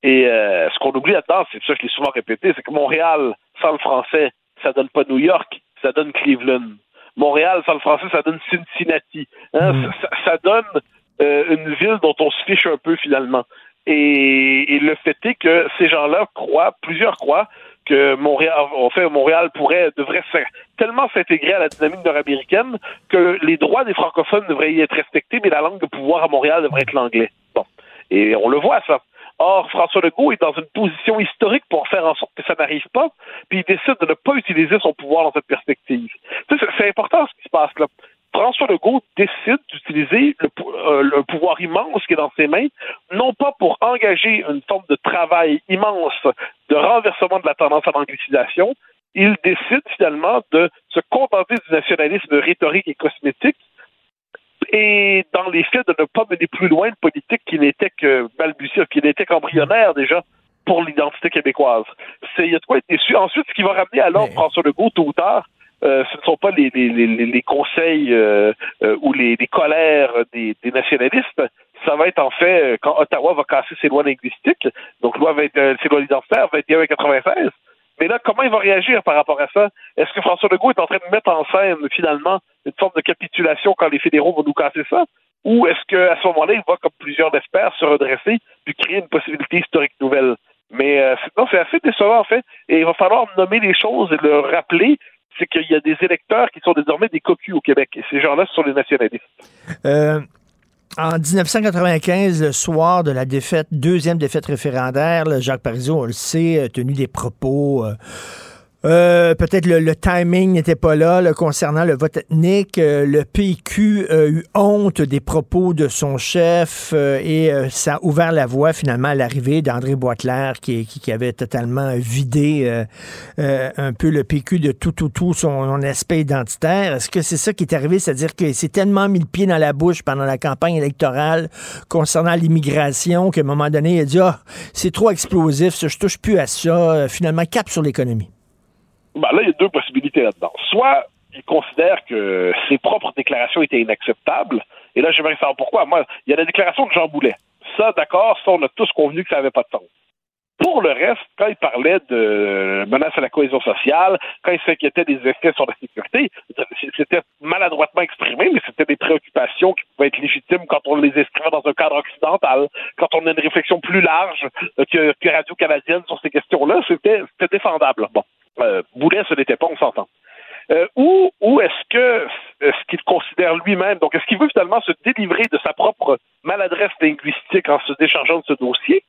Et euh, ce qu'on oublie là-dedans, c'est ça, je l'ai souvent répété, c'est que Montréal, sans le français, ça donne pas New York, ça donne Cleveland. Montréal, sans le français, ça donne Cincinnati. Hein, mm. ça, donne euh, une ville dont on se fiche un peu finalement. Et, le fait est que ces gens-là croient, plusieurs croient, que Montréal, en fait, Montréal pourrait, devrait tellement s'intégrer à la dynamique nord-américaine que les droits des francophones devraient y être respectés, mais la langue de pouvoir à Montréal devrait être l'anglais. Bon. Et on le voit, ça. Or, François Legault est dans une position historique pour faire en sorte que ça n'arrive pas, puis il décide de ne pas utiliser son pouvoir dans cette perspective. C'est- important ce qui se passe là. François Legault décide d'utiliser le, euh, le pouvoir immense qui est dans ses mains, non pas pour engager une forme de travail immense de renversement de la tendance à l'anglicisation, il décide finalement de se contenter du nationalisme rhétorique et cosmétique et dans les faits de ne pas mener plus loin une politique qui n'était que balbutiante, qui n'était qu'embryonnaire déjà pour l'identité québécoise. C'est il y a de quoi être déçu. Ensuite, ce qui va ramener à l'ordre François Legault tôt ou tard, euh, ce ne sont pas les, les, les, les- conseils euh, euh, ou les, les colères des, des nationalistes. Ça va être en fait euh, quand Ottawa va casser ses lois linguistiques, donc loi 20, euh, ses lois identitaires 21 et 96. Mais là, comment il va réagir par rapport à ça? Est-ce que François Legault est en train de mettre en scène finalement forme de capitulation quand les fédéraux vont nous casser ça? Ou est-ce qu'à ce moment-là, il va, comme plusieurs l'espèrent, se redresser puis créer une possibilité historique nouvelle? Mais euh, non, c'est assez décevant en fait. Et il va falloir nommer les choses et le rappeler. C'est qu'il y a des électeurs qui sont désormais des cocus au Québec. Et ces gens-là, ce sont les nationalistes. Euh, en 1995, le soir de la défaite, deuxième défaite référendaire, Jacques Parizeau, on le sait, a tenu des propos. euh, euh, Peut-être le, timing n'était pas là, là, concernant le vote ethnique. Euh, le PQ a eu honte des propos de son chef euh, et euh, ça a ouvert la voie finalement à l'arrivée d'André Boisclair qui, avait totalement vidé un peu le PQ de tout, tout, tout son, aspect identitaire. Est-ce que c'est ça qui est arrivé? C'est-à-dire qu'il s'est tellement mis le pied dans la bouche pendant la campagne électorale concernant l'immigration qu'à un moment donné, il a dit, ah, c'est trop explosif, ça, je touche plus à ça. Finalement, cap sur l'économie. Ben là, il y a deux possibilités là-dedans. Soit il considère que ses propres déclarations étaient inacceptables, et là, j'aimerais savoir pourquoi. Moi, il y a la déclaration de Jean Boulet. Ça, d'accord, ça, on a tous convenu que ça n'avait pas de sens. Pour le reste, quand il parlait de menaces à la cohésion sociale, quand il s'inquiétait des effets sur la sécurité, c'était maladroitement exprimé, mais c'était des préoccupations qui pouvaient être légitimes quand on les inscrivait dans un cadre occidental, quand on a une réflexion plus large que, que Radio-Canadienne sur ces questions-là, c'était défendable. Bon, euh, Boulet, ce n'était pas, on s'entend. Euh, ou est-ce que est-ce qu'il considère lui-même, donc est-ce qu'il veut finalement se délivrer de sa propre maladresse linguistique en se déchargeant de ce dossier,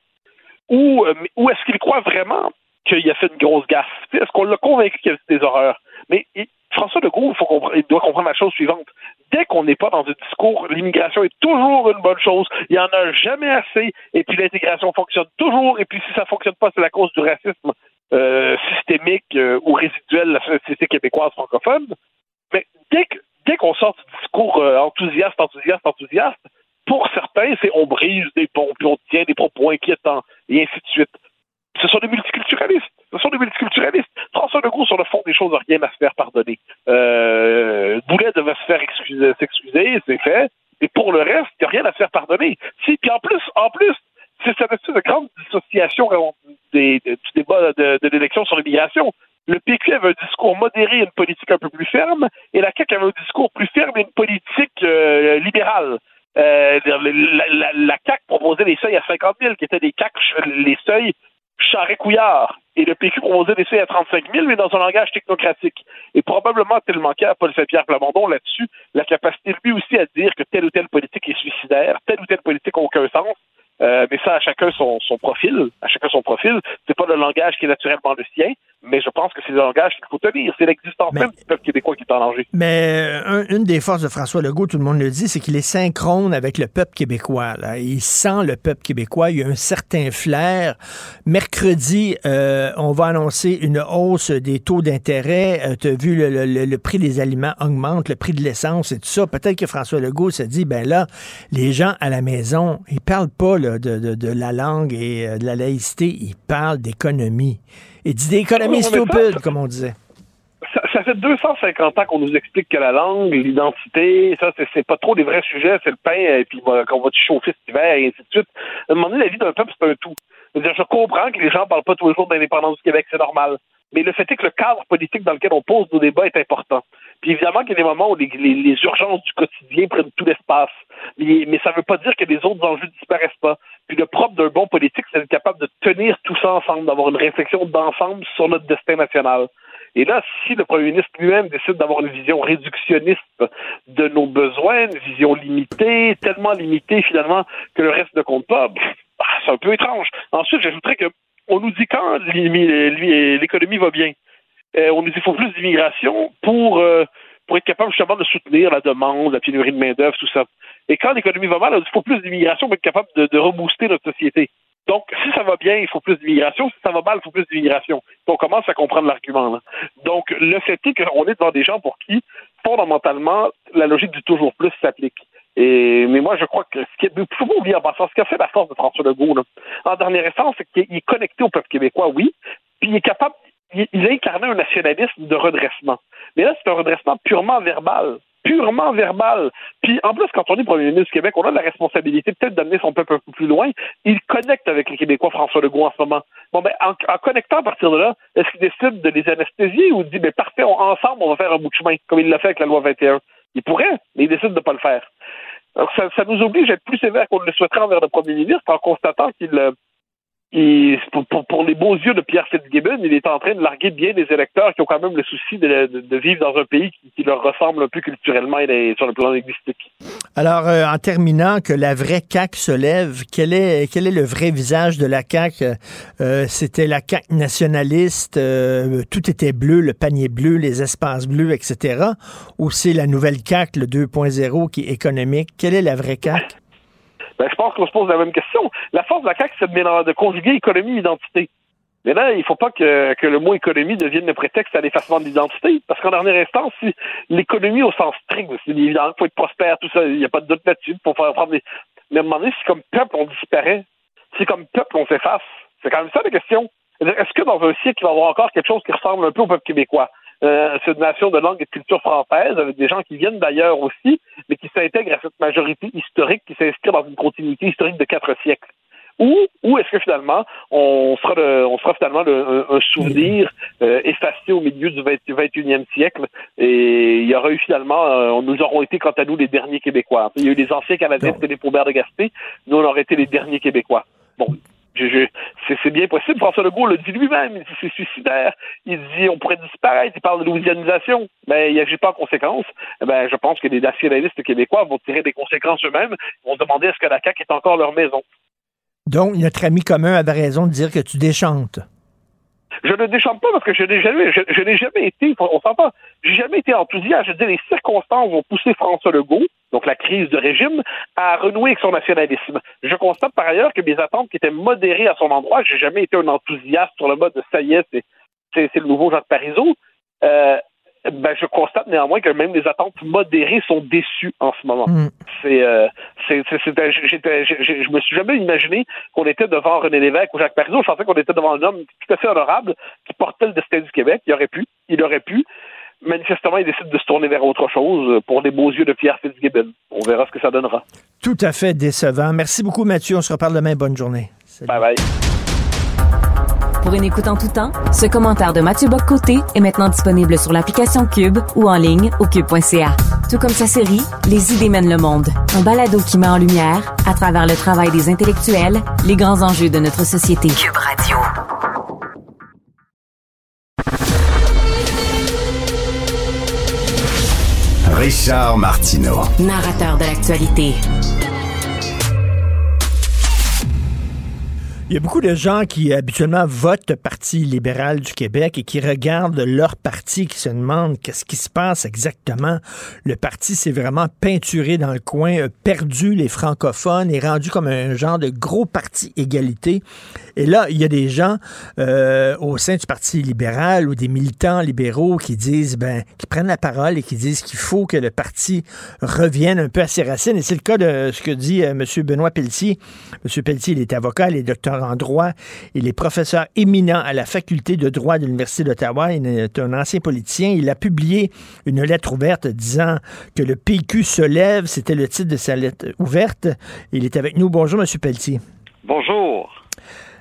ou, euh, est-ce qu'il croit vraiment qu'il a fait une grosse gaffe? Est-ce qu'on l'a convaincu qu'il y avait des horreurs? Mais François Legault, il, il doit comprendre la chose suivante. Dès qu'on n'est pas dans un discours, l'immigration est toujours une bonne chose, il n'y en a jamais assez, et puis l'intégration fonctionne toujours, et puis si ça fonctionne pas, c'est la cause du racisme euh, systémique euh, ou résiduel de la société québécoise francophone. Mais dès que- dès qu'on sort du discours euh, enthousiaste, enthousiaste, enthousiaste, pour certains, c'est on brise des ponts, puis on tient des propos inquiétants, et ainsi de suite. Ce sont des multiculturalistes. Ce sont des multiculturalistes. François Legault, sur le fond des choses, n'a rien à se faire pardonner. Euh, Boulet devait se faire excuser, s'excuser, c'est fait. Et pour le reste, il n'y a rien à se faire pardonner. Si, puis en plus, en plus, c'est cette espèce de grande dissociation euh, du débat de, l'élection sur l'immigration. Le PQ avait un discours modéré et une politique un peu plus ferme, et la CAQ avait un discours plus ferme et une politique euh, libérale. Euh, la, la, la CAQ proposait des seuils à 50 000, qui étaient des CAQ, les seuils Charret-Couillard. Et le PQ proposait des seuils à 35 000, mais dans un langage technocratique. Et probablement, tel manquait à Paul Saint-Pierre Plamondon là-dessus, la capacité lui aussi à dire que telle ou telle politique est suicidaire, telle ou telle politique n'a aucun sens. Euh, mais ça, à chacun son, son profil, à chacun son profil. C'est pas le langage qui est naturellement le sien, mais je pense que c'est le langage qu'il faut tenir. C'est l'existence même du peuple québécois qui est en danger. Mais euh, un- une des forces de François Legault, tout le monde le dit, c'est qu'il est synchrone avec le peuple québécois. là. Il sent le peuple québécois. Il y a un certain flair. Mercredi, euh, on va annoncer une hausse des taux d'intérêt. tu as vu, le, le- le- le prix des aliments augmente, le prix de l'essence et tout ça. Peut-être que François Legault se dit, ben là, les gens à la maison, ils parlent pas là, de, de- de la langue et euh, de la laïcité, ils parlent d'économie. Il dit d'économie stupide, comme on disait. Ça, ça fait 250 ans qu'on nous explique que la langue, l'identité, ça, c'est, pas trop des vrais sujets, c'est le pain, et puis qu'on va te chauffer cet hiver, et ainsi de suite. À un moment donné, la vie d'un peuple, c'est un tout. Je, comprends que les gens parlent pas tous les jours d'indépendance du Québec, c'est normal. Mais le fait est que le cadre politique dans lequel on pose nos débats est important. Puis évidemment qu'il y a des moments où les, urgences du quotidien prennent tout l'espace. Mais, ça ne veut pas dire que les autres enjeux disparaissent pas. Puis le propre d'un bon politique, c'est d'être capable de tenir tout ça ensemble, d'avoir une réflexion d'ensemble sur notre destin national. Et là, si le premier ministre lui-même décide d'avoir une vision réductionniste de nos besoins, une vision limitée, tellement limitée finalement que le reste ne compte pas, pff, ah, c'est un peu étrange. Ensuite, j'ajouterais que on nous dit quand l'économie va bien. Euh, on nous dit qu'il faut plus d'immigration pour, euh, pour être capable justement de soutenir la demande, la pénurie de main-d'œuvre, tout ça. Et quand l'économie va mal, on dit qu'il faut plus d'immigration pour être capable de, de rebooster notre société. Donc, si ça va bien, il faut plus d'immigration. Si ça va mal, il faut plus d'immigration. On commence à comprendre l'argument. Donc, le fait est qu'on est devant des gens pour qui, fondamentalement, la logique du toujours plus s'applique. Et, mais moi, je crois que ce qui est, faut pas oublier en passant, ce qu'a fait la force de François Legault, là, en dernière instance, c'est qu'il est connecté au peuple québécois, oui, puis il est capable, il, a incarné un nationalisme de redressement. Mais là, c'est un redressement purement verbal. Purement verbal. Puis en plus, quand on est premier ministre du Québec, on a la responsabilité peut-être d'amener son peuple un peu plus loin. Il connecte avec les Québécois, François Legault, en ce moment. Bon, ben, en, connectant à partir de là, est-ce qu'il décide de les anesthésier ou dit, ben, parfait, ensemble, on va faire un bout de chemin, comme il l'a fait avec la loi 21? Il pourrait, mais il décide de ne pas le faire. Alors, ça, ça nous oblige à être plus sévère qu'on ne le souhaiterait envers le premier ministre en constatant qu'il, euh, pour, les beaux yeux de Pierre Fitzgibbon, il est en train de larguer bien des électeurs qui ont quand même le souci de, vivre dans un pays qui, qui leur ressemble un peu culturellement et sur le plan linguistique. Alors, euh, en terminant, que la vraie CAQ se lève, quel est, quel est le vrai visage de la CAQ? Euh, C'était la CAQ nationaliste, euh, tout était bleu, le panier bleu, les espaces bleus, etc. Ou c'est la nouvelle CAQ, le 2.0, qui est économique? Quelle est la vraie CAQ? Ben, je pense qu'on se pose la même question. La force de la CAQ, c'est de, de conjuguer économie et identité. Mais là, il ne faut pas que, que le mot économie devienne le prétexte à l'effacement de l'identité. Parce qu'en dernière instance, si l'économie au sens strict, c'est évident qu'il faut être prospère, tout ça, il n'y a pas de doute là-dessus. Il faut faire prendre des... Mais à un moment donné, si comme peuple on disparaît, si comme peuple on s'efface, c'est quand même ça la question. Est-ce que dans un siècle, il va y avoir encore quelque chose qui ressemble un peu au peuple québécois? Euh, c'est une nation de langue et de culture française, avec des gens qui viennent d'ailleurs aussi, mais qui s'intègrent à cette majorité historique qui s'inscrit dans une continuité historique de quatre siècles. Ou, ou est-ce que finalement, on sera, le- on sera finalement le- un, un souvenir euh, effacé au milieu du 20 21e siècle? Et il y aura eu finalement, euh, nous aurons été quant à nous les derniers Québécois. Il y a eu les anciens Canadiens, c'était les Paubert de Gaspé, nous on aurait été les derniers Québécois. Bon, c'est bien possible. François Legault le dit lui-même. Il dit c'est suicidaire. Il dit on pourrait disparaître. Il parle de louisianisation. Mais il n'agit pas en conséquence. Eh ben, je pense que les nationalistes québécois vont tirer des conséquences eux-mêmes. Ils vont demander est-ce que la CAQ est encore leur maison. Donc, notre ami commun avait raison de dire que tu déchantes. Je ne déchante pas parce que je n'ai jamais, je, n'ai jamais été, on j'ai jamais été enthousiaste. Je dire, les circonstances ont poussé François Legault, donc la crise de régime, à renouer avec son nationalisme. Je constate par ailleurs que mes attentes qui étaient modérées à son endroit, j'ai jamais été un enthousiaste sur le mode de ça y est, c'est, c'est, c'est le nouveau Jacques Parizeau. Euh, ben, je constate néanmoins que même les attentes modérées sont déçues en ce moment. C'est, euh, c'est, j'ai- je me suis jamais imaginé qu'on était devant René Lévesque ou Jacques Parizeau. Je pensais qu'on était devant un homme tout à fait honorable qui portait le destin du Québec. Il aurait pu, il aurait pu. Manifestement, il décide de se tourner vers autre chose pour les beaux yeux de Pierre Fitzgibbon. On verra ce que ça donnera. Tout à fait décevant. Merci beaucoup, Mathieu. On se reparle demain. Bonne journée. Bye bye. Pour une écoute en tout temps, ce commentaire de Mathieu Bock-Côté est maintenant disponible sur l'application Cube ou en ligne au cube.ca. Tout comme sa série Les idées mènent le monde, un balado qui met en lumière, à travers le travail des intellectuels, les grands enjeux de notre société. Cube Radio. Richard Martineau. Narrateur de l'actualité. Il y a beaucoup de gens qui habituellement votent Parti libéral du Québec et qui regardent leur parti, qui se demandent qu'est-ce qui se passe exactement. Le parti s'est vraiment peinturé dans le coin, perdu les francophones et rendu comme un genre de gros parti égalité. Et là, il y a des gens euh, au sein du Parti libéral ou des militants libéraux qui disent, ben, qui prennent la parole et qui disent qu'il faut que le parti revienne un peu à ses racines. Et c'est le cas de ce que dit euh, M. Benoît Pelletier. M. Pelletier, il est avocat, il est docteur en droit, il est professeur éminent à la faculté de droit de l'Université d'Ottawa. Il est un ancien politicien. Il a publié une lettre ouverte disant que le PQ se lève. C'était le titre de sa lettre ouverte. Il est avec nous. Bonjour, M. Pelletier. Bonjour.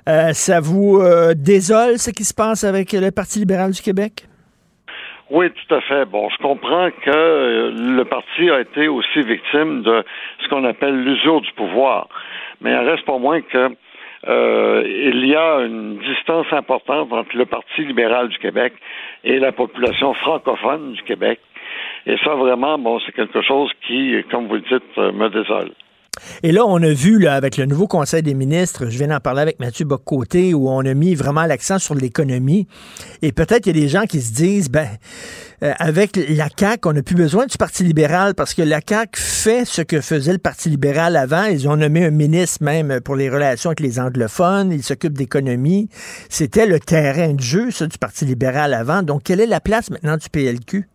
Euh, ça vous euh, désole ce qui se passe avec le Parti libéral du Québec? Oui, tout à fait. Bon, je comprends que euh, le parti a été aussi victime de ce qu'on appelle l'usure du pouvoir. Mais il reste pas moins que euh, il y a une distance importante entre le Parti libéral du Québec et la population francophone du Québec. Et ça, vraiment, bon, c'est quelque chose qui, comme vous le dites, euh, me désole. Et là, on a vu, là, avec le nouveau Conseil des ministres, je viens d'en parler avec Mathieu Boccoté, où on a mis vraiment l'accent sur l'économie. Et peut-être il y a des gens qui se disent, ben, euh, avec la CAQ, on n'a plus besoin du Parti libéral parce que la CAQ fait ce que faisait le Parti libéral avant. Ils ont nommé un ministre même pour les relations avec les anglophones. Il s'occupe d'économie. C'était le terrain de jeu, ça, du Parti libéral avant. Donc, quelle est la place maintenant du PLQ?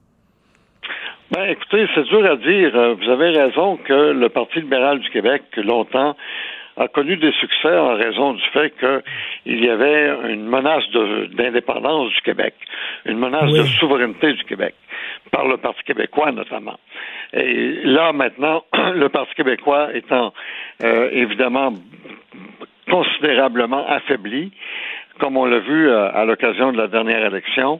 Ben, écoutez, c'est dur à dire. Euh, vous avez raison que le Parti libéral du Québec, longtemps, a connu des succès en raison du fait qu'il y avait une menace d'indépendance du Québec, une menace de souveraineté du Québec, par le Parti québécois notamment. Et là, maintenant, le Parti québécois étant euh, évidemment considérablement affaibli, comme on l'a vu euh, à l'occasion de la dernière élection,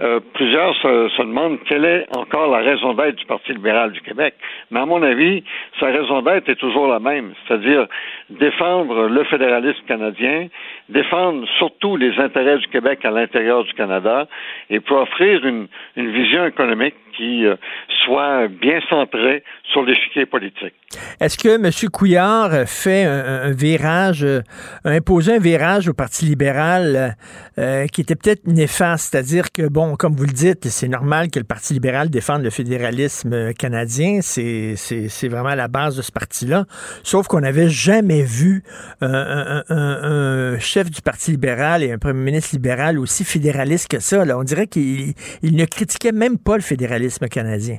euh, plusieurs se, se, demandent quelle est encore la raison d'être du Parti libéral du Québec. Mais à mon avis, sa raison d'être est toujours la même, c'est-à-dire défendre le fédéralisme canadien, défendre surtout les intérêts du Québec à l'intérieur du Canada et pour offrir une, une vision économique qui euh, soit bien centrée sur l'échiquier politique. Est-ce que M. Couillard fait un, virage, euh, imposé un virage au Parti libéral euh, qui était peut-être néfaste, c'est-à-dire que, bon, comme vous le dites, c'est normal que le Parti libéral défende le fédéralisme canadien, c'est vraiment la base de ce parti-là, sauf qu'on n'avait jamais vu un, un, un, chef du Parti libéral et un premier ministre libéral aussi fédéraliste que ça. Là. On dirait qu'il ne critiquait même pas le fédéralisme canadien.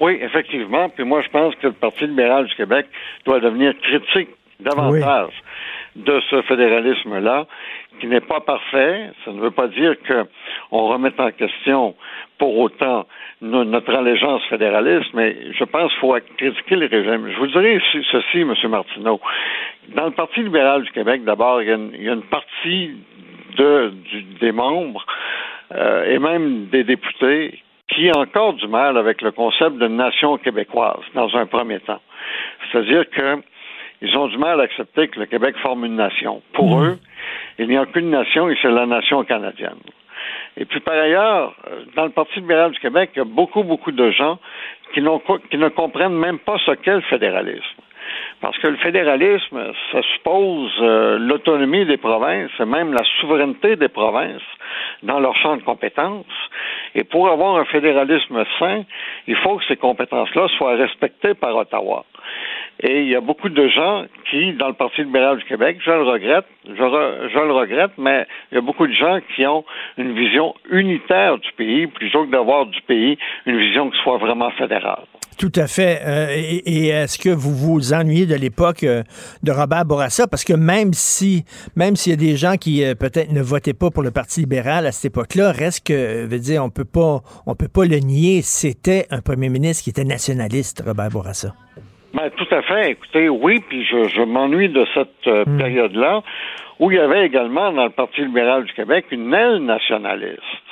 Oui, effectivement. Puis moi, je pense que le Parti libéral du Québec doit devenir critique davantage de ce fédéralisme-là, qui n'est pas parfait. Ça ne veut pas dire qu'on remette en question pour autant notre allégeance fédéraliste, mais je pense qu'il faut critiquer les régimes. Je vous dirais ceci, M. Martineau. Dans le Parti libéral du Québec, d'abord, il, y a une partie de, des membres euh, et même des députés qui a encore du mal avec le concept de nation québécoise dans un premier temps. C'est-à-dire qu'ils ont du mal à accepter que le Québec forme une nation. Pour mmh. eux, il n'y a qu'une nation et c'est la nation canadienne. Et puis par ailleurs, dans le Parti libéral du Québec, il y a beaucoup, beaucoup de gens qui, qui ne comprennent même pas ce qu'est le fédéralisme. Parce que le fédéralisme, ça suppose euh, l'autonomie des provinces et même la souveraineté des provinces dans leur champ de compétences. Et pour avoir un fédéralisme sain, il faut que ces compétences-là soient respectées par Ottawa. Et il y a beaucoup de gens qui, dans le Parti libéral du Québec, je le regrette, je, je, le regrette, mais il y a beaucoup de gens qui ont une vision unitaire du pays plutôt que d'avoir du pays une vision qui soit vraiment fédérale. Tout à fait. Euh, et, est-ce que vous vous ennuyez de l'époque euh, de Robert Bourassa? Parce que même si, même s'il y a des gens qui euh, peut-être ne votaient pas pour le Parti libéral à cette époque-là, reste que, veut dire, on peut pas, on peut pas le nier. C'était un premier ministre qui était nationaliste, Robert Bourassa. Ben, tout à fait. Écoutez, oui, puis je, je m'ennuie de cette hmm. période-là où il y avait également dans le Parti libéral du Québec une aile nationaliste.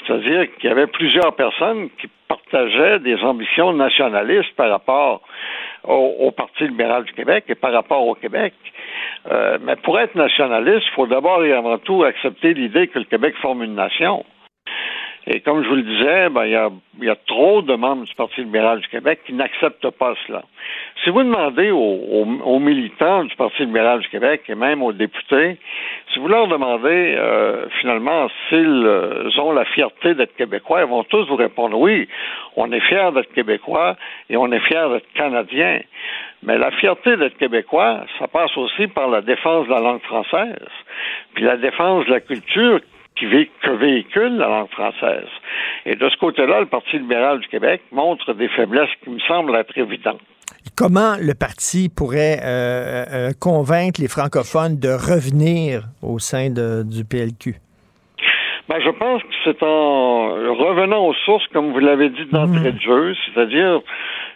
C'est-à-dire qu'il y avait plusieurs personnes qui partageaient des ambitions nationalistes par rapport au, Parti libéral du Québec et par rapport au Québec. Euh, mais pour être nationaliste, il faut d'abord et avant tout accepter l'idée que le Québec forme une nation. Et comme je vous le disais, ben, il, y a, y a trop de membres du Parti libéral du Québec qui n'acceptent pas cela. Si vous demandez aux, militants du Parti libéral du Québec et même aux députés, si vous leur demandez euh, finalement s'ils euh, ont la fierté d'être québécois, ils vont tous vous répondre oui, on est fiers d'être québécois et on est fiers d'être canadiens. Mais la fierté d'être québécois, ça passe aussi par la défense de la langue française, puis la défense de la culture qui que véhicule la langue française. Et de ce côté-là, le Parti libéral du Québec montre des faiblesses qui me semblent être évidentes. Comment le parti pourrait euh, euh, convaincre les francophones de revenir au sein de, du PLQ? Ben, je pense que c'est en revenant aux sources, comme vous l'avez dit d'entrée de jeu, c'est-à-dire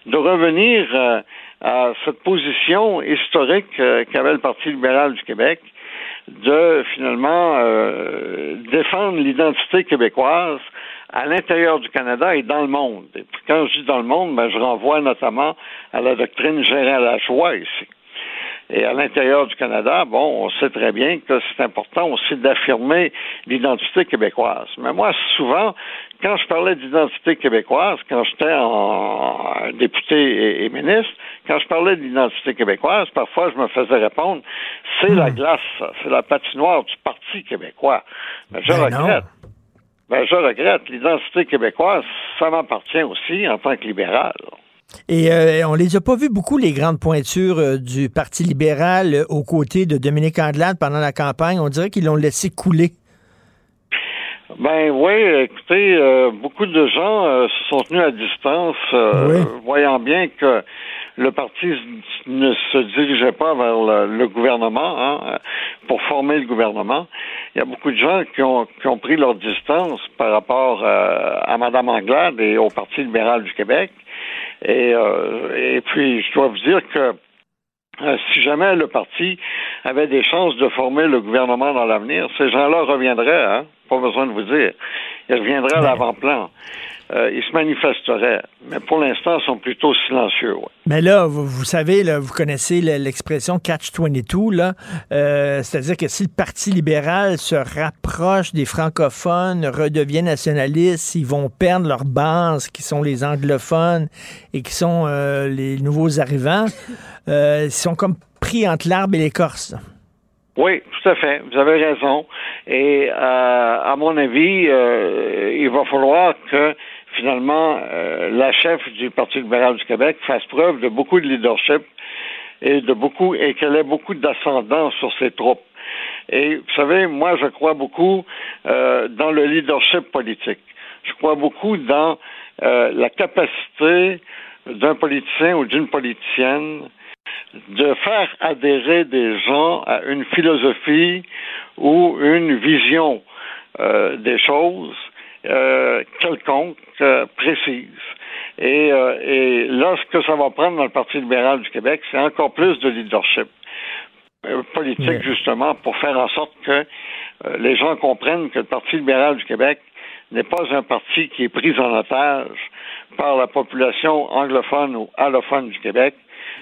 de revenir euh, à cette position historique qu'avait le Parti libéral du Québec, de finalement euh, défendre l'identité québécoise à l'intérieur du Canada et dans le monde. Et puis quand je dis dans le monde, ben, je renvoie notamment à la doctrine générale à joie ici. Et à l'intérieur du Canada, bon, on sait très bien que c'est important aussi d'affirmer l'identité québécoise. Mais moi, souvent, quand je parlais d'identité québécoise, quand j'étais en député et, et ministre, quand je parlais de l'identité québécoise, parfois je me faisais répondre, c'est la glace, ça, c'est la patinoire du Parti québécois. Mais je Ben regrette. Ben, je regrette. L'identité québécoise, ça m'appartient aussi en tant que libéral. Et euh, on les a pas vus beaucoup, les grandes pointures euh, du Parti libéral euh, aux côtés de Dominique Andelade pendant la campagne. On dirait qu'ils l'ont laissé couler. Ben oui, écoutez, euh, beaucoup de gens euh, se sont tenus à distance, voyant bien que le parti ne se dirigeait pas vers le, le gouvernement hein, pour former le gouvernement. Il y a beaucoup de gens qui ont, qui ont pris leur distance par rapport à Mme Anglade et au Parti libéral du Québec. Et, euh, et puis, je dois vous dire que euh, si jamais le parti avait des chances de former le gouvernement dans l'avenir, ces gens-là reviendraient, hein? Pas besoin de vous dire. Ils reviendraient à l'avant-plan. Euh, ils se manifesteraient. Mais pour l'instant, ils sont plutôt silencieux. ouais. Mais là, vous, vous savez, là, vous connaissez le- l'expression catch-22, là. Euh, c'est-à-dire que si le Parti libéral se rapproche des francophones, redevient nationaliste, ils vont perdre leur base, qui sont les anglophones et qui sont euh, les nouveaux arrivants. Euh, ils sont comme pris entre l'arbre et l'écorce. Oui, tout à fait. Vous avez raison. Et euh, à mon avis, euh, il va falloir que finalement euh, la chef du Parti libéral du Québec fasse preuve de beaucoup de leadership et de beaucoup et qu'elle ait beaucoup d'ascendant sur ses troupes. Et vous savez, moi, je crois beaucoup euh, dans le leadership politique. Je crois beaucoup dans euh, la capacité d'un politicien ou d'une politicienne de faire adhérer des gens à une philosophie ou une vision euh, des choses euh, quelconque, euh, précise. Et, et là, ce que ça va prendre dans le Parti libéral du Québec, c'est encore plus de leadership politique, justement, pour faire en sorte que les gens comprennent que le Parti libéral du Québec n'est pas un parti qui est pris en otage par la population anglophone ou allophone du Québec,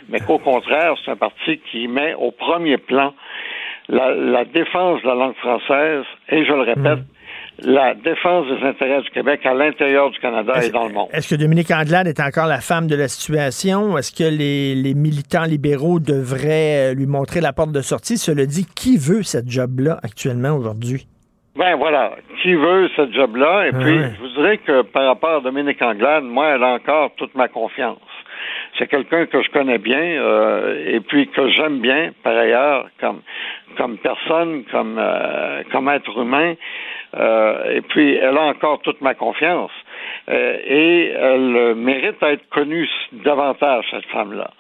mais qu'au contraire, c'est un parti qui met au premier plan la, la défense de la langue française et, je le répète, la défense des intérêts du Québec à l'intérieur du Canada et dans le monde. Est-ce que Dominique Andelade est encore la femme de la situation? Est-ce que les, les militants libéraux devraient euh, lui montrer la porte de sortie? Cela dit, qui veut cette job-là actuellement aujourd'hui? Ben voilà, qui veut ce job-là? Et Ah puis, ouais. je vous dirais que par rapport à Dominique Anglade, moi, elle a encore toute ma confiance. C'est quelqu'un que je connais bien euh, et puis que j'aime bien, par ailleurs, comme comme personne, comme euh, comme être humain. Euh, et puis, elle a encore toute ma confiance. Euh, et elle mérite à être connue davantage, cette femme-là.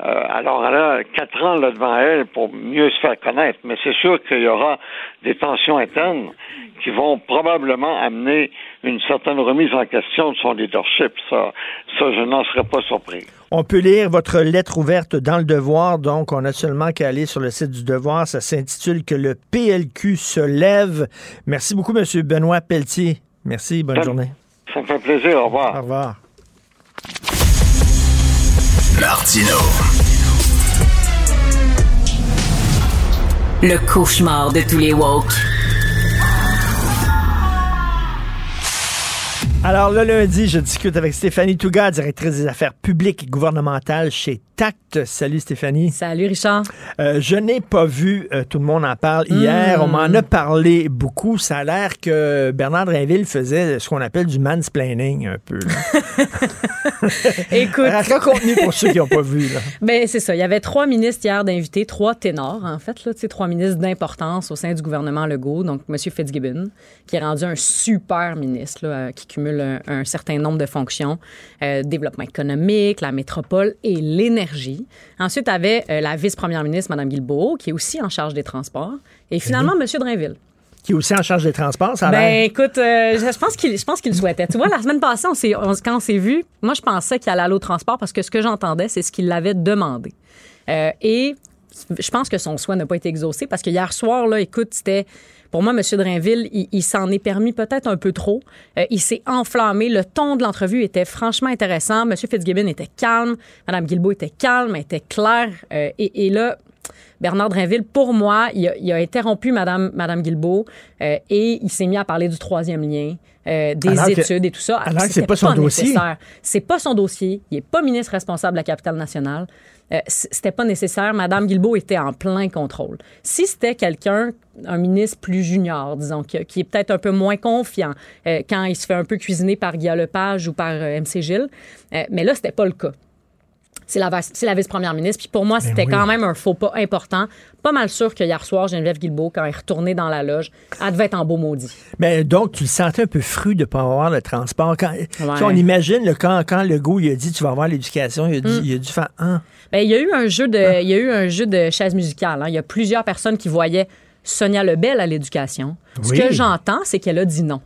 Euh, alors, elle a quatre ans là, devant elle pour mieux se faire connaître, mais c'est sûr qu'il y aura des tensions internes qui vont probablement amener une certaine remise en question de son leadership. Ça, ça je n'en serais pas surpris. On peut lire votre lettre ouverte dans le Devoir, donc on a seulement qu'à aller sur le site du Devoir. Ça s'intitule Que le PLQ se lève. Merci beaucoup, M. Benoît Pelletier. Merci, bonne Ça- journée. Ça me fait plaisir. Au revoir. Au revoir. Martino. Le cauchemar de tous les woke. Alors, le lundi, je discute avec Stéphanie Touga, directrice des affaires publiques et gouvernementales chez TACT. Salut Stéphanie. Salut Richard. Euh, je n'ai pas vu, euh, tout le monde en parle hier, Mm. on m'en a parlé beaucoup. Ça a l'air que Bernard Drinville faisait ce qu'on appelle du mansplaining un peu. Écoute. Raconte-nous pour ceux qui n'ont pas vu. Là. Ben, c'est ça. Il y avait trois ministres hier d'invités, trois ténors, en fait, là, trois ministres d'importance au sein du gouvernement Legault. Donc, M. Fitzgibbon, qui est rendu un super ministre, là, euh, qui cumule un, un certain nombre de fonctions euh, développement économique, la métropole et l'énergie. Ensuite, il y avait euh, la vice-première ministre, Mme Guilbeault, qui est aussi en charge des transports. Et finalement, M. Drainville. Qui est aussi en charge des transports, ça Ben écoute, euh, je pense qu'il je pense qu'il le souhaitait. Tu vois, la semaine passée, on s'est- on- quand on s'est vu, moi je pensais qu'il allait aller au transport parce que ce que j'entendais, c'est ce qu'il l'avait demandé. Euh, et je pense que son souhait n'a pas été exaucé parce que hier soir, là, écoute, c'était. Pour moi, M. Drainville, il, il s'en est permis peut-être un peu trop. Euh, il s'est enflammé. Le ton de l'entrevue était franchement intéressant. M. Fitzgibbon était calme. Mme Guilbeault était calme, était claire. Euh, et, et là, Bernard Drainville, pour moi, il a, il a interrompu Mme, Madame Guilbeault euh, et il s'est mis à parler du troisième lien, euh, des Alors que- études et tout ça. alors que c'est pas son dossier. C'est pas son dossier. Il n'est pas ministre responsable de la capitale nationale. Euh, c'était pas nécessaire. Madame Guilbeault était en plein contrôle. Si c'était quelqu'un, un ministre plus junior, disons, qui, qui est peut-être un peu moins confiant euh, quand il se fait un peu cuisiner par Guy Lepage ou par euh, MC Gilles, euh, mais là, c'était pas le cas. C'est la, la vice-première ministre. Puis pour moi, c'était oui. quand même un faux pas important. Pas mal sûr que hier soir, Geneviève Guilbeault, quand elle est retournée dans la loge, elle devait être en beau maudit. Mais donc, tu le sentais un peu fru de ne pas avoir le transport. Quand, tu sais, on imagine le, quand, quand Legault il a dit tu vas avoir l'éducation, il, a dit- Mm. il a dû faire un. Ben, il y a eu un jeu de, il y a eu un jeu de chaise musicale. hein. Il y a plusieurs personnes qui voyaient Sonia Lebel à l'éducation. Ce que j'entends, c'est qu'elle a dit non.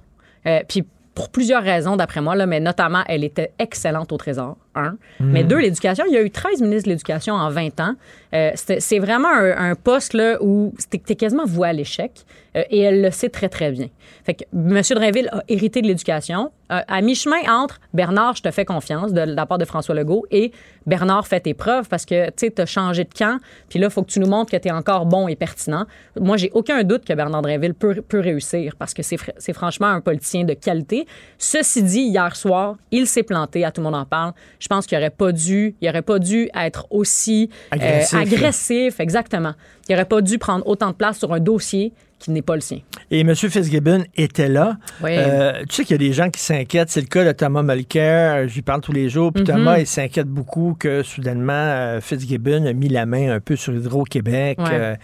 Euh, puis pour plusieurs raisons, d'après moi, là, mais notamment, elle était excellente au Trésor, un. Mais Mm. deux, l'éducation, il y a eu 13 ministres de l'Éducation en 20 ans. Euh, c'est vraiment un, un poste là, où tu es quasiment voué à l'échec. euh, et elle le sait très, très bien. Fait que M. Drainville a hérité de l'éducation. euh, à mi-chemin entre Bernard, je te fais confiance, de, de la part de François Legault, et Bernard, fait tes preuves parce que tu as changé de camp, puis là, il faut que tu nous montres que tu es encore bon et pertinent. Moi, j'ai aucun doute que Bernard Drainville peut, peut réussir parce que c'est franchement un politicien de qualité. Ceci dit, hier soir, il s'est planté, à tout le monde en parle. Je pense qu'il n'aurait pas dû, il aurait pas dû être aussi euh, Agressif. agressif, exactement. Il n'aurait pas dû prendre autant de place sur un dossier qui n'est pas le sien. Et M. Fitzgibbon était là. Oui. Euh, tu sais qu'il y a des gens qui s'inquiètent. C'est le cas de Thomas Mulcair. Je lui parle tous les jours. Puis Mhm. Thomas, il s'inquiète beaucoup que soudainement, euh, Fitzgibbon a mis la main un peu sur Hydro-Québec. Ouais. euh,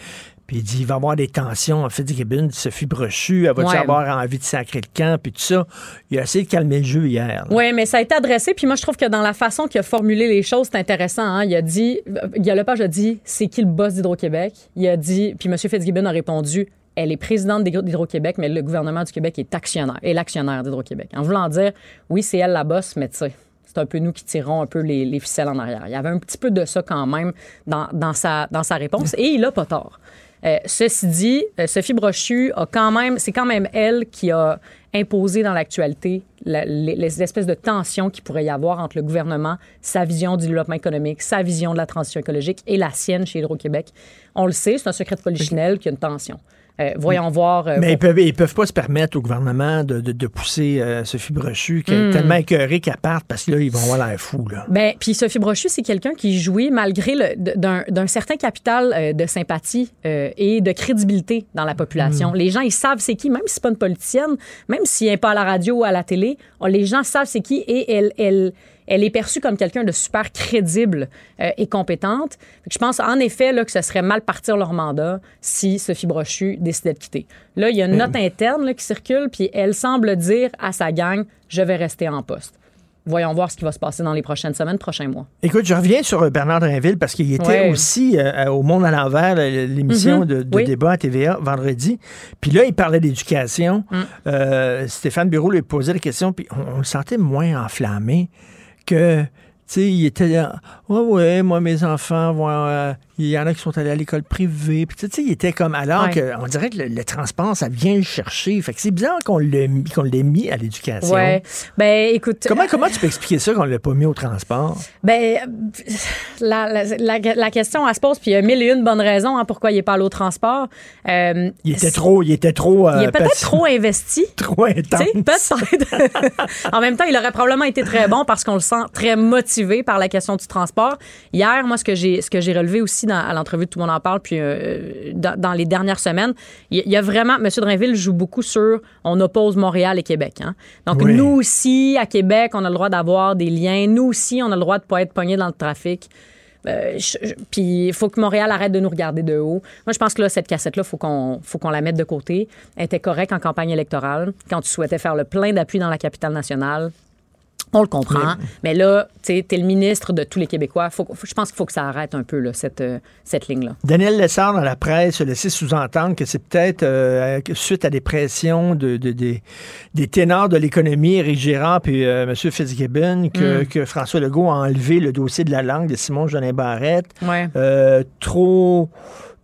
puis il dit il va y avoir des tensions. Fitzgibbon dit Sophie Brochu, elle va-tu Ouais. avoir envie de sacrer le camp? Puis tout ça. Il a essayé de calmer le jeu hier. Oui, mais ça a été adressé. Puis moi, je trouve que dans la façon qu'il a formulé les choses, c'est intéressant. hein. Il a dit, Guy Lepage a dit, c'est qui le boss d'Hydro-Québec? Il a dit, puis M. Fitzgibbon a répondu, elle est présidente d'Hydro- d'Hydro-Québec, mais le gouvernement du Québec est actionnaire, est l'actionnaire d'Hydro-Québec. En voulant dire, oui, c'est elle la boss, mais tu sais, c'est un peu nous qui tirons un peu les, les ficelles en arrière. Il y avait un petit peu de ça quand même dans, dans sa, dans sa réponse, et il a pas tort. Euh, ceci dit, euh, Sophie Brochu a quand même, c'est quand même elle qui a imposé dans l'actualité la- les, les espèces de tensions qu'il pourrait y avoir entre le gouvernement, sa vision du développement économique, sa vision de la transition écologique et la sienne chez Hydro-Québec. On le sait, c'est un secret de polichinelle qu'il y a une tension. Euh, voyons voir. euh, Mais ils peuvent, ils peuvent pas se permettre au gouvernement de, de- de pousser euh, Sophie Brochu, qui est Hmm. tellement écœurée qu'elle parte, parce que là, ils vont avoir l'air fous. Là. Ben, puis Sophie Brochu, c'est quelqu'un qui jouit malgré d'un certain capital de sympathie et de crédibilité dans la population. Mm. Les gens, ils savent c'est qui, même si c'est pas une politicienne, même si elle n'est pas à la radio ou à la télé, oh, les gens savent c'est qui et elle, elle, elle est perçue comme quelqu'un de super crédible euh, et compétente. Fait que je pense en effet là, que ce serait mal partir leur mandat si Sophie Brochu décidait de quitter. Là, il y a une note interne là, qui circule, puis elle semble dire à sa gang, je vais rester en poste. Voyons voir ce qui va se passer dans les prochaines semaines, prochains mois. Écoute, je reviens sur euh, Bernard Drinville parce qu'il était Ouais. aussi euh, au Monde à l'envers, l'émission Mhm. de, de Oui. débat à TVA vendredi. Puis là, il parlait d'éducation. Mm. Euh, Stéphane Bureau lui posait des questions, puis on, on le sentait moins enflammé que, tu sais, il était là, ouais, ouais, moi, mes enfants vont, euh, il y en a qui sont allés à l'école privée. Puis, tu sais, il était comme, alors Ouais. que, on dirait que le, le transport, ça vient le chercher. Fait que c'est bizarre qu'on l'ait mis, qu'on l'ait mis à l'éducation. Ouais. Ben, écoute. Comment, comment tu peux expliquer ça qu'on l'a pas mis au transport? Ben, euh, la, la, la- la question, elle se pose, puis il y a mille et une bonnes raisons hein, pourquoi il est pas allé au transport. Euh, Il était trop, il était trop. il euh, est peut-être trop investi. trop intense. Peut-être. en même temps, il aurait probablement été très bon parce qu'on le sent très motivé par la question du transport. Hier, moi, ce que j'ai, ce que j'ai relevé aussi dans, à l'entrevue Tout le monde en parle, puis euh, dans, dans les dernières semaines, il y a vraiment, M. Drainville joue beaucoup sur on oppose Montréal et Québec. hein. Donc, Oui. nous aussi, à Québec, on a le droit d'avoir des liens. Nous aussi, on a le droit de pas être pogné dans le trafic. Euh, puis il faut que Montréal arrête de nous regarder de haut. Moi, je pense que là, cette cassette-là, faut qu'on faut qu'on la mette de côté. Elle était correcte en campagne électorale quand tu souhaitais faire le plein d'appui dans la capitale nationale. On le comprend. Mais là, tu t'es le ministre de tous les Québécois. Faut, je pense qu'il faut que ça arrête un peu, là, cette, euh, cette ligne-là. Daniel Lessard, dans la presse, a laissé sous-entendre que c'est peut-être euh, suite à des pressions de, de- des- des ténors de l'économie, Éric Girard puis euh, M. Fitzgibbon, que, Mm. que François Legault a enlevé le dossier de la langue de Simon Jolin Barrette. Ouais. Euh, trop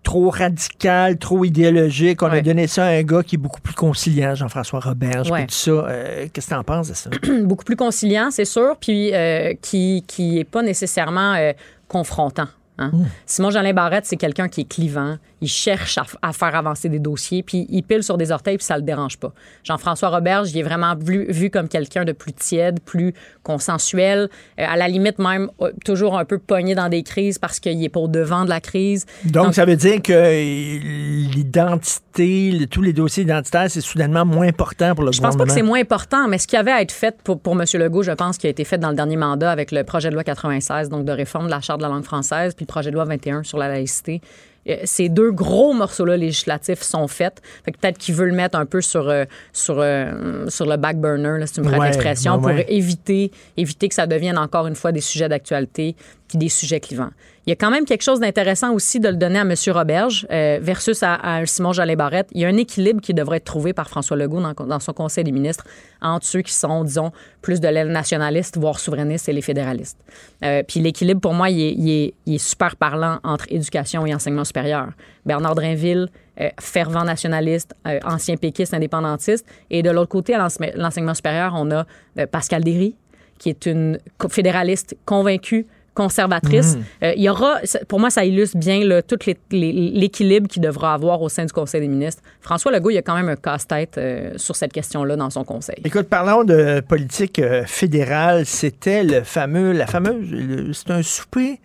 trop radical, trop idéologique. On a donné ça à un gars qui est beaucoup plus conciliant, Jean-François Roberge, Ouais. puis tout ça. Euh, Qu'est-ce que tu en penses de ça? beaucoup plus conciliant, c'est sûr, puis euh, qui qui est pas nécessairement euh, confrontant. hein. Simon Jolin Barrette, c'est quelqu'un qui est clivant. Il cherche à, faire avancer des dossiers, puis il pile sur des orteils, puis ça le dérange pas. Jean-François Roberge, il est vraiment vu, vu comme quelqu'un de plus tiède, plus consensuel, euh, à la limite même euh, toujours un peu pogné dans des crises parce qu'il est pas au devant de la crise. Donc, ça veut dire que euh, l'identité, le- tous les dossiers identitaires, c'est soudainement moins important pour le Je pense gouvernement. pas que c'est moins important, mais ce qui avait à être fait pour, pour M. Legault, je pense, qui a été fait dans le dernier mandat avec le projet de loi 96, donc de réforme de la Charte de la langue française, puis le projet de loi 21 sur la laïcité. Euh, Ces deux gros morceaux-là législatifs sont faits. Fait que peut-être qu'il veut le mettre un peu sur, euh, sur, euh, sur le back burner, là, si tu me Ouais, l'expression, ouais, ouais. pour éviter, éviter que ça devienne encore une fois des sujets d'actualité puis des sujets clivants. Il y a quand même quelque chose d'intéressant aussi de le donner à M. Roberge euh, versus à, Simon Jolin Barrette. Il y a un équilibre qui devrait être trouvé par François Legault dans, son conseil des ministres entre ceux qui sont, disons, plus de l'aile nationaliste, voire souverainiste, et les fédéralistes. Euh, puis l'équilibre, pour moi, il est, il est- il est super parlant entre éducation et enseignement supérieur. Bernard Drinville, euh, fervent nationaliste, euh, ancien péquiste, indépendantiste. Et de l'autre côté, à l'ense- l'enseignement supérieur, on a euh, Pascal Derry, qui est une fédéraliste convaincue, conservatrice. Mm. Euh, il y aura, pour moi, ça illustre bien là, tout l'équilibre qu'il devra avoir au sein du Conseil des ministres. François Legault, il y a quand même un casse-tête euh, sur cette question-là dans son conseil. Écoute, parlons de politique euh, fédérale. C'était le fameux, la fameuse, c'est un souper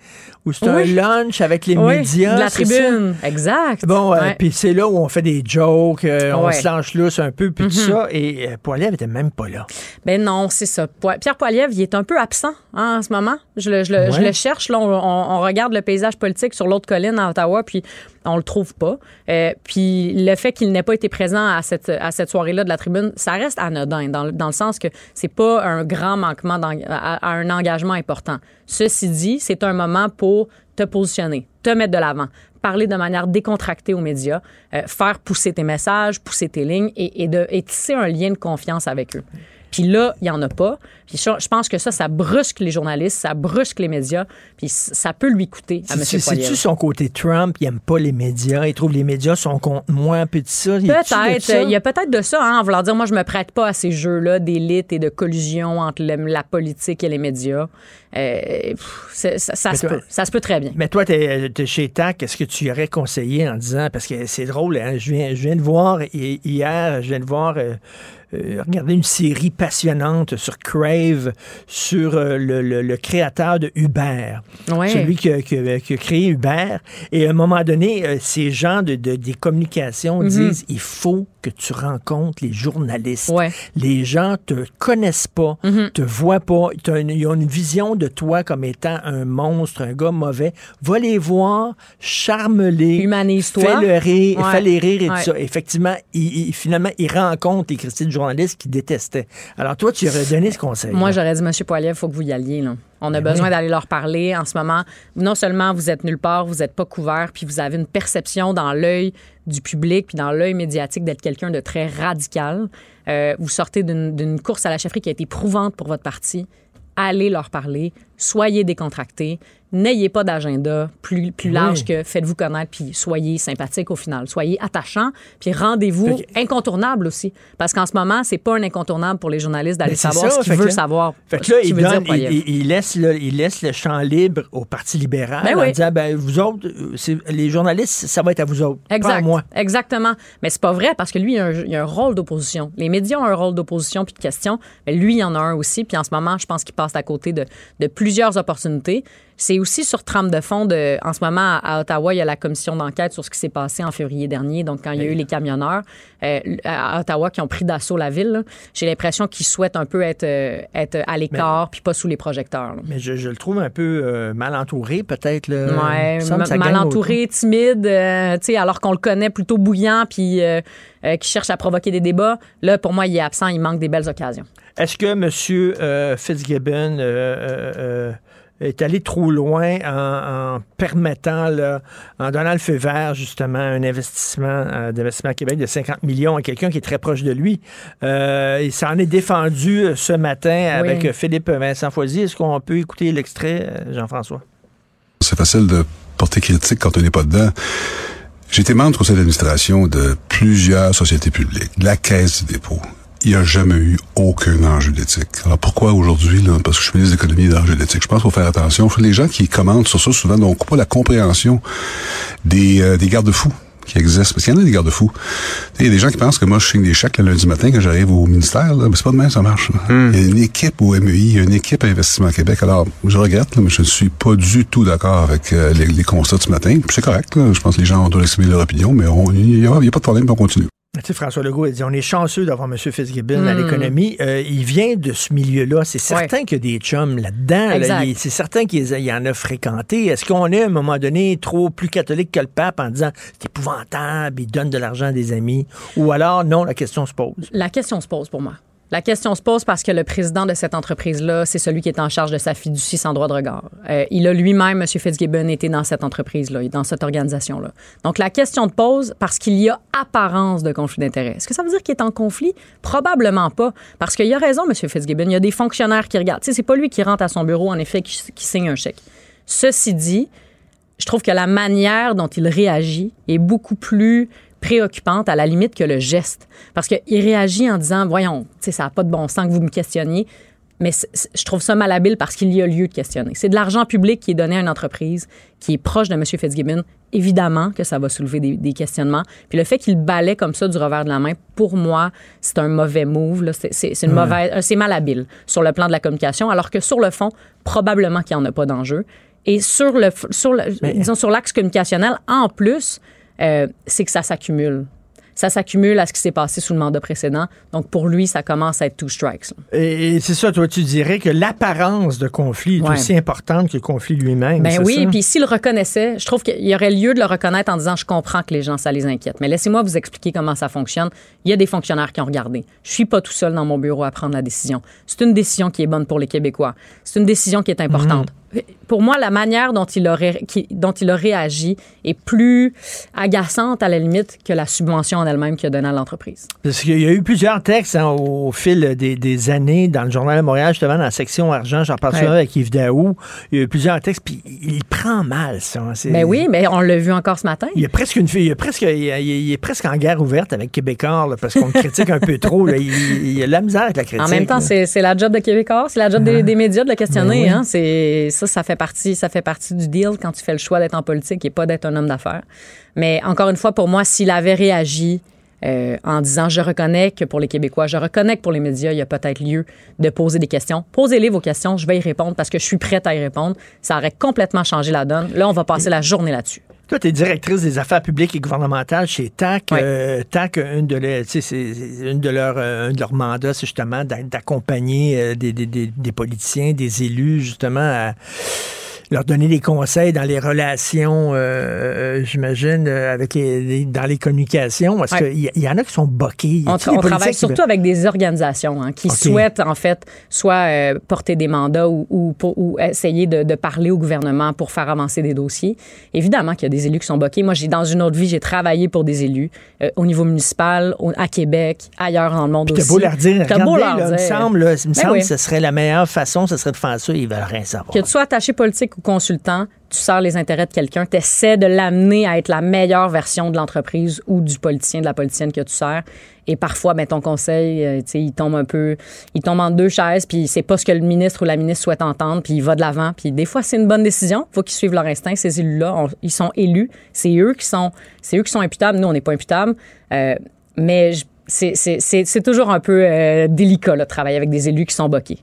c'est Oui. un lunch avec les Oui, médias. de la ça? tribune, exact. Bon, euh, Ouais. puis c'est là où on fait des jokes, euh, on se lâche lousse un peu, puis tout Mhm. ça. Et euh, Poiliev était même pas là. Ben non, c'est ça. Pierre Poilievre, il est un peu absent hein, en ce moment. Je le, je le- je le cherche. Là, on, on- on regarde le paysage politique sur l'autre colline à Ottawa, puis on le trouve pas. Euh, puis le fait qu'il n'ait pas été présent à cette, soirée-là de la tribune, ça reste anodin, dans, dans le sens que c'est pas un grand manquement à, un engagement important. Ceci dit, c'est un moment pour te positionner, te mettre de l'avant, parler de manière décontractée aux médias, euh, faire pousser tes messages, pousser tes lignes et, et de, et tisser un lien de confiance avec eux. Puis là, il n'y en a pas. Puis je pense que ça, ça brusque les journalistes, ça brusque les médias, puis ça peut lui coûter à M. C'est- Poilievre. C'est-tu son côté Trump? Il aime pas les médias. Il trouve les médias sont contre moi, puis tout ça. Peut-être. Il y a peut-être de ça, hein, en vouloir dire, moi, je me prête pas à ces jeux-là d'élite et de collusion entre le- la politique et les médias. Euh, pff, ça, se toi- peut. Ça se peut très bien. Mais toi, tu es, chez TAC, est-ce que tu y aurais conseillé en disant, parce que c'est drôle, hein, je, viens, je viens de voir hi- hier, je viens de voir, euh, euh, regarder une série passionnante sur Crave, sur euh, le, le- le créateur de Uber. Ouais. Celui qui a, qui a- qui a créé Uber. Et à un moment donné, euh, ces gens de, de- des communications Mhm. disent, il faut que tu rencontres les journalistes. Ouais. Les gens te connaissent pas, Mhm. te voient pas, une- ils ont une vision de toi comme étant un monstre, un gars mauvais. Va les voir, charme-les, Humanise-toi. fais-le rire, Ouais. fais-les rire et tout ça. Effectivement, il, il- finalement, il rencontre les de journalistes qui détestaient. Alors toi, tu aurais donné ce conseil. Moi, j'aurais dit, Monsieur Poiliev, il faut que vous y alliez. Là. On a besoin oui. d'aller leur parler en ce moment. Non seulement vous êtes nulle part, vous n'êtes pas couvert, puis vous avez une perception dans l'œil du public, puis dans l'œil médiatique d'être quelqu'un de très radical. Euh, vous sortez d'une d'une course à la chefferie qui a été prouvante pour votre parti. Allez leur parler, soyez décontractés, n'ayez pas d'agenda plus, plus Oui. large que faites-vous connaître, puis soyez sympathique au final. Soyez attachant, puis rendez-vous incontournable aussi. Parce qu'en ce moment, c'est pas un incontournable pour les journalistes d'aller savoir ça, ce qu'ils veulent savoir. Fait que là, il, dire il, laisse le, il laisse le champ libre au Parti libéral Ben en oui. disant, ben, vous autres, les journalistes, ça va être à vous autres, pas à moi. Exactement. Mais c'est pas vrai parce que lui, il a, un, il a un rôle d'opposition. Les médias ont un rôle d'opposition puis de question, mais lui, il en a un aussi. Puis en ce moment, je pense qu'il passe à côté de, de plusieurs opportunités. C'est aussi sur trame de fond de, en ce moment, à, Ottawa, il y a la commission d'enquête sur ce qui s'est passé en février dernier. Donc, quand il y a eu les camionneurs euh, à Ottawa qui ont pris d'assaut la ville, j'ai l'impression qu'ils souhaitent un peu être, euh, être à l'écart puis pas sous les projecteurs. là. Mais je, je le trouve un peu euh, mal entouré, peut-être. Ouais, mal entouré, timide, euh, tu sais, alors qu'on le connaît plutôt bouillant puis qui cherche à provoquer des débats. Là, pour moi, il est absent, il manque des belles occasions. Est-ce que M. Fitzgibbon est allé trop loin en, en permettant, là, en donnant le feu vert, justement, à un investissement euh, d'investissement Québec de 50 millions à quelqu'un qui est très proche de lui? Euh, il s'en est défendu euh, ce matin avec Philippe Vincent Foisy. Est-ce qu'on peut écouter l'extrait, Jean-François? C'est facile de porter critique quand on n'est pas dedans. J'ai été membre du conseil d'administration de plusieurs sociétés publiques, de la Caisse du dépôt. Il n'y a jamais eu aucun enjeu d'éthique. Alors pourquoi aujourd'hui, là, parce que je suis ministre de l'économie et d'enjeux d'éthique, je pense qu'il faut faire attention. Les gens qui commentent sur ça souvent n'ont pas la compréhension des, euh, des garde-fous qui existent. Parce qu'il y en a des garde-fous. Il y a des gens qui pensent que moi, je signe des chèques le lundi matin quand j'arrive au ministère. Là. Mais c'est pas demain, ça marche. là. Il y a une équipe au MEI, il y a une équipe à Investissement Québec. Alors, je regrette, là, mais je ne suis pas du tout d'accord avec euh, les, les constats de ce matin. Puis c'est correct. Là. Je pense que les gens doivent exprimer leur opinion, mais il n'y a, a pas de problème, on continue. Tu sais, François Legault a dit on est chanceux d'avoir M. Fitzgibbon à Hmm. l'économie. Euh, il vient de ce milieu-là. C'est certain qu'il y a des chums là-dedans. là. C'est certain qu'il y en a fréquenté. Est-ce qu'on est à un moment donné trop plus catholique que le pape en disant c'est épouvantable, il donne de l'argent à des amis? Ou alors, non, la question se pose. La question se pose pour moi. La question se pose parce que le président de cette entreprise-là, c'est celui qui est en charge de sa fiducie sans droit de regard. Euh, il a lui-même, M. Fitzgibbon, été dans cette entreprise-là, dans cette organisation-là. Donc, la question se pose parce qu'il y a apparence de conflit d'intérêts. Est-ce que ça veut dire qu'il est en conflit? Probablement pas. Parce qu'il a raison, M. Fitzgibbon. Il y a des fonctionnaires qui regardent. Tu sais, c'est pas lui qui rentre à son bureau, en effet, qui, qui signe un chèque. Ceci dit, je trouve que la manière dont il réagit est beaucoup plus préoccupante à la limite que le geste. Parce qu'il réagit en disant, voyons, ça n'a pas de bon sens que vous me questionniez. Mais je trouve ça malhabile parce qu'il y a lieu de questionner. C'est de l'argent public qui est donné à une entreprise qui est proche de M. Fitzgibbon. Évidemment que ça va soulever des, des questionnements. Puis le fait qu'il balaie comme ça du revers de la main, pour moi, c'est un mauvais move. C'est- une Ouais. mauvaise, euh, c'est malhabile sur le plan de la communication, alors que sur le fond, probablement qu'il n'y en a pas d'enjeu. Et sur le, sur le, disons sur l'axe communicationnel, en plus, euh, c'est que ça s'accumule. Ça s'accumule à ce qui s'est passé sous le mandat précédent. Donc, pour lui, ça commence à être two strikes. Et, et c'est ça, toi, tu dirais que l'apparence de conflit est Ouais. aussi importante que le conflit lui-même. Ben oui, ça? puis s'il le reconnaissait, je trouve qu'il y aurait lieu de le reconnaître en disant je comprends que les gens ça les inquiète, mais laissez-moi vous expliquer comment ça fonctionne. Il y a des fonctionnaires qui ont regardé. Je suis pas tout seul dans mon bureau à prendre la décision. C'est une décision qui est bonne pour les Québécois. C'est une décision qui est importante. Pour moi, la manière dont il, qui- dont il a réagi est plus agaçante à la limite que la subvention en elle-même qu'il a donnée à l'entreprise. Parce qu'il y a eu plusieurs textes hein, au fil des, des années dans le Journal de Montréal, justement, dans la section argent. J'en parle Ouais. souvent avec Yves Daou. Il y a eu plusieurs textes, puis il prend mal, ça. hein. C'est- Ben oui, mais on l'a vu encore ce matin. Il y a presque une fille, il, y a presque, il, y a- il est presque en guerre ouverte avec Québécois, là, parce qu'on le critique un peu trop. là. Il, il y a de la misère avec la critique. En même temps, c'est la job de Québécois, c'est la job des, Ah. des médias de le questionner. Ben oui. hein. C'est ça, ça fait partie, ça fait partie du deal quand tu fais le choix d'être en politique et pas d'être un homme d'affaires. Mais encore une fois, pour moi, s'il avait réagi euh, en disant je reconnais que pour les Québécois, je reconnais que pour les médias, il y a peut-être lieu de poser des questions. Posez-les vos questions, je vais y répondre parce que je suis prête à y répondre. Ça aurait complètement changé la donne. Là, on va passer la journée là-dessus. Toi, tu es directrice des affaires publiques et gouvernementales chez TAC. Euh, TAC, une de, les- une de leurs euh, un de leurs mandats, c'est justement d'a- d'accompagner euh, des, des- des- des politiciens, des élus, justement, à leur donner des conseils dans les relations, euh, euh, j'imagine, euh, avec les, les- dans les communications. Est-ce Ouais. qu'il y, en a qui sont boqués? On, on travaille qui surtout avec des organisations hein, qui souhaitent, en fait, soit euh, porter des mandats ou, ou, pour- ou essayer de, de parler au gouvernement pour faire avancer des dossiers. Évidemment qu'il y a des élus qui sont boqués. Moi, j'ai dans une autre vie, j'ai travaillé pour des élus euh, au niveau municipal, au- à Québec, ailleurs dans le monde aussi. beau leur dire, T'as beau regardez, leur là, il me dire. semble, là, il me Ben semble oui. que ce serait la meilleure façon, ce serait de faire ça, ils veulent rien savoir. Que tu sois attaché politique consultant, tu sers les intérêts de quelqu'un, tu essaies de l'amener à être la meilleure version de l'entreprise ou du politicien, de la politicienne que tu sers. Et parfois, ben, ton conseil, euh, il tombe un peu, il tombe en deux chaises, puis c'est pas ce que le ministre ou la ministre souhaite entendre, puis il va de l'avant. Puis des fois, c'est une bonne décision. faut qu'ils suivent leur instinct. Ces élus-là, ils sont élus. C'est eux qui sont, c'est eux qui sont imputables. Nous, on n'est pas imputables. Euh, mais je- c'est- toujours un peu euh, délicat, là, de travailler avec des élus qui sont boqués.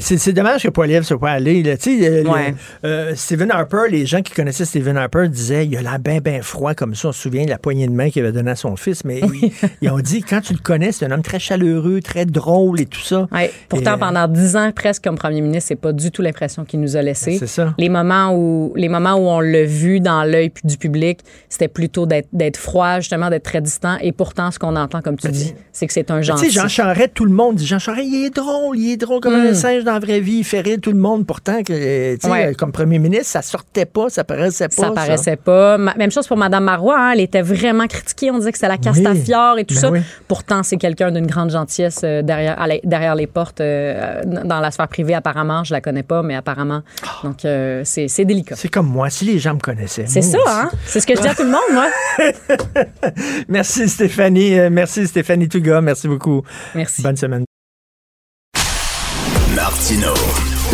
C'est dommage que Poiliev soit pas allé. là. Tu sais, le- Ouais. euh, Stephen Harper, les gens qui connaissaient Stephen Harper disaient il a l'air bien, bien froid comme ça. On se souvient de la poignée de main qu'il avait donnée à son fils. Mais ils, ils ont dit quand tu le connais, c'est un homme très chaleureux, très drôle et tout ça. Ouais. Pourtant, Et, euh, pendant dix ans, presque comme premier ministre, c'est pas du tout l'impression qu'il nous a laissé. C'est ça. Les moments où, les moments où on l'a vu dans l'œil du public, c'était plutôt d'être froid, justement, d'être très distant. Et pourtant, ce qu'on entend, comme tu Ben, dit. C'est que c'est un Tu gentil. sais, Jean Charest, tout le monde dit Jean Charest, il est drôle, il est drôle comme Mm. un singe dans la vraie vie, il fait rire tout le monde. Pourtant, que, tu Ouais. comme premier ministre, ça sortait pas, ça paraissait pas. Ça paraissait pas. Même chose pour Mme Marois. hein, elle était vraiment critiquée. On disait que c'est la Castafiore et tout Ben ça. oui. Pourtant, c'est quelqu'un d'une grande gentillesse euh, derrière, la- derrière les portes euh, dans la sphère privée. Apparemment, je la connais pas, mais apparemment. Donc, euh, c'est délicat. C'est comme moi, si les gens me connaissaient. C'est ça, hein? C'est ce que je dis à tout le monde, moi. Merci Stéphanie, merci Stéphanie Touga, merci beaucoup. Merci. Bonne semaine. Martino.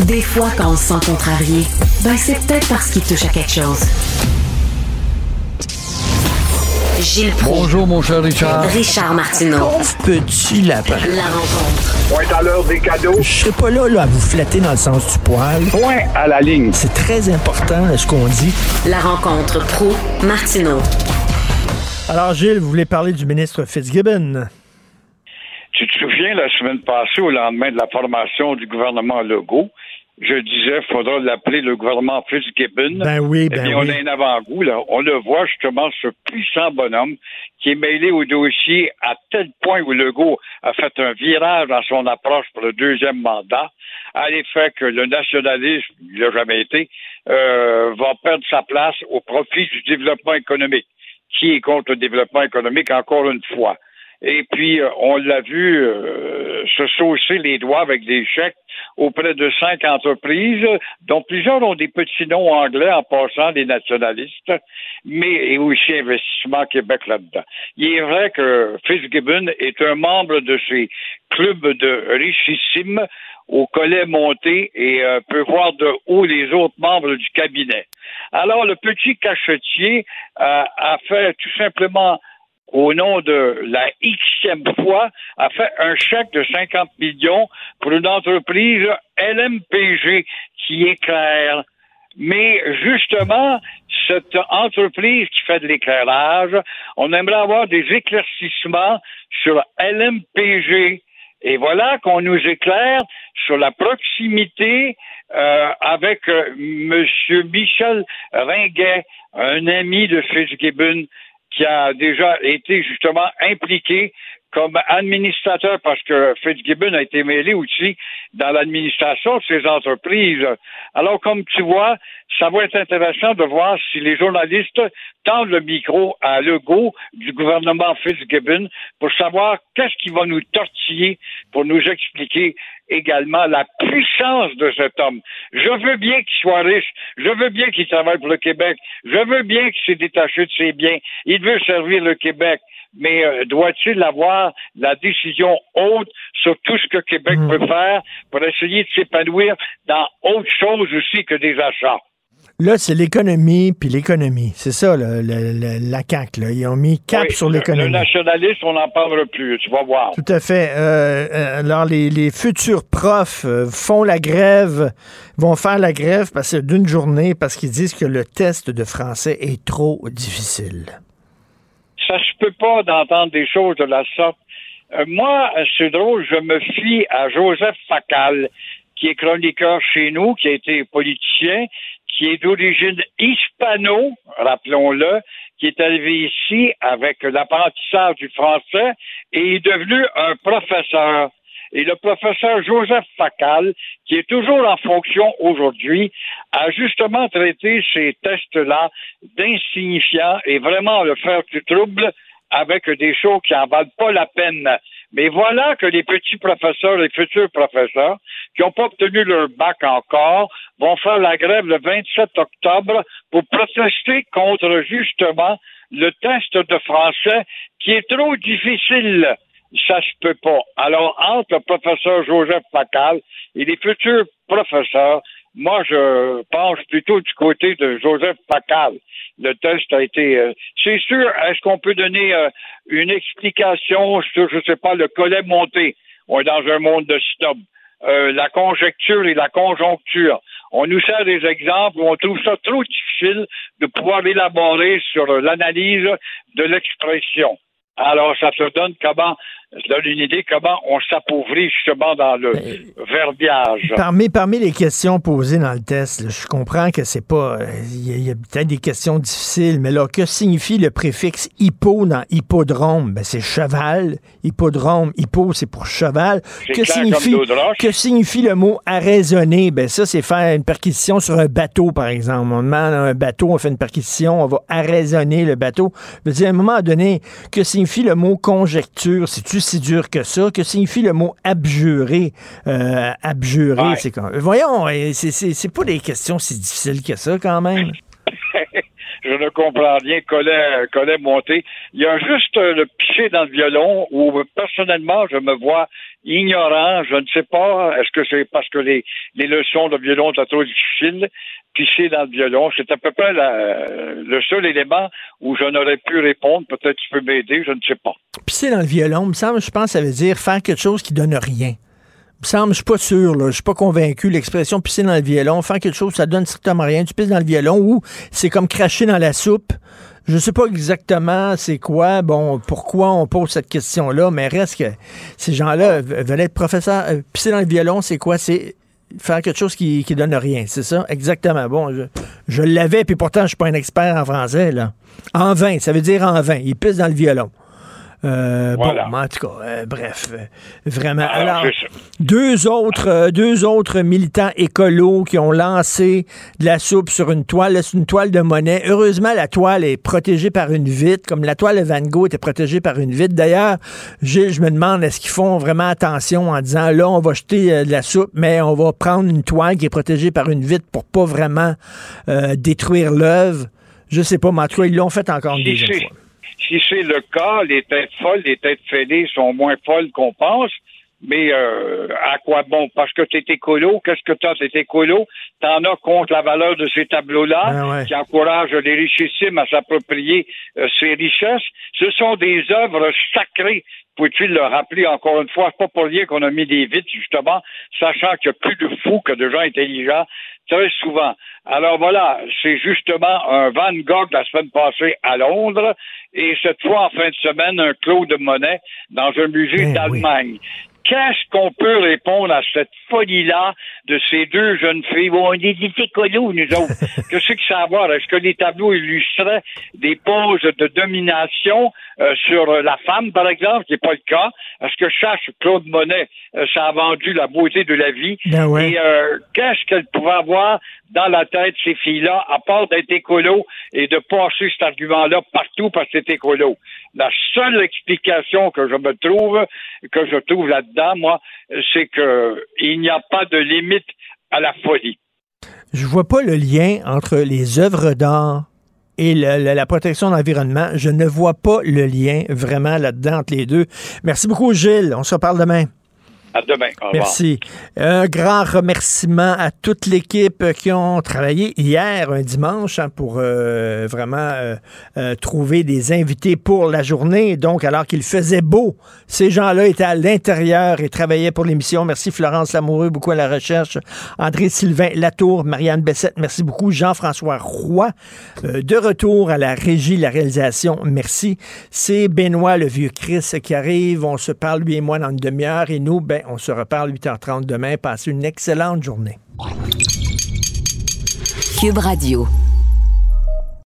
Des fois, quand on se sent contrarié, ben c'est peut-être parce qu'il touche à quelque chose. Gilles Proulx. Bonjour, mon cher Richard. Richard Martineau. Pauvre petit lapin. La rencontre. Point à l'heure des cadeaux. Je serai pas là, là à vous flatter dans le sens du poil. Point à la ligne. C'est très important ce qu'on dit. La rencontre pro martineau Alors Gilles, vous voulez parler du ministre Fitzgibbon? Tu te souviens, la semaine passée, au lendemain de la formation du gouvernement Legault, je disais, il faudra l'appeler le gouvernement Fitzgibbon. Ben oui, ben eh bien, oui. on a un avant-goût, là. On le voit, justement, ce puissant bonhomme qui est mêlé au dossier à tel point où Legault a fait un virage dans son approche pour le deuxième mandat, à l'effet que le nationalisme, il n'a jamais été, euh, va perdre sa place au profit du développement économique. Qui est contre le développement économique, encore une fois? Et puis, euh, on l'a vu euh, se saucer les doigts avec des chèques auprès de cinq entreprises, dont plusieurs ont des petits noms anglais en passant des nationalistes, mais et aussi Investissement Québec là-dedans. Il est vrai que Fitzgibbon est un membre de ces clubs de richissimes au collet monté et euh, peut voir de haut les autres membres du cabinet. Alors, le petit cachetier euh, a fait tout simplement au nom de la Xème fois, a fait un chèque de 50 millions pour une entreprise LMPG qui éclaire. Mais justement, cette entreprise qui fait de l'éclairage, on aimerait avoir des éclaircissements sur LMPG. Et voilà qu'on nous éclaire sur la proximité euh, avec euh, M. Michel Ringuet, un ami de Fitzgibbon qui a déjà été justement impliqué comme administrateur parce que Fitzgibbon a été mêlé aussi dans l'administration de ces entreprises. Alors, comme tu vois, ça va être intéressant de voir si les journalistes tendent le micro à Legault du gouvernement Fitzgibbon pour savoir qu'est-ce qui va nous tortiller pour nous expliquer également la puissance de cet homme. Je veux bien qu'il soit riche, je veux bien qu'il travaille pour le Québec, je veux bien qu'il s'est détaché de ses biens, il veut servir le Québec, mais euh, doit-il avoir la décision haute sur tout ce que Québec peut faire pour essayer de s'épanouir dans autre chose aussi que des achats? Là, c'est l'économie, puis l'économie. C'est ça, là, le- le- la CAQ. Là. Ils ont mis cap Oui, sur le- Le l'économie. nationalisme, on n'en parlera plus, tu vas voir. Tout à fait. Euh, euh, alors, les, les futurs profs euh, font la grève, vont faire la grève parce d'une journée, parce qu'ils disent que le test de français est trop difficile. ça se peut pas d'entendre des choses de la sorte. Euh, moi, c'est drôle, je me fie à Joseph Facal, qui est chroniqueur chez nous, qui a été politicien, qui est d'origine hispano, rappelons-le, qui est arrivé ici avec l'apprentissage du français et est devenu un professeur. Et le professeur Joseph Facal, qui est toujours en fonction aujourd'hui, a justement traité ces tests-là d'insignifiants et vraiment le faire du trouble avec des choses qui en valent pas la peine. Mais voilà que les petits professeurs, les futurs professeurs, qui n'ont pas obtenu leur bac encore, vont faire la grève le 27 octobre pour protester contre justement le test de français qui est trop difficile. Ça se peut pas. Alors, entre le professeur Joseph Facal et les futurs professeurs, moi, je pense plutôt du côté de Joseph Facal. Le test a été... euh, c'est sûr, est-ce qu'on peut donner euh, une explication sur, je sais pas, le collet monté? On est dans un monde de snob. Euh, la conjecture et la conjoncture. On nous sert des exemples où on trouve ça trop difficile de pouvoir élaborer sur l'analyse de l'expression. Alors, ça te donne comment Ça donne une idée comment on s'appauvrit justement dans le verbiage. Parmi, parmi les questions posées dans le test, là, je comprends que c'est pas. euh, Il y a, peut-être des questions difficiles, mais là, que signifie le préfixe hippo dans hippodrome? Ben, c'est cheval. Hippodrome, hippo, c'est pour cheval. Que signifie, que signifie le mot arraisonner? Ben, ça, c'est faire une perquisition sur un bateau, par exemple. On demande à un bateau, on fait une perquisition, on va arraisonner le bateau. Je veux dire, à un moment donné, que signifie le mot conjecture? C'est-tu si dur que ça? Que signifie le mot abjurer? Euh, abjurer, Ouais. c'est quand Voyons, c'est- c'est c'est pas des questions si difficiles que ça, quand même. Je ne comprends rien, collet, collet monté. Il y a juste le piché dans le violon où, personnellement, je me vois ignorant. Je ne sais pas, est-ce que c'est parce que les, les leçons de violon sont trop difficiles? Picher dans le violon, c'est à peu près la- le seul élément où je n'aurais pu répondre. Peut-être tu peux m'aider, je ne sais pas. Puis c'est dans le violon, me semble, je pense, ça veut dire faire quelque chose qui donne rien. Me semble, je suis pas sûr, là, je suis pas convaincu. L'expression pisser dans le violon, faire quelque chose, ça donne strictement rien. Tu pisses dans le violon ou c'est comme cracher dans la soupe. Je sais pas exactement c'est quoi, bon, pourquoi on pose cette question-là, mais reste que ces gens-là v- veulent être professeurs. Euh, pisser dans le violon, c'est quoi? C'est faire quelque chose qui, qui donne rien, c'est ça? Exactement. Bon, je, l'avais, puis pourtant, je suis pas un expert en français, là. En vain, ça veut dire en vain. Il pisse dans le violon. Euh, Voilà. Bon, en tout cas, euh, bref, euh, vraiment. Alors, deux autres, euh, deux autres militants écolos qui ont lancé de la soupe sur une toile. C'est une toile de monnaie. Heureusement, la toile est protégée par une vitre, comme la toile de Van Gogh était protégée par une vitre. D'ailleurs, Gilles, je me demande, est-ce qu'ils font vraiment attention en disant, là, on va jeter euh, de la soupe, mais on va prendre une toile qui est protégée par une vitre pour pas vraiment euh, détruire l'œuvre? Je sais pas, mais en tout cas, ils l'ont fait encore une deuxième fois. Si c'est le cas, les têtes folles, les têtes fêlées sont moins folles qu'on pense. Mais euh, à quoi bon? Parce que tu es écolo, qu'est-ce que tu as? Tu es écolo, tu en as contre la valeur de ces tableaux-là, Ah ouais. qui encouragent les richissimes à s'approprier euh, ces richesses. Ce sont des œuvres sacrées. Peux-tu le rappeler encore une fois? C'est pas pour rien qu'on a mis des vitres, justement, sachant qu'il y a plus de fous que de gens intelligents très souvent. Alors voilà, c'est justement un Van Gogh la semaine passée à Londres et cette fois en fin de semaine un Claude Monet dans un musée Ben d'Allemagne. Qu'est-ce qu'on peut répondre à cette folie-là de ces deux jeunes filles? Bon, on est des écolos, nous autres. Qu'est-ce que ça a à voir? Est-ce que les tableaux illustraient des poses de domination? Euh, sur euh, la femme, par exemple, qui n'est pas le cas? Est-ce que chaque Claude Monet, euh, ça a vendu la beauté de la vie? Ben ouais. Et euh, qu'est-ce qu'elle pouvait avoir dans la tête, ces filles-là, à part d'être écolo et de passer cet argument-là partout parce que c'est écolo? La seule explication que je me trouve, que je trouve là-dedans, moi, c'est que il n'y a pas de limite à la folie. Je vois pas le lien entre les œuvres d'art et le- la protection de l'environnement. Je ne vois pas le lien vraiment là-dedans entre les deux. Merci beaucoup, Gilles. On se reparle demain. À demain. Merci. Un grand remerciement à toute l'équipe qui ont travaillé hier, un dimanche, hein, pour euh, vraiment euh, euh, trouver des invités pour la journée. Donc, alors qu'il faisait beau, ces gens-là étaient à l'intérieur et travaillaient pour l'émission. Merci Florence Lamoureux, beaucoup à la recherche. André Sylvain Latour, Marianne Bessette, merci beaucoup. Jean-François Roy, euh, de retour à la régie, la réalisation, merci. C'est Benoît, le vieux Chris, qui arrive. On se parle, lui et moi, dans une demi-heure. Et nous, ben, on se reparle 8h30 demain. Passez une excellente journée. Cube Radio.